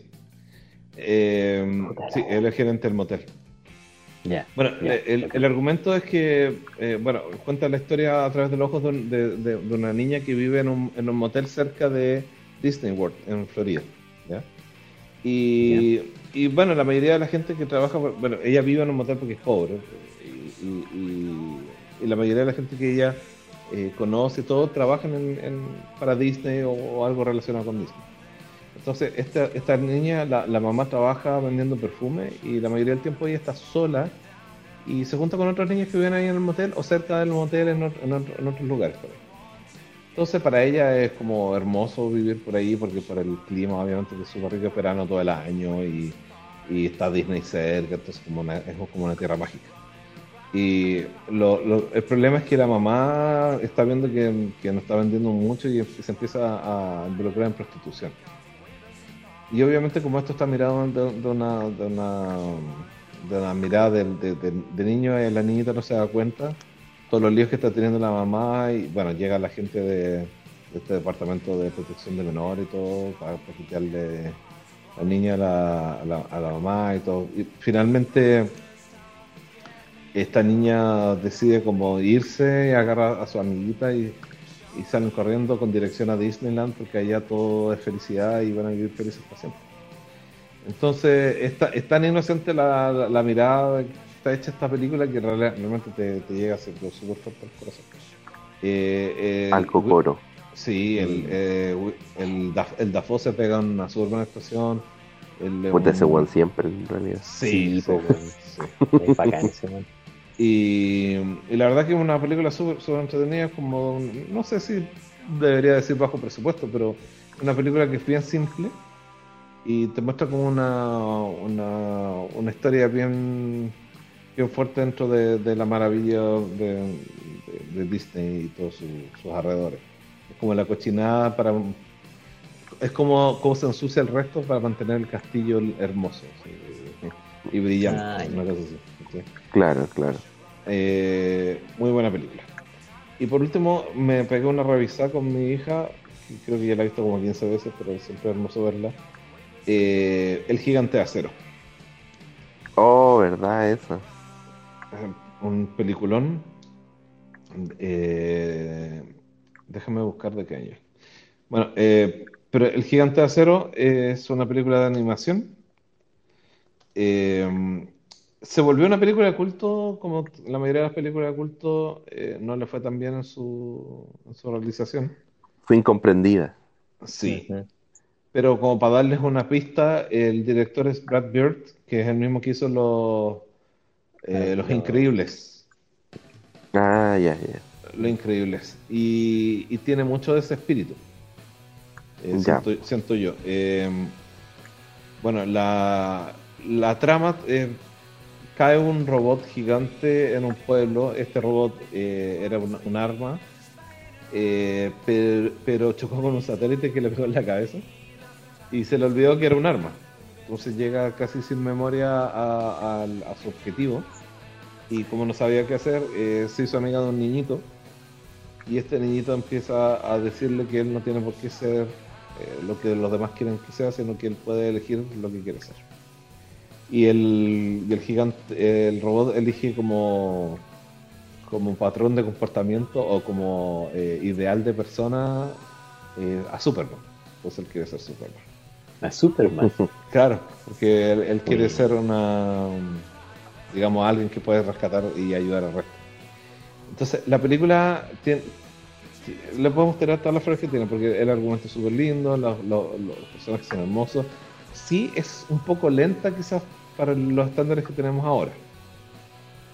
Eh, sí, él es gerente del motel. Ya. Bueno, eh, el, argumento es que, eh, bueno, cuenta la historia a través de los ojos de, un- de- de- de una niña que vive en un, en un motel cerca de Disney World, en Florida. ¿ya? Y, y, bueno, la mayoría de la gente que trabaja, bueno, ella vive en un motel porque es pobre. Y, y- y- y la mayoría de la gente que ella eh, conoce, todo, trabajan en, en- para Disney o, o algo relacionado con Disney. Entonces, esta, niña, la, mamá trabaja vendiendo perfume y la mayoría del tiempo ella está sola y se junta con otras niñas que viven ahí en el motel o cerca del motel en, ot- en otro- en otros lugares. por ahí. Entonces, para ella es como hermoso vivir por ahí porque por el clima, obviamente, que es súper rico, es verano todo el año y, está Disney cerca, entonces como es como una tierra mágica. Y lo- lo- el problema es que la mamá está viendo que, que no está vendiendo mucho y se empieza a involucrar en prostitución. Y obviamente como esto está mirado de, una, de, una, de una mirada de, de- niño, eh, la niñita no se da cuenta todos los líos que está teniendo la mamá y bueno, llega la gente de, este departamento de protección de menores y todo para, para quitarle la niña a la, a, la, mamá y todo. Y finalmente esta niña decide como irse y agarra a su amiguita y, y salen corriendo con dirección a Disneyland porque allá todo es felicidad y van a vivir felices para siempre. Entonces es, ta- es tan inocente la, la- la mirada que está hecha esta película que real- realmente te, te llega a ser súper fuerte al corazón. Eh, eh, Al cocoro. Sí, el, eh, el, Daf- el Dafoe se pega una súper buena actuación. El, Puta ese weón siempre, en realidad. Sí, Sí, sí, sí. Es bacán ese man. Y, y la verdad que es una película súper entretenida, como, no sé si debería decir bajo presupuesto, pero una película que es bien simple y te muestra como una, una, una historia bien, bien fuerte dentro de, de la maravilla de, de- de Disney y todos sus- sus alrededores. Es como la cochinada para... Es como, como se ensucia el resto para mantener el castillo hermoso sí, y brillante, Ah, una cosa así. ¿sí? Claro, claro. Eh, muy buena película. Y por último, me pegué una revisada con mi hija, que creo que ya la he visto como 15 veces, pero siempre es hermoso verla. Eh, el gigante de acero. Oh, ¿verdad? Eso. Eh, Un peliculón. Eh, déjame buscar de qué año. Bueno, eh, pero El gigante de acero es una película de animación. Eh, se volvió una película de culto, como la mayoría de las películas de culto, eh, no le fue tan bien en su, en su realización. Fue incomprendida. Sí, pero como para darles una pista, el director es Brad Bird, que es el mismo que hizo los, eh, Ah, Los no. Increíbles. Ah, ya, ya. Los Increíbles. Y, y tiene mucho de ese espíritu. Eh, Ya. siento, siento yo. Eh, bueno, la, la trama, eh, cae un robot gigante en un pueblo. Este robot eh, era un, arma, eh, pero, chocó con un satélite que le pegó en la cabeza y se le olvidó que era un arma. Entonces llega casi sin memoria a, a su objetivo y como no sabía qué hacer, eh, se hizo amiga de un niñito y este niñito empieza a decirle que él no tiene por qué ser lo que los demás quieren que sea, sino que él puede elegir lo que quiere ser. Y el, y el gigante, el robot elige como, como patrón de comportamiento o como eh, ideal de persona eh, a Superman. Pues él quiere ser Superman. A Superman. Claro, porque él, él quiere ser una, digamos, alguien que puede rescatar y ayudar al resto. Entonces, la película tiene, ti- le podemos tirar todas las flores que tiene, porque el argumento es súper lindo, los, los- los personajes son hermosos. Sí, es un poco lenta quizás para los estándares que tenemos ahora.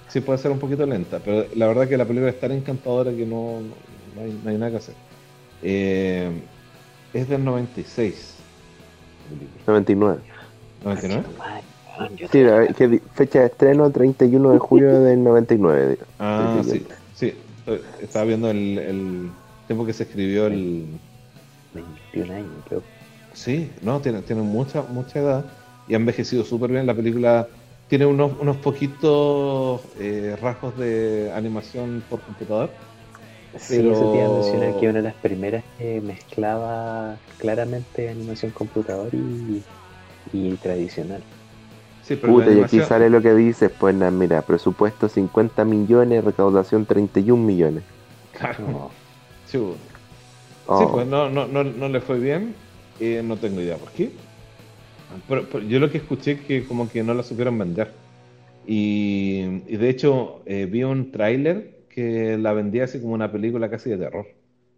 Sí puede ser un poquito lenta, pero la verdad que la película es tan encantadora que no, no- no hay, no hay nada que hacer. Eh, es del 96. la película. 99. 99. Ay, weón, yo Sí, que fecha de estreno 31 de julio del 99. digo. Ah, Sí, sí, Estaba viendo el, el tiempo que se escribió el. 21 años, creo. Sí, no, tiene, tiene mucha, mucha edad y ha envejecido súper bien. La película tiene unos, unos poquitos eh, rasgos de animación por computador. Sí, Pero- eso te iba a mencionar que una de las primeras que mezclaba claramente animación computador y, y tradicional. Sí, pero Puta, y aquí sale lo que dices, pues na- mira, presupuesto 50 millones, recaudación 31 millones. Claro, No, chuta. Oh, Sí, pues no, no, no, no le fue bien. eh, no tengo idea por qué. Pero, pero yo lo que escuché es que como que no la supieron vender. Y, y de hecho eh, vi un tráiler que la vendía así como una película casi de terror.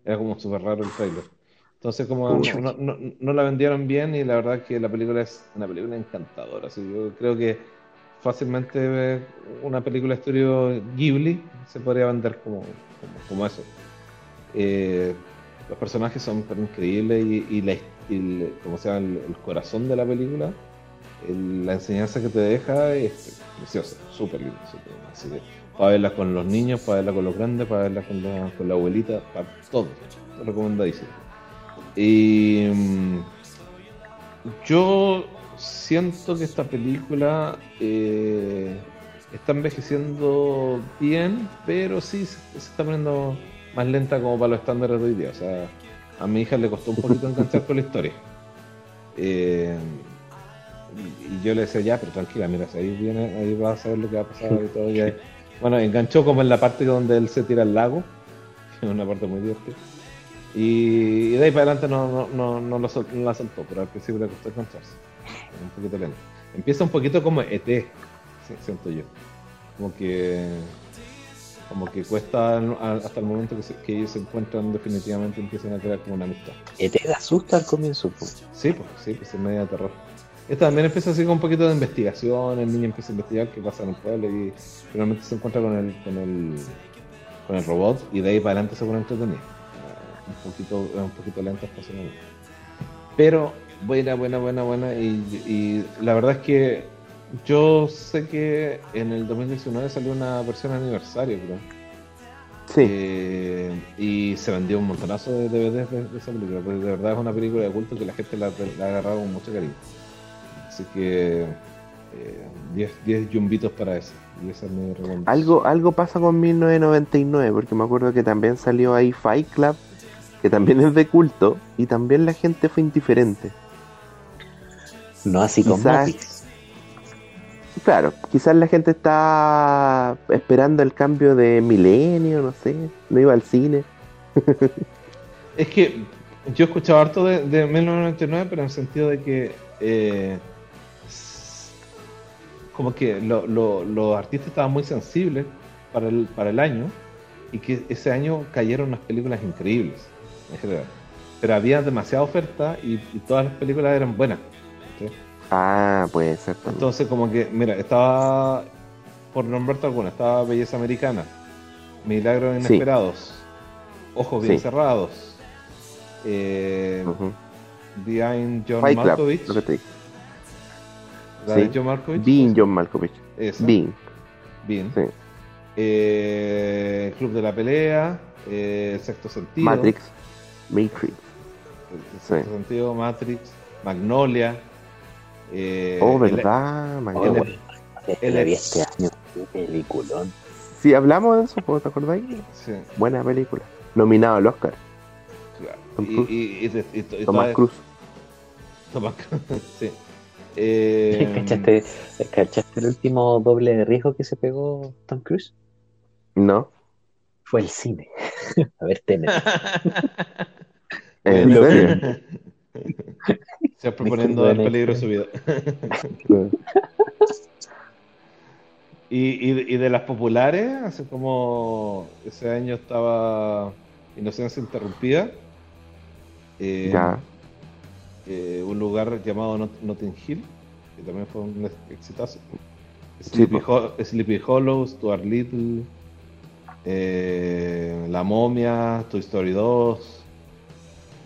Era como súper raro el tráiler. Entonces como no, no- no- la vendieron bien y la verdad que la película es una película encantadora. Así, yo creo que fácilmente eh, una película de estudio Ghibli se podría vender como, como, como eso. Eh, los personajes son increíbles y, y la, y el- se el, corazón de la película, el- la enseñanza que te deja es preciosa, súper linda. Así que para verla con los niños, para verla con los grandes, para verla con la, con la abuelita, para todo. Recomendadísimo. Y mm, yo siento que esta película eh, está envejeciendo bien, pero sí se, está poniendo más lenta como para los estándares de hoy día. A mi hija le costó un poquito enganchar con la historia. Eh, y yo le decía, ya, pero tranquila, mira, si ahí viene, ahí vas a saber lo que va a pasar y todo. y ahí- bueno, enganchó como en la parte donde él se tira al lago, que es una parte muy divertida. Y, y de ahí para adelante no, no, no, no, lo sol- no la soltó, pero al principio le costó engancharse. Un poquito lento. Empieza un poquito como ET, si- siento yo. Como que como que cuesta hasta el momento que, se- que ellos se encuentran definitivamente empiezan a crear como una amistad. que te da susto al comienzo. po. Sí, pues sí, pues es media de terror. Esta también empieza así con un poquito de investigación, el niño empieza a investigar qué pasa en el pueblo y finalmente se encuentra con el, con el, con el robot y de ahí para adelante se pone entretenido. Ah, un poquito, un poquito estacionalmente. Pero buena, buena, buena, buena. Y, y la verdad es que yo sé que en el 2019 salió una versión aniversario, creo. Sí, Eh, y se vendió un montonazo de DVDs de, de esa película, porque de verdad es una película de culto que la gente la, la ha agarrado con mucho cariño. Así que eh, 10 10 yumbitos para eso. Y esa es mi algo, algo pasa con 1999, porque me acuerdo que también salió ahí Fight Club, que también es de culto, y también la gente fue indiferente. No así con Quizás- Matrix. Claro, quizás la gente está esperando el cambio de milenio, no sé, no iba al cine. Es que yo he escuchado harto de, de 1999, pero en el sentido de que eh, como que lo- lo- los artistas estaban muy sensibles para el, para el año y que ese año cayeron unas películas increíbles en general. Pero había demasiada oferta y todas las películas eran buenas. Ah, puede ser también. Entonces como que, mira, estaba, por nombrarte alguna, estaba Belleza Americana, Milagros Sí. Inesperados, Ojos Bien Sí. Cerrados, eh, Ujú. Behind John Fight Club, Malkovich, lo que te dije. la de. John Malkovich, Being John Malkovich. esa, Being, Bean. sí. Eh, Club de la Pelea, eh, Sexto Sentido, Matrix. Matrix. Sexto. Sentido, Matrix, Magnolia, eh, Oh, el- ¿verdad? Oh, el vi ex- este año. Qué peliculón. Si hablamos de eso, ¿te acordáis? sí, Buena película. Nominado al Oscar. claro. Tom Cruise. y, y, y- y- y Tomás Cruz. Tomás Cruz, sí. Eh, ¿Cachaste, ¿Cachaste el último doble de riesgo que se pegó Tom Cruise? No. Fue el cine. A ver, Tenet. ¿En serio? Se proponiendo el acuerdo de peligro de su vida. Y, y, y de las populares, hace como ese año estaba Inocencia Interrumpida. eh, Ya. eh, un lugar llamado Not- Notting Hill, que también fue un exitazo. Sí, Sleepy, po. Ho- Sleepy Hollow, Stuart Little, eh, La Momia, Toy Story 2.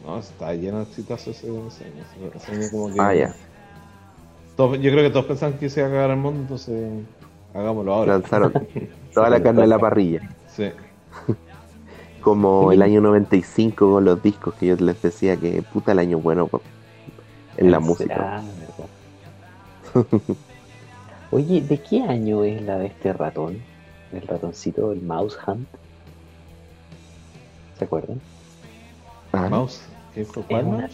No, está lleno de exitazos ese, año. Ese año como que- Ah, ya. todos- yo creo que todos pensaban que se iba a cagar el mundo, entonces hagámoslo ahora. Lanzaron toda la carne en la parrilla. Sí. Como el año 95 con los discos que yo les decía que puta el año bueno en la música. Ah, verdad. Oye, ¿de qué año es la de este ratón? El ratoncito, el Mouse Hunt. ¿Se acuerdan? Ah, Mouse. ¿Qué una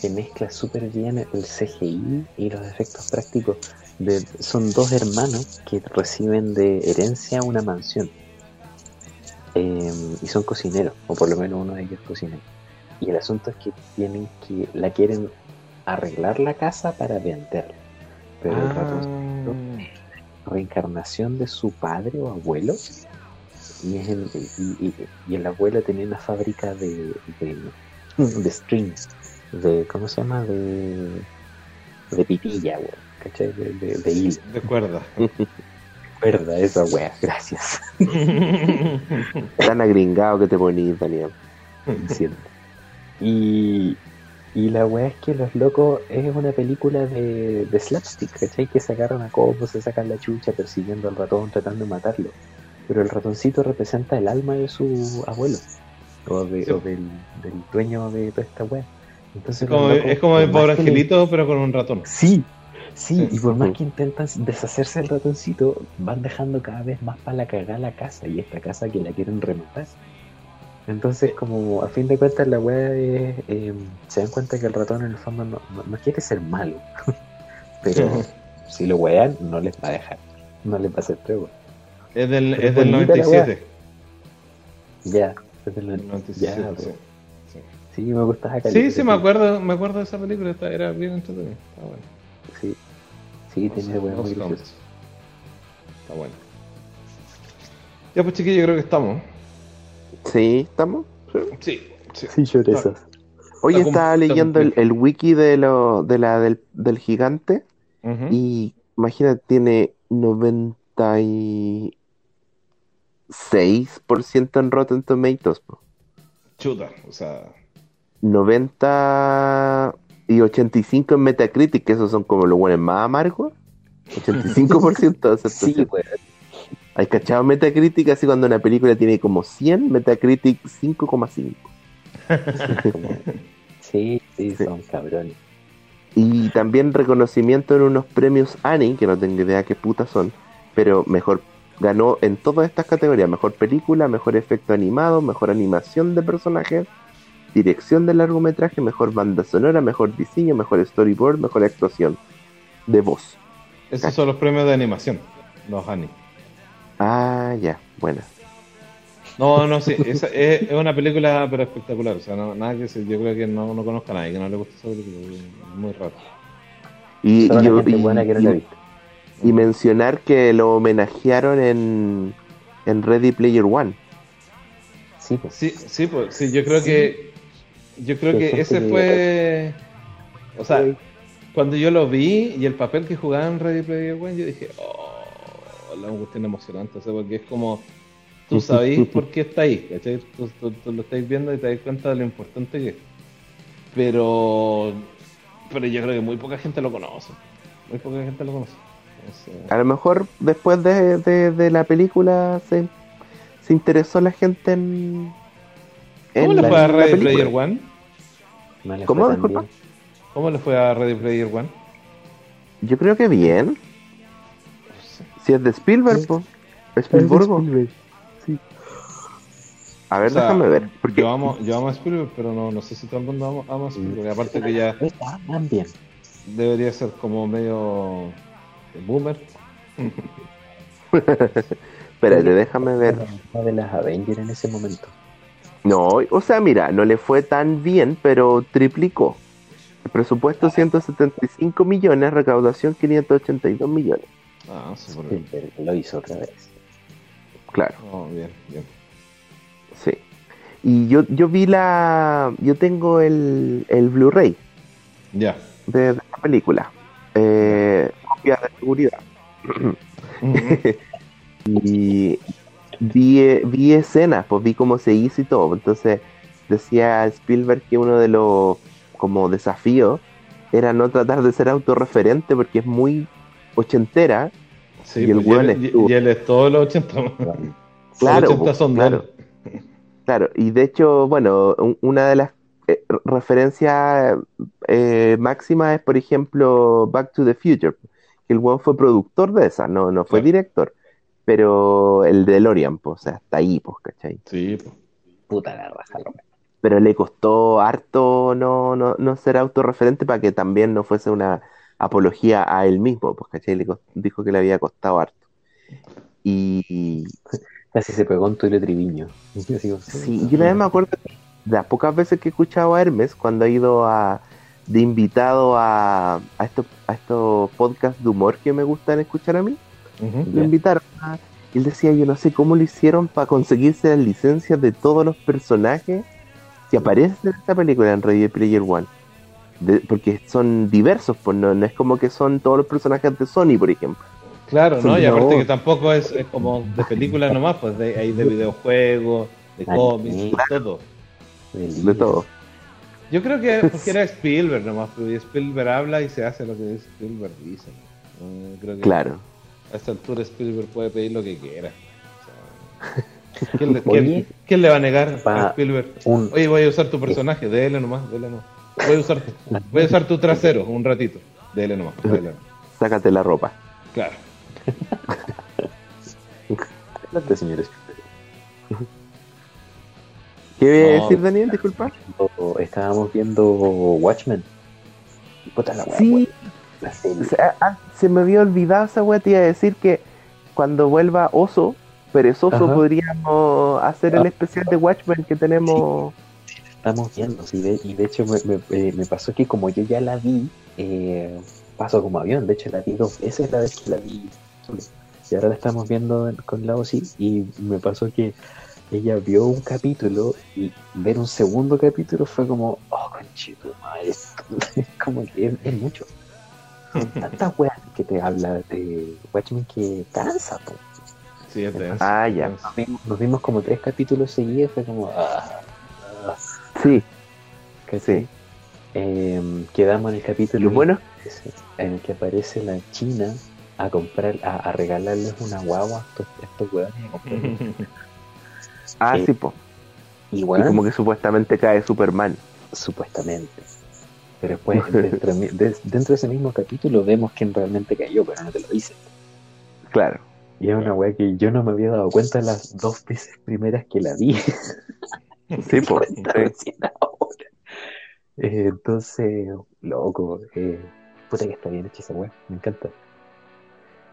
que mezcla súper bien el CGI y los efectos prácticos. De- son dos hermanos que reciben de herencia una mansión. Eh, y son cocineros, o por lo menos uno de ellos es cocinero. Y el asunto es que tienen que la quieren arreglar la casa para venderla. Pero el ratoncito Ah, reencarnación de su padre o abuelo. Y, es el, y, y- y el abuelo tenía una fábrica de, de, de strings, de, ¿cómo se llama? De, de pitilla, weón, ¿cachai? De, de, de hilo. de cuerda. Verdad, esa wea, gracias. tan agringado que te ponís, Daniel. Siento. Y, y la wea es que los locos es una película de, de slapstick, ¿cachai? Que se agarran a combos, se sacan la chucha persiguiendo al ratón, tratando de matarlo. Pero el ratoncito representa el alma de su abuelo, o, de- Sí. o del, del dueño de toda esta wea. Entonces, Es como, es el pobre le- angelito, pero con un ratón. Sí, sí, Sí. y por más que intentan deshacerse del ratoncito, van dejando cada vez más para la cagada la casa y esta casa que la quieren rematar. Entonces, como a fin de cuentas, la wea es. eh, se dan cuenta que el ratón en el fondo no, no- no quiere ser malo, pero si lo wean, no les va a dejar, no les va a hacer tregua. Es del, es del bonita la 97. Ya, es de la- El 97, ya, sí. pero- Sí. sí, me gusta esa Sí, sí, me acuerdo, me acuerdo de esa película, era bien entretenida. Está bueno. Sí, sí, tiene weas muy. Está bueno. Ya pues chiquillos, yo creo que estamos. Sí, estamos. Sí, sí. Sí, lloresas. Oye, Está estaba leyendo el, wiki de lo, de la, del, del gigante y imagínate, tiene 96% en Rotten Tomatoes. po. chuta, o sea, 90 y 85 en Metacritic, que esos son como los buenos más amargos. 85% de aceptación. Sí, weón. Hay cachado Metacritic así cuando una película tiene como 100, Metacritic 5,5. Como- Sí, sí, Sí. son cabrones. Y también reconocimiento en unos premios Annie, que no tengo idea qué putas son, pero mejor ganó en todas estas categorías, mejor película, mejor efecto animado, mejor animación de personajes, dirección de largometraje, mejor banda sonora, mejor diseño, mejor storyboard, mejor actuación de voz. esos son los premios de animación, los Annie. Ah, ya, buena. No, no, sí, esa es, es una película pero espectacular, o sea, no, nada que se, yo creo que no, no conozca a nadie que no le guste esa película, es muy raro. Y, Solo y- buena que no y- la ha visto. Y mencionar que lo homenajearon en, en Ready Player One. Sí, pues. Sí, sí, pues, sí, yo creo que, yo creo que ese fue, o sea, cuando yo lo vi y el papel que jugaba en Ready Player One, yo dije, oh, la cuestión emocionante, o sea, porque es como, tú sabes por qué está ahí, ¿cachai? Tú, tú- tú lo estáis viendo y te das cuenta de lo importante que es. Pero, pero yo creo que muy poca gente lo conoce, muy poca gente lo conoce. A lo mejor después de, de- de la película se, se interesó la gente en. ¿Cómo en le la- fue a Ready. Player One? No le ¿Cómo? Disculpa. ¿Cómo le fue a Ready Player One? Yo creo que bien. Si es de Spielberg, po. Spielberg. A ver, O sea, déjame ver. Porque Yo amo, yo amo a Spielberg, pero no, no sé si todo el mundo ama, ama a Spielberg. Aparte que ya debería ser como medio boomer. espérate, déjame ver. Una de las Avengers en ese momento. No, o sea, mira, no le fue tan bien, pero triplicó. El presupuesto 175 millones, recaudación 582 millones. Ah, súper bien. Spielberg lo hizo otra vez. Claro. Oh, bien, bien. Sí. Y yo, yo vi la. Yo tengo el, el Blu-ray Ya. de, de la película. Eh, copia de seguridad. y vi, vi escenas, pues vi cómo se hizo y todo. Entonces decía Spielberg que uno de los como desafíos era no tratar de ser autorreferente porque es muy ochentera. Sí, Y el pues, y, weón él, y- es todo los 80. Claro, los 80 pues, son claro. Claro, y de hecho, bueno, un- una de las eh, referencias eh, máximas es, por ejemplo, Back to the Future, que el weón fue productor de esa, no, no fue Claro. director, pero el de Lorian, pues, o sea, está ahí, pues, ¿cachai? Sí, pues. Puta la raja, loca. Pero le costó harto no, no, no ser autorreferente para que también no fuese una apología a él mismo, pues, ¿cachai? Le dijo que le había costado harto. Y, Casi se pegó un Tulio Triviño. Digo, Sí, yo una vez me acuerdo que de las pocas veces que he escuchado a Hermes cuando ha ido a, de invitado a, a estos a estos podcasts de humor que me gustan escuchar a mí, lo invitaron a- él decía, yo no sé cómo lo hicieron para conseguirse las licencias de todos los personajes que aparecen en esta película en Ready Player One. De- porque son diversos, pues no, no es como que son todos los personajes de Sony, por ejemplo. Claro, ¿no? Y aparte que tampoco es, es como de película nomás, pues de, hay de videojuegos, de cómics, de todo. De todo. Yo creo que porque era Spielberg nomás, pues, y Spielberg habla y se hace lo que Spielberg dice. ¿no? Yo creo que Claro. a esta altura Spielberg puede pedir lo que quiera. O sea, ¿quién, le, Oye. quién- quién le va a negar a Spielberg? un, Oye, voy a usar tu personaje, dele nomás, dele nomás. Voy a usar, voy a usar tu trasero un ratito, dele nomás, dele nomás. Sácate la ropa. Claro. Adelante, señor Spielberg. ¿Qué iba a decir, Daniel? Disculpa. Estábamos viendo Watchmen. Puta la weá, Sí, weón. La serie. O sea, ah, se me había olvidado esa wea, te iba a decir que cuando vuelva Oso, perezoso, Ajá. podríamos hacer el Ah. especial de Watchmen que tenemos. Estamos viendo, sí, de- y de hecho me, me- eh, me pasó que como yo ya la vi, eh, paso como avión, de hecho la vi dos veces la vez que la vi. Y ahora la estamos viendo en- con la OSI y me pasó que ella vio un capítulo y ver un segundo capítulo fue como, oh, conchito, madre, como que es, es mucho. Son tantas weas que te habla de Watchmen que cansa, po. Sí, es denso. Ah, ya. Nos vimos, nos vimos como tres capítulos seguidos, fue como, ah, ah. Sí, ¿cachai? sí. Eh, quedamos en el capítulo Lo bueno, en el que aparece la China a comprar, a, a regalarles una guagua a estos, a estos comprarles. ah, Sí. sí, po. Y como que supuestamente cae Superman. supuestamente. Pero después, dentro, de, dentro de ese mismo capítulo, vemos quién realmente cayó, pero no te lo dicen. Claro. Y es una weá que yo no me había dado cuenta las dos veces primeras que la vi. Sí. Eh, entonces, loco, eh, puta que está bien hecha esa weá, me encanta.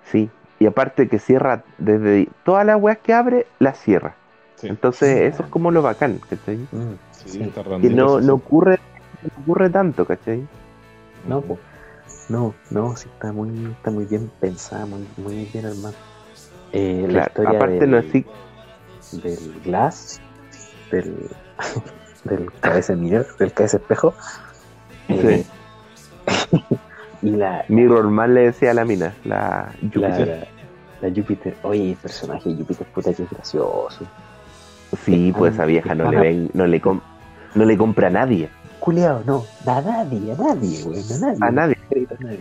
Sí. Y aparte que cierra desde todas las weas que abre, las cierra. Sí, Entonces, eso es como lo bacán, ¿cachai? Mm, sí, sí. está Que no, no ocurre, no ocurre tanto, ¿cachai? No, po. no, no, sí está muy, está muy bien pensada, muy, muy bien armada. Eh, la Claro. historia Aparte del, no es así, del glass, del, del cabeza mirror, del cabeza espejo. eh, y la, Mirror Man le decía a la mina, la la, Júpiter. la, la Júpiter, oye, el personaje de Júpiter, puta que es gracioso. Sí, pues esa vieja no le ven, no le com- no le compra a nadie. Culeado, no, a nadie, a nadie, güey, a nadie. A nadie. A nadie.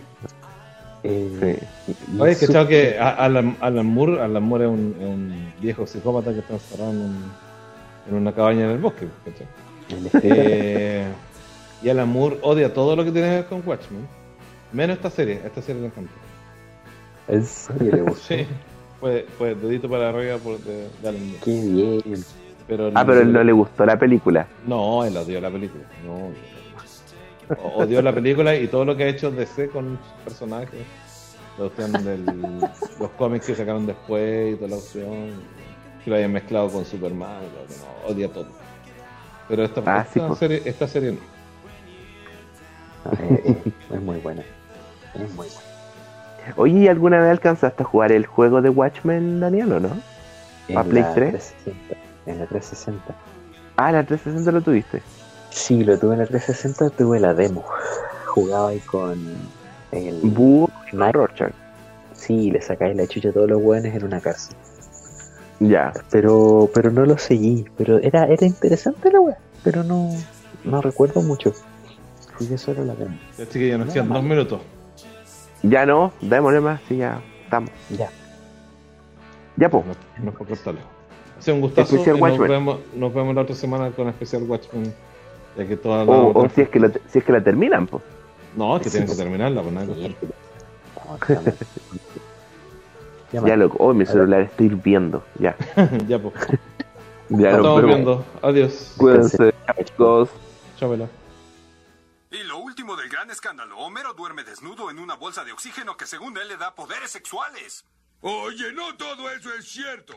Eh, Sí. Oye, es que chao que a- Alan, Alan Moore, Alan Moore es un, es un viejo psicópata que está encerrado en, un- en una cabaña en el bosque. esqueleto. Eh, y Alan Moore odia todo lo que tiene que ver con Watchmen, menos esta serie. Esta serie le encanta. En serio le gustó. Sí, fue, fue dedito para arriba por, de, de Alan Moore. Qué bien. Pero Ah, pero él no le gustó la película. No, él odió la película. No, odió la película y todo lo que ha hecho DC con sus personajes. La opción del, los cómics que sacaron después y toda la opción. Que lo hayan mezclado con Superman. no, odia todo. Pero esta, Ah, esta sí, pues. serie, esta serie no. Ah, eh, eh, es muy buena. Es muy buena. Oye, ¿y alguna vez alcanzaste a jugar el juego de Watchmen, Daniel, o no? En ¿A Play la 3? 360. En la 360. Ah, la 360 lo tuviste. Sí, lo tuve en la 360, tuve la demo. Jugaba ahí con el Búho y Mike. Rorschach. Sí, le sacáis la chucha a todos los buenos en una cárcel. Ya. Pero, pero no lo seguí. Pero era, era interesante la wea. Pero no, no recuerdo mucho. Jugué solo la demo. Ya chiquillos, nos No, quedan dos minutos. Ya no, démosle más, sí, ya estamos. Ya. Ya, pues. No, no un gustazo. Especial y nos, Watchmen. vemos, nos vemos la otra semana con especial Watchmen. Ya que todas O, las o si, es que lo- si es que la terminan, pues. No, es que Sí, tienen que pues. terminarla, pues nada que Sí. Ya, Ya, loco. Oh, mi celular está hirviendo. Ya. ya, pues. Ya Nos estamos viendo. Adiós. Cuídense, chicos. Chao, Vela. Y lo último del gran escándalo, Homero duerme desnudo en una bolsa de oxígeno que según él le da poderes sexuales. Oye, no todo eso es cierto.